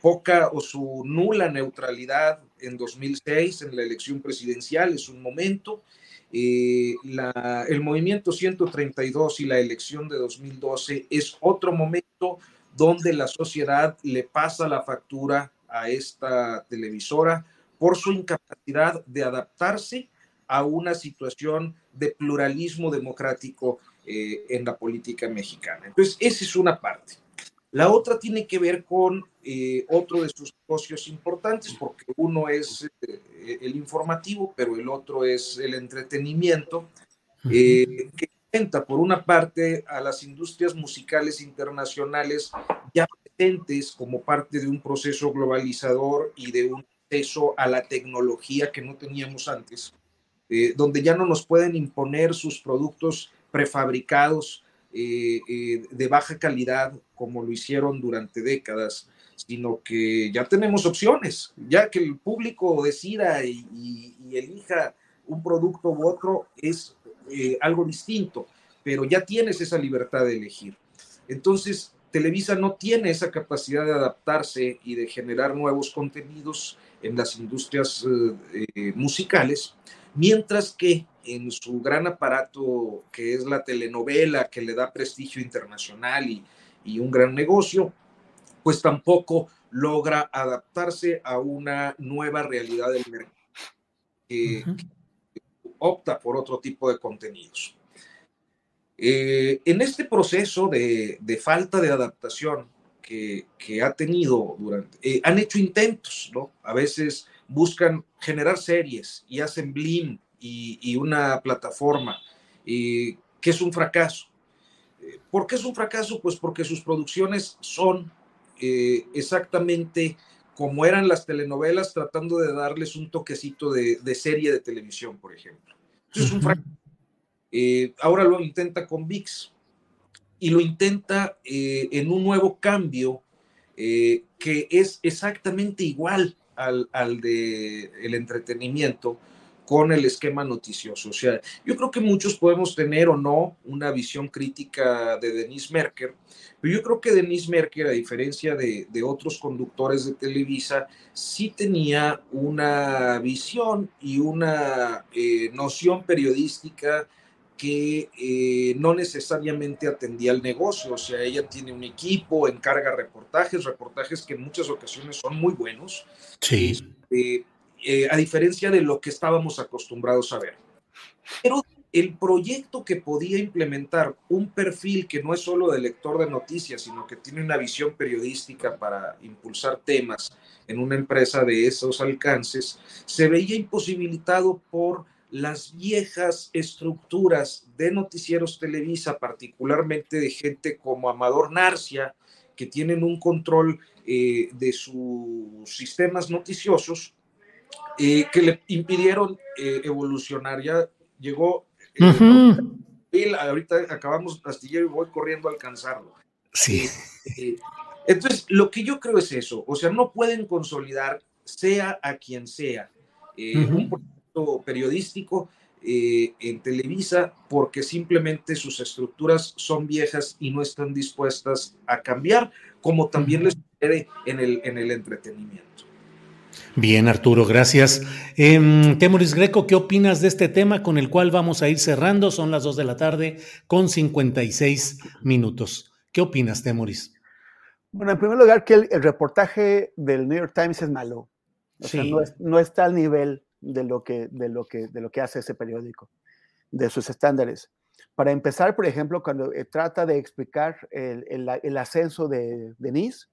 Poca o su nula neutralidad en 2006 en la elección presidencial es un momento. Eh, el movimiento 132 y la elección de 2012 es otro momento donde la sociedad le pasa la factura a esta televisora por su incapacidad de adaptarse a una situación de pluralismo democrático eh, en la política mexicana. Entonces, esa es una parte. La otra tiene que ver con eh, otro de sus negocios importantes, porque uno es eh, el informativo, pero el otro es el entretenimiento, que cuenta por una parte a las industrias musicales internacionales ya presentes como parte de un proceso globalizador y de un acceso a la tecnología que no teníamos antes, eh, donde ya no nos pueden imponer sus productos prefabricados eh, eh, de baja calidad como lo hicieron durante décadas, sino que ya tenemos opciones, ya que el público decida y, elija un producto u otro es algo distinto, pero ya tienes esa libertad de elegir. Entonces, Televisa no tiene esa capacidad de adaptarse y de generar nuevos contenidos en las industrias eh, eh, musicales, mientras que en su gran aparato que es la telenovela, que le da prestigio internacional y, un gran negocio, pues tampoco logra adaptarse a una nueva realidad del mercado, que, opta por otro tipo de contenidos. Eh, en este proceso de, de, falta de adaptación que, ha tenido durante, eh, han hecho intentos, ¿no? A veces buscan generar series y hacen Blim y, una plataforma, que es un fracaso. Eh, ¿Por qué es un fracaso? Pues porque sus producciones son eh, exactamente como eran las telenovelas, tratando de darles un toquecito de, serie de televisión, por ejemplo. es un fracaso. ahora lo intenta con VIX, y lo intenta eh, en un nuevo cambio eh, que es exactamente igual al, al de el entretenimiento con el esquema noticioso. O sea, yo creo que muchos podemos tener o no una visión crítica de Denise Merker, pero yo creo que Denise Merker, a diferencia de, de otros conductores de Televisa, sí tenía una visión y una eh, noción periodística que eh, no necesariamente atendía el negocio, o sea, ella tiene un equipo, encarga reportajes, reportajes que en muchas ocasiones son muy buenos.
Sí.
Eh, eh, a diferencia de lo que estábamos acostumbrados a ver. Pero el proyecto que podía implementar un perfil que no es solo de lector de noticias, sino que tiene una visión periodística para impulsar temas en una empresa de esos alcances, se veía imposibilitado por las viejas estructuras de noticieros Televisa, particularmente de gente como Amador Narcia, que tienen un control eh, de sus sistemas noticiosos, eh, que le impidieron eh, evolucionar. Ya llegó ahorita acabamos astillero y voy corriendo a alcanzarlo.
Sí.
entonces, lo que yo creo es eso, o sea, no pueden consolidar, sea a quien sea, un proyecto periodístico en Televisa porque simplemente sus estructuras son viejas y no están dispuestas a cambiar, como también les sucede en el, en el entretenimiento.
Bien, Arturo, gracias. Eh, Temoris Greco, ¿qué opinas de este tema con el cual vamos a ir cerrando? Son las 2 de la tarde con 56 minutos. ¿Qué opinas, Temoris?
Bueno, en primer lugar, que el, reportaje del New York Times es malo. O sea, no, está al nivel de lo, que, de, lo que, de lo que hace ese periódico, de sus estándares. Para empezar, por ejemplo, cuando eh, trata de explicar el, el ascenso de Denise,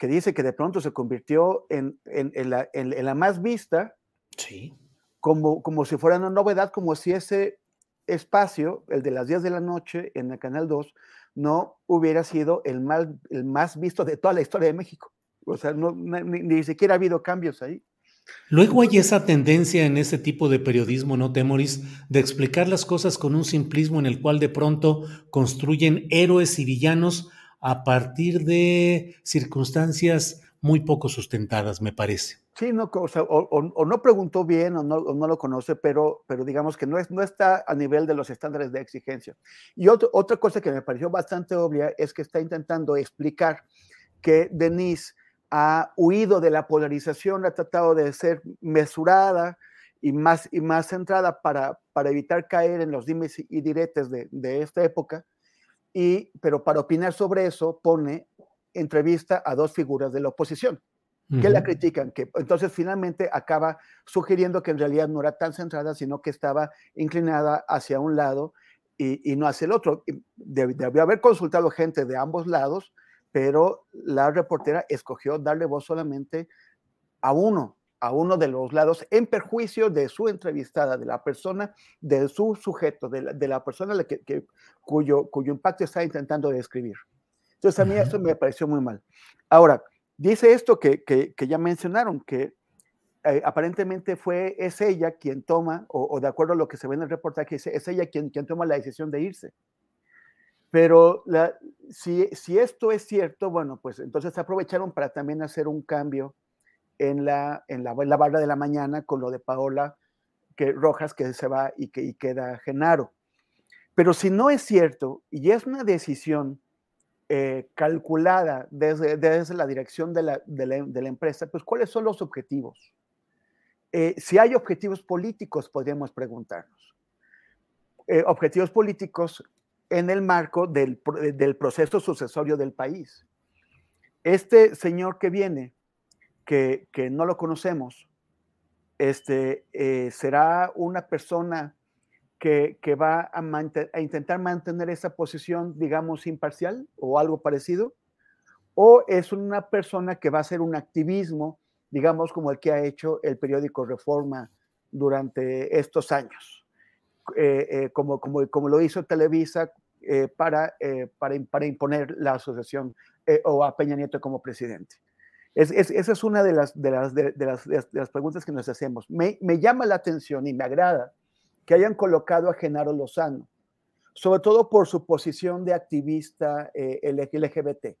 que dice que de pronto se convirtió en, la, más vista,
sí.
como, como si fuera una novedad, como si ese espacio, el de las 10 de la noche en el Canal 2, no hubiera sido el, el más visto de toda la historia de México. O sea, no, ni, siquiera ha habido cambios ahí.
Luego hay esa tendencia en ese tipo de periodismo, ¿no, Temoris? De explicar las cosas con un simplismo en el cual de pronto construyen héroes y villanos a partir de circunstancias muy poco sustentadas, me parece.
Sí, o, no preguntó bien o no, lo conoce, pero, pero digamos que no, es, no está a nivel de los estándares de exigencia. Y otra cosa que me pareció bastante obvia es que está intentando explicar que Denise ha huido de la polarización, ha tratado de ser mesurada y más, y más centrada para, para evitar caer en los dimes y diretes de, de esta época y, pero para opinar sobre eso pone entrevista a dos figuras de la oposición que la critican, que entonces finalmente acaba sugiriendo que en realidad no era tan centrada, sino que estaba inclinada hacia un lado y, no hacia el otro. Debió haber consultado gente de ambos lados, pero la reportera escogió darle voz solamente a uno, a uno de los lados en perjuicio de su entrevistada, de la persona, de su sujeto, de la, persona que, cuyo, cuyo impacto está intentando describir. Entonces a mí eso me pareció muy mal. Ahora, dice esto que, ya mencionaron, que eh, aparentemente fue, es ella quien toma, o, de acuerdo a lo que se ve en el reportaje, es, es ella quien, quien toma la decisión de irse. Pero la, si, si esto es cierto, bueno, pues entonces aprovecharon para también hacer un cambio en la, en la, barra de la mañana con lo de Paola que, Rojas que se va y que queda Genaro. Pero si no es cierto y es una decisión eh, calculada desde, desde, la dirección de la, de, la, empresa, pues ¿cuáles son los objetivos? Eh, si hay objetivos políticos, podríamos preguntarnos. Eh, objetivos políticos en el marco del, del proceso sucesorio del país. Este señor que viene que, no lo conocemos, este, eh, será una persona que, va a, intentar mantener esa posición, digamos, imparcial o algo parecido, o es una persona que va a hacer un activismo, digamos, como el que ha hecho el periódico Reforma durante estos años, eh, eh, como, como, como, lo hizo Televisa para, para, para, imponer la asociación o a Peña Nieto como presidente esa es una de las, de las, de, las, de las preguntas que nos hacemos. Me, me, llama la atención y me agrada que hayan colocado a Genaro Lozano, sobre todo por su posición de activista eh, LGBT,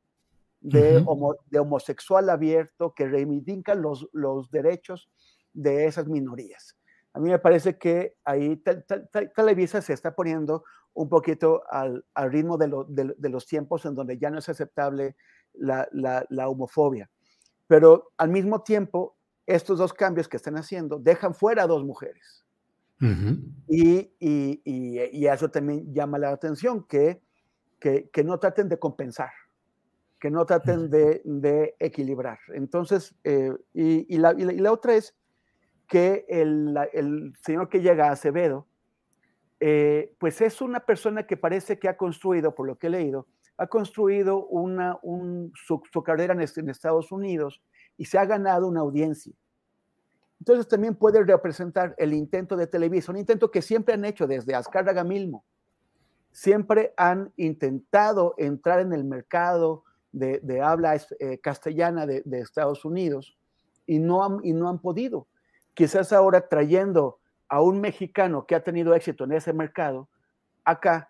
de, de, homosexual abierto que reivindica los, los derechos de esas minorías. A mí me parece que ahí Televisa se está poniendo un poquito al, al ritmo de, lo, de, los tiempos en donde ya no es aceptable la, la, la homofobia pero al mismo tiempo, estos dos cambios que están haciendo dejan fuera a dos mujeres. y, y, y, eso también llama la atención, que, que, que no traten de compensar, que no traten de, de equilibrar. Entonces, eh, y, la, la, otra es que el, el, señor que llega a Acevedo eh, pues es una persona que parece que ha construido, por lo que he leído, ha construido una, su, carrera en, Estados Unidos y se ha ganado una audiencia. Entonces también puede representar el intento de Televisa, un intento que siempre han hecho desde Azcárraga mismo. Siempre han intentado entrar en el mercado de, habla eh, castellana de, Estados Unidos y no, y no han podido. Quizás ahora trayendo a un mexicano que ha tenido éxito en ese mercado, acá,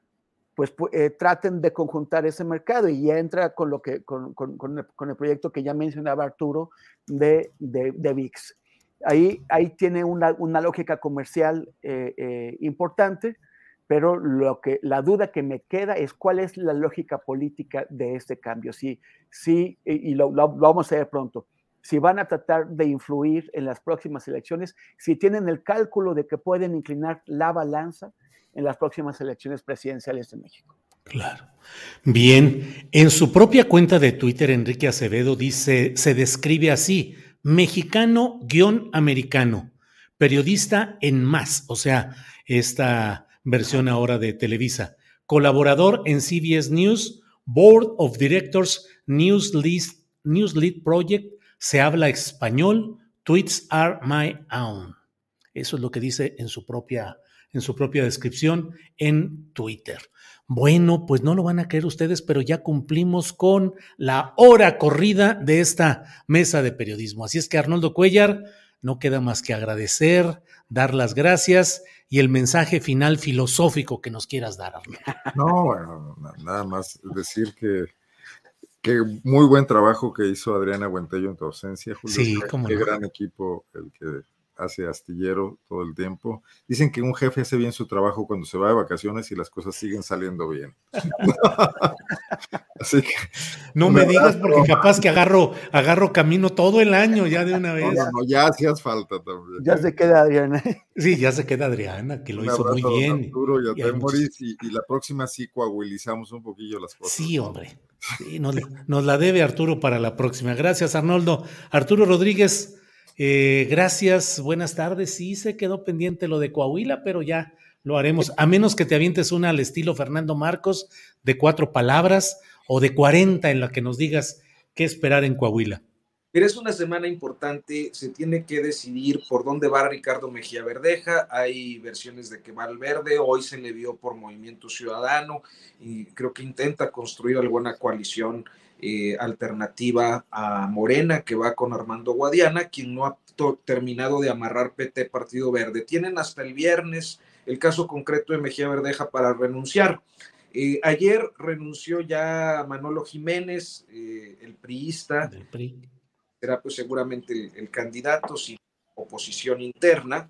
pues eh, traten de conjuntar ese mercado y ya entra con, lo que, con, el, proyecto que ya mencionaba Arturo de, de, VIX. Ahí, ahí tiene una, lógica comercial eh, eh, importante, pero lo que, la duda que me queda es cuál es la lógica política de este cambio. Sí, sí, y, lo, lo vamos a ver pronto si van a tratar de influir en las próximas elecciones, si tienen el cálculo de que pueden inclinar la balanza en las próximas elecciones presidenciales de México.
Claro. Bien, en su propia cuenta de Twitter, Enrique Acevedo dice, se describe así, mexicano-americano, periodista en más, o sea, esta versión ahora de Televisa, colaborador en CBS News, Board of Directors, News News Lead Project, se habla español, tweets are my own. Eso es lo que dice en su propia, en su propia descripción en Twitter. Bueno, pues no lo van a creer ustedes, pero ya cumplimos con la hora corrida de esta mesa de periodismo. Así es que Arnoldo Cuellar, no queda más que agradecer, dar las gracias y el mensaje final filosófico que nos quieras dar, Arnoldo.
No, bueno, nada más decir que Qué muy buen trabajo que hizo Adriana Buentello en tu ausencia, Julio. Sí, como Qué gran equipo el que hace astillero todo el tiempo. Dicen que un jefe hace bien su trabajo cuando se va de vacaciones y las cosas siguen saliendo bien.
Así que. No me digas porque capaz que agarro, agarro camino todo el año ya de una vez.
No, no, ya hacías falta también.
Ya se queda Adriana.
Sí, ya se queda Adriana, que lo hizo muy bien.
Arturo y, y, y, la próxima sí coagulizamos un poquillo las cosas.
Sí, hombre. Sí, nos, nos la debe Arturo para la próxima. Gracias, Arnoldo. Arturo Rodríguez. Eh, gracias, buenas tardes. Sí, se quedó pendiente lo de Coahuila, pero ya lo haremos. A menos que te avientes una al estilo Fernando Marcos de cuatro palabras o de cuarenta en la que nos digas qué esperar en Coahuila.
Pero es una semana importante, se tiene que decidir por dónde va Ricardo Mejía Verdeja, hay versiones de que va al verde, hoy se le vio por Movimiento Ciudadano y creo que intenta construir alguna coalición eh, alternativa a Morena, que va con Armando Guadiana, quien no ha terminado de amarrar PT Partido Verde. Tienen hasta el viernes el caso concreto de Mejía Verdeja para renunciar. Eh, ayer renunció ya Manolo Jiménez, eh, el priista. Será pues seguramente el, candidato sin oposición interna.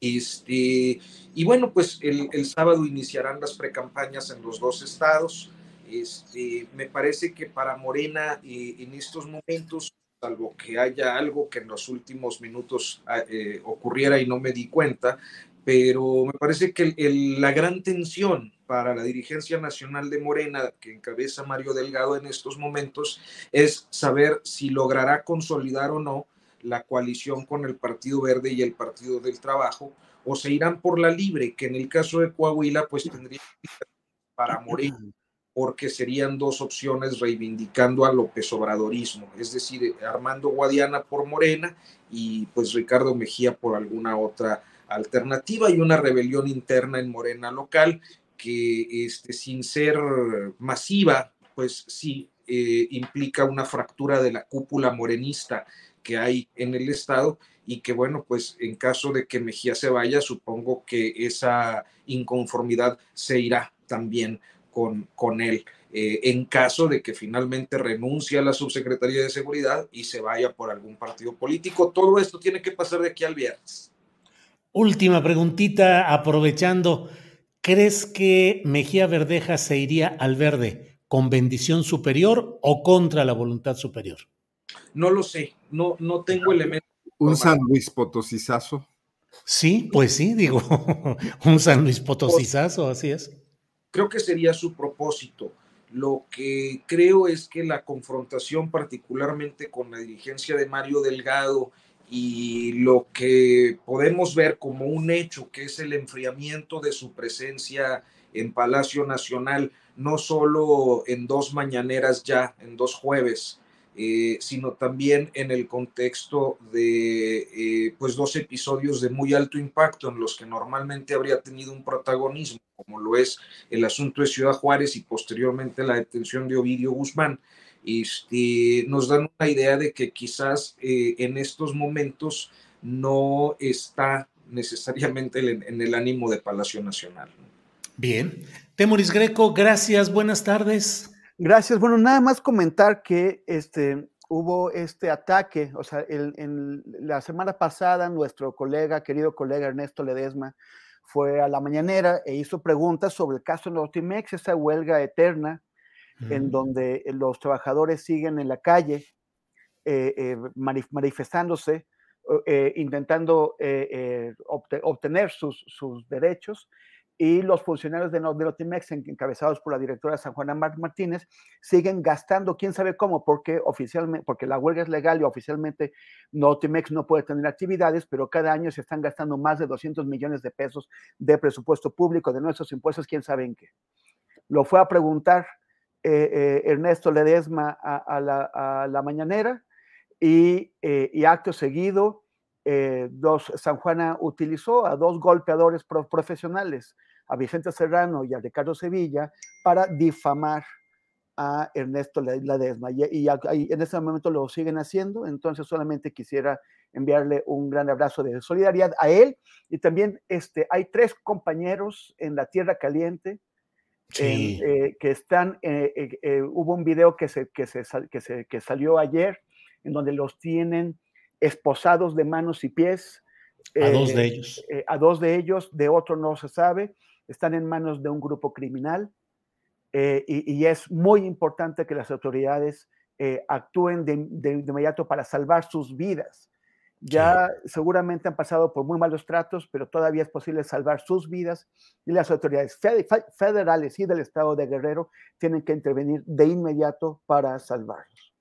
Este, y bueno, pues el, el sábado iniciarán las precampañas en los dos estados. Este, me parece que para Morena eh, en estos momentos, salvo que haya algo que en los últimos minutos ah, eh, ocurriera y no me di cuenta, pero me parece que la gran tensión para la dirigencia nacional de Morena, que encabeza Mario Delgado en estos momentos, es saber si logrará consolidar o no la coalición con el Partido Verde y el Partido del Trabajo, o se irán por la libre, que en el caso de Coahuila, pues tendría para Morena porque serían dos opciones reivindicando a López Obradorismo, es decir, Armando Guadiana por Morena y pues Ricardo Mejía por alguna otra alternativa y una rebelión interna en Morena local que este, sin ser masiva, pues sí eh, implica una fractura de la cúpula morenista que hay en el Estado y que bueno, pues en caso de que Mejía se vaya, supongo que esa inconformidad se irá también con, con él. Eh, en caso de que finalmente renuncie a la subsecretaría de seguridad y se vaya por algún partido político. Todo esto tiene que pasar de aquí al viernes.
Última preguntita, aprovechando, ¿crees que Mejía Verdeja se iría al verde con bendición superior o contra la voluntad superior?
No lo sé, no, no tengo elementos.
¿Un San Luis Potosizazo?
Sí, pues sí, digo, un San Luis Potosizazo, así es
creo que sería su propósito. Lo que creo es que la confrontación particularmente con la dirigencia de Mario Delgado y lo que podemos ver como un hecho, que es el enfriamiento de su presencia en Palacio Nacional, no solo en dos mañaneras ya, en dos jueves, eh, sino también en el contexto de eh, pues dos episodios de muy alto impacto en los que normalmente habría tenido un protagonismo, como lo es el asunto de Ciudad Juárez y posteriormente la detención de Ovidio Guzmán. Este, nos dan una idea de que quizás eh, en estos momentos no está necesariamente en, el ánimo de Palacio Nacional.
Bien. Temoris Greco, gracias, buenas tardes.
Gracias. Bueno, nada más comentar que este, hubo este ataque, o sea, en la semana pasada nuestro colega, querido colega Ernesto Ledesma, fue a la mañanera e hizo preguntas sobre el caso Nortimex, esa huelga eterna en donde los trabajadores siguen en la calle eh, eh, manifestándose, eh, intentando obtener sus, sus derechos y los funcionarios de, Notimex, encabezados por la directora San Juana Martínez, siguen gastando, quién sabe cómo, porque oficialmente, porque la huelga es legal y oficialmente Notimex no puede tener actividades, pero cada año se están gastando más de 200 millones de pesos de presupuesto público, de nuestros impuestos, quién sabe en qué. Lo fue a preguntar eh, eh, Ernesto Ledesma a, la, mañanera y, eh, y acto seguido eh, dos, San Juana utilizó a dos golpeadores profesionales, a Vicente Serrano y a Ricardo Sevilla, para difamar a Ernesto Ledesma. Y, y, en este momento lo siguen haciendo, entonces solamente quisiera enviarle un gran abrazo de solidaridad a él. Y también este, hay tres compañeros en la Tierra Caliente eh, que están, eh, hubo un video que, se, que, se, que, se, que salió ayer en donde los tienen esposados de manos y pies.
A dos de eh, ellos.
Eh, a dos de ellos, de otro no se sabe, están en manos de un grupo criminal eh, y, es muy importante que las autoridades actúen de, inmediato para salvar sus vidas. Ya seguramente han pasado por muy malos tratos, pero todavía es posible salvar sus vidas y las autoridades federales y del estado de Guerrero tienen que intervenir de inmediato para salvarlos.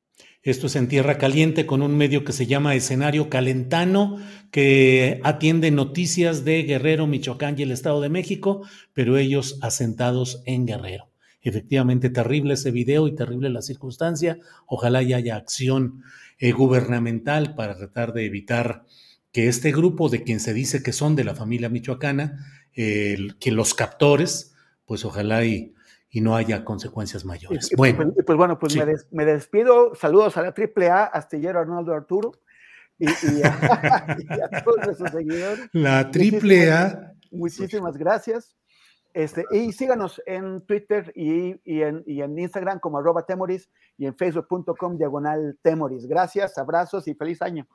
Esto es en Tierra Caliente con un medio que se llama Escenario Calentano, que atiende noticias de Guerrero, Michoacán y el Estado de México, pero ellos asentados en Guerrero. Efectivamente, terrible ese video y terrible la circunstancia. Ojalá y haya acción eh, gubernamental para tratar de evitar que este grupo de quien se dice que son de la familia michoacana, que los captores, pues ojalá y y no haya consecuencias mayores.
bueno, pues, pues, bueno, pues me, despido. Saludos a la AAA, Astillero Arnoldo Arturo y, a, todos nuestros seguidores.
La AAA.
Muchísimas, gracias. Este, y síganos en Twitter y, en, y, en, Instagram como arroba temoris y en facebook.com diagonal temoris. Gracias, abrazos y feliz año.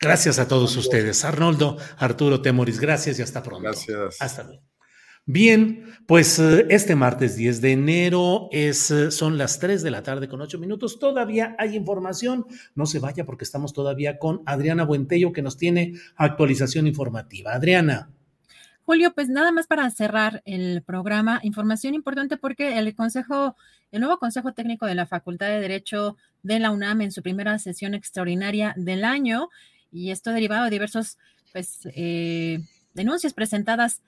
Gracias a todos ustedes. Arnoldo, Arturo Temoris, gracias y hasta pronto.
Gracias.
Hasta luego. Bien, pues eh, este martes 10 de enero es, eh, son las 3 de la tarde con 8 minutos. Todavía hay información. No se vaya porque estamos todavía con Adriana Buentello que nos tiene actualización informativa. Adriana.
Julio, pues nada más para cerrar el programa, información importante porque el Consejo, el nuevo Consejo Técnico de la Facultad de Derecho de la UNAM en su primera sesión extraordinaria del año, y esto derivado de diversos, pues, eh, denuncias presentadas,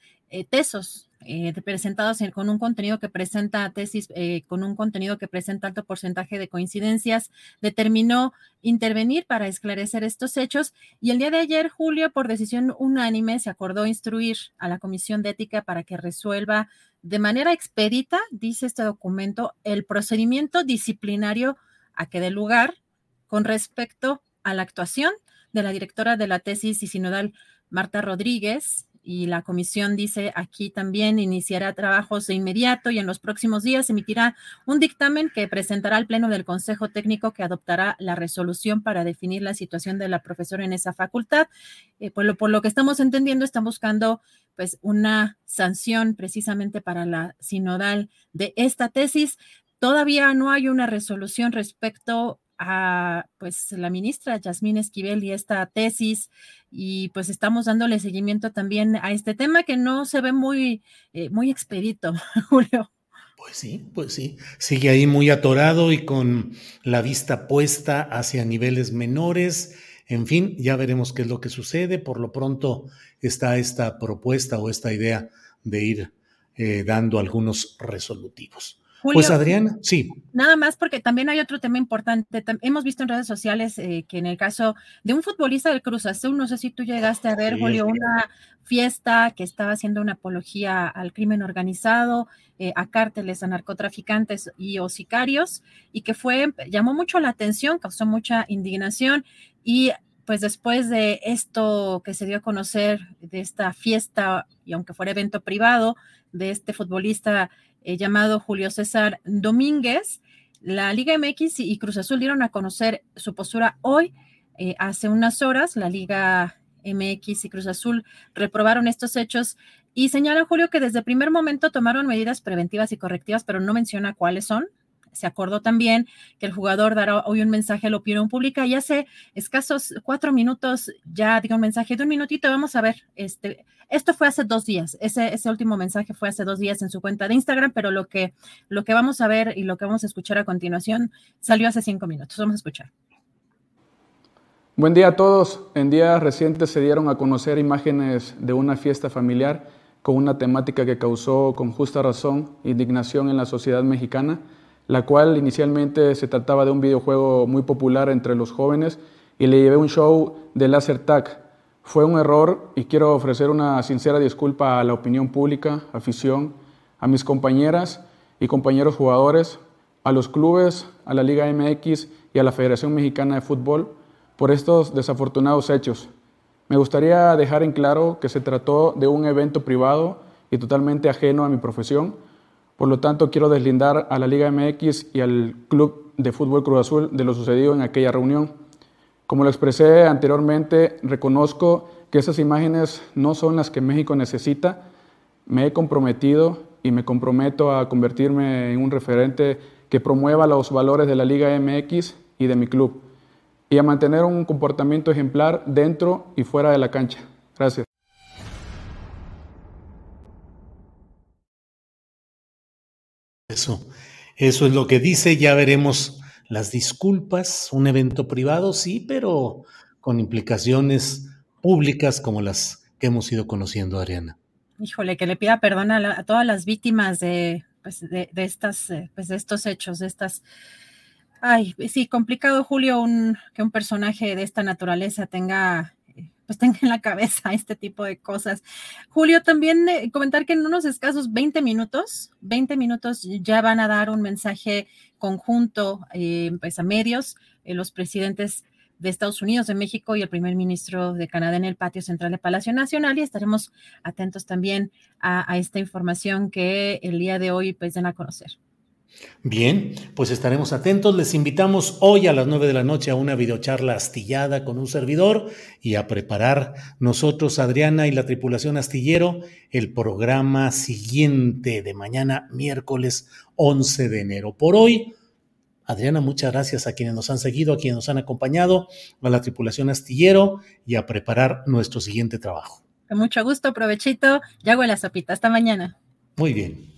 tesos eh, presentados con un contenido que presenta tesis, eh, con un contenido que presenta alto porcentaje de coincidencias, determinó intervenir para esclarecer estos hechos y el día de ayer, Julio, por decisión unánime, se acordó instruir a la Comisión de Ética para que resuelva de manera expedita, dice este documento, el procedimiento disciplinario a que dé lugar con respecto a la actuación de la directora de la tesis y sinodal Marta Rodríguez, y la comisión dice aquí también iniciará trabajos de inmediato y en los próximos días emitirá un dictamen que presentará al Pleno del Consejo Técnico que adoptará la resolución para definir la situación de la profesora en esa facultad. Eh, por, lo, por lo que estamos entendiendo, están buscando pues una sanción precisamente para la sinodal de esta tesis. Todavía no hay una resolución respecto a pues la ministra Yasmín Esquivel y esta tesis y pues estamos dándole seguimiento también a este tema que no se ve muy eh, muy expedito, Julio.
Pues sí, pues sí, sigue ahí muy atorado y con la vista puesta hacia niveles menores. En fin, ya veremos qué es lo que sucede. Por lo pronto está esta propuesta o esta idea de ir eh, dando algunos resolutivos pues Adriana, sí.
Nada más porque también hay otro tema importante. Hemos visto en redes sociales eh, que en el caso de un futbolista del Cruz Azul, no sé si tú llegaste a ver, Julio, una fiesta que estaba haciendo una apología al crimen organizado, eh, a cárteles, a narcotraficantes y o sicarios, y que fue, llamó mucho la atención, causó mucha indignación y pues después de esto que se dio a conocer, de esta fiesta, y aunque fuera evento privado, de este futbolista eh, llamado Julio César Domínguez. La Liga MX y Cruz Azul dieron a conocer su postura hoy, eh, hace unas horas. La Liga MX y Cruz Azul reprobaron estos hechos y señala Julio que desde el primer momento tomaron medidas preventivas y correctivas, pero no menciona cuáles son. Se acordó también que el jugador dará hoy un mensaje a la opinión pública y hace escasos cuatro minutos ya digo un mensaje de un minutito. Vamos a ver, este, esto fue hace dos días. Ese, ese último mensaje fue hace dos días en su cuenta de Instagram, pero lo que, lo que vamos a ver y lo que vamos a escuchar a continuación salió hace cinco minutos. Vamos a escuchar.
Buen día a todos. En días recientes se dieron a conocer imágenes de una fiesta familiar con una temática que causó con justa razón indignación en la sociedad mexicana la cual inicialmente se trataba de un videojuego muy popular entre los jóvenes y le llevé un show de laser tag. Fue un error y quiero ofrecer una sincera disculpa a la opinión pública, afición, a mis compañeras y compañeros jugadores, a los clubes, a la Liga MX y a la Federación Mexicana de Fútbol por estos desafortunados hechos. Me gustaría dejar en claro que se trató de un evento privado y totalmente ajeno a mi profesión, por lo tanto, quiero deslindar a la Liga MX y al Club de Fútbol Cruz Azul de lo sucedido en aquella reunión. Como lo expresé anteriormente, reconozco que esas imágenes no son las que México necesita. Me he comprometido y me comprometo a convertirme en un referente que promueva los valores de la Liga MX y de mi club y a mantener un comportamiento ejemplar dentro y fuera de la cancha. Gracias.
Eso es lo que dice, ya veremos las disculpas, un evento privado, sí, pero con implicaciones públicas como las que hemos ido conociendo, Ariana.
Híjole, que le pida perdón a, todas las víctimas de, pues, de, estas, eh, pues, de estos hechos, de estas... Ay, sí, complicado, Julio, que un personaje de esta naturaleza tenga pues tenga en la cabeza este tipo de cosas. Julio, también eh, comentar que en unos escasos 20 minutos, 20 minutos ya van a dar un mensaje conjunto eh, pues a medios, eh, los presidentes de Estados Unidos, de México y el primer ministro de Canadá en el patio central de Palacio Nacional y estaremos atentos también a, a esta información que el día de hoy pues den a conocer.
Bien, pues estaremos atentos. Les invitamos hoy a las nueve de la noche a una videocharla astillada con un servidor y a preparar nosotros, Adriana y la tripulación astillero, el programa siguiente de mañana, miércoles 11 de enero. Por hoy, Adriana, muchas gracias a quienes nos han seguido, a quienes nos han acompañado, a la tripulación astillero y a preparar nuestro siguiente trabajo.
Con mucho gusto, provechito. Ya hago la sopita. Hasta mañana.
Muy bien.